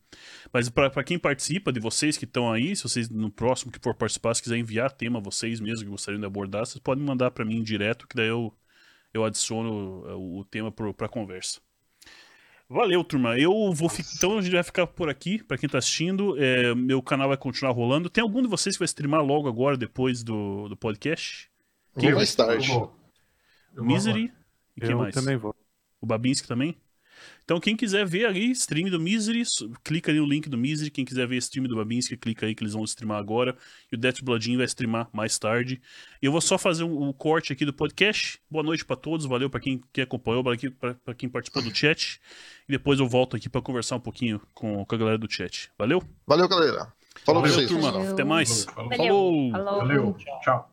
mas para quem participa, de vocês que estão aí, se vocês no próximo que for participar, se quiser enviar tema vocês mesmo que gostariam de abordar, vocês podem mandar para mim direto, que daí eu, eu adiciono eh, o, o tema para conversa. Valeu, turma. Eu vou fi- então a gente vai ficar por aqui para quem tá assistindo. É, meu canal vai continuar rolando. Tem algum de vocês que vai streamar logo agora depois do, do podcast? Vou mais tarde. Misery e quem Eu mais? também vou. O Babinski também? Então, quem quiser ver aí, stream do Misery, clica ali no link do Misery. Quem quiser ver stream do Babinski, clica aí que eles vão streamar agora. E o Death Bloodinho vai streamar mais tarde. Eu vou só fazer um, um corte aqui do podcast. Boa noite pra todos, valeu pra quem, quem acompanhou, pra quem, participou do chat. E depois eu volto aqui pra conversar um pouquinho com, com a galera do chat. Valeu? Valeu, galera. Falou Valeu, vocês. turma. Valeu. Até mais. Falou. Valeu. Falou! Falou. Valeu. Tchau.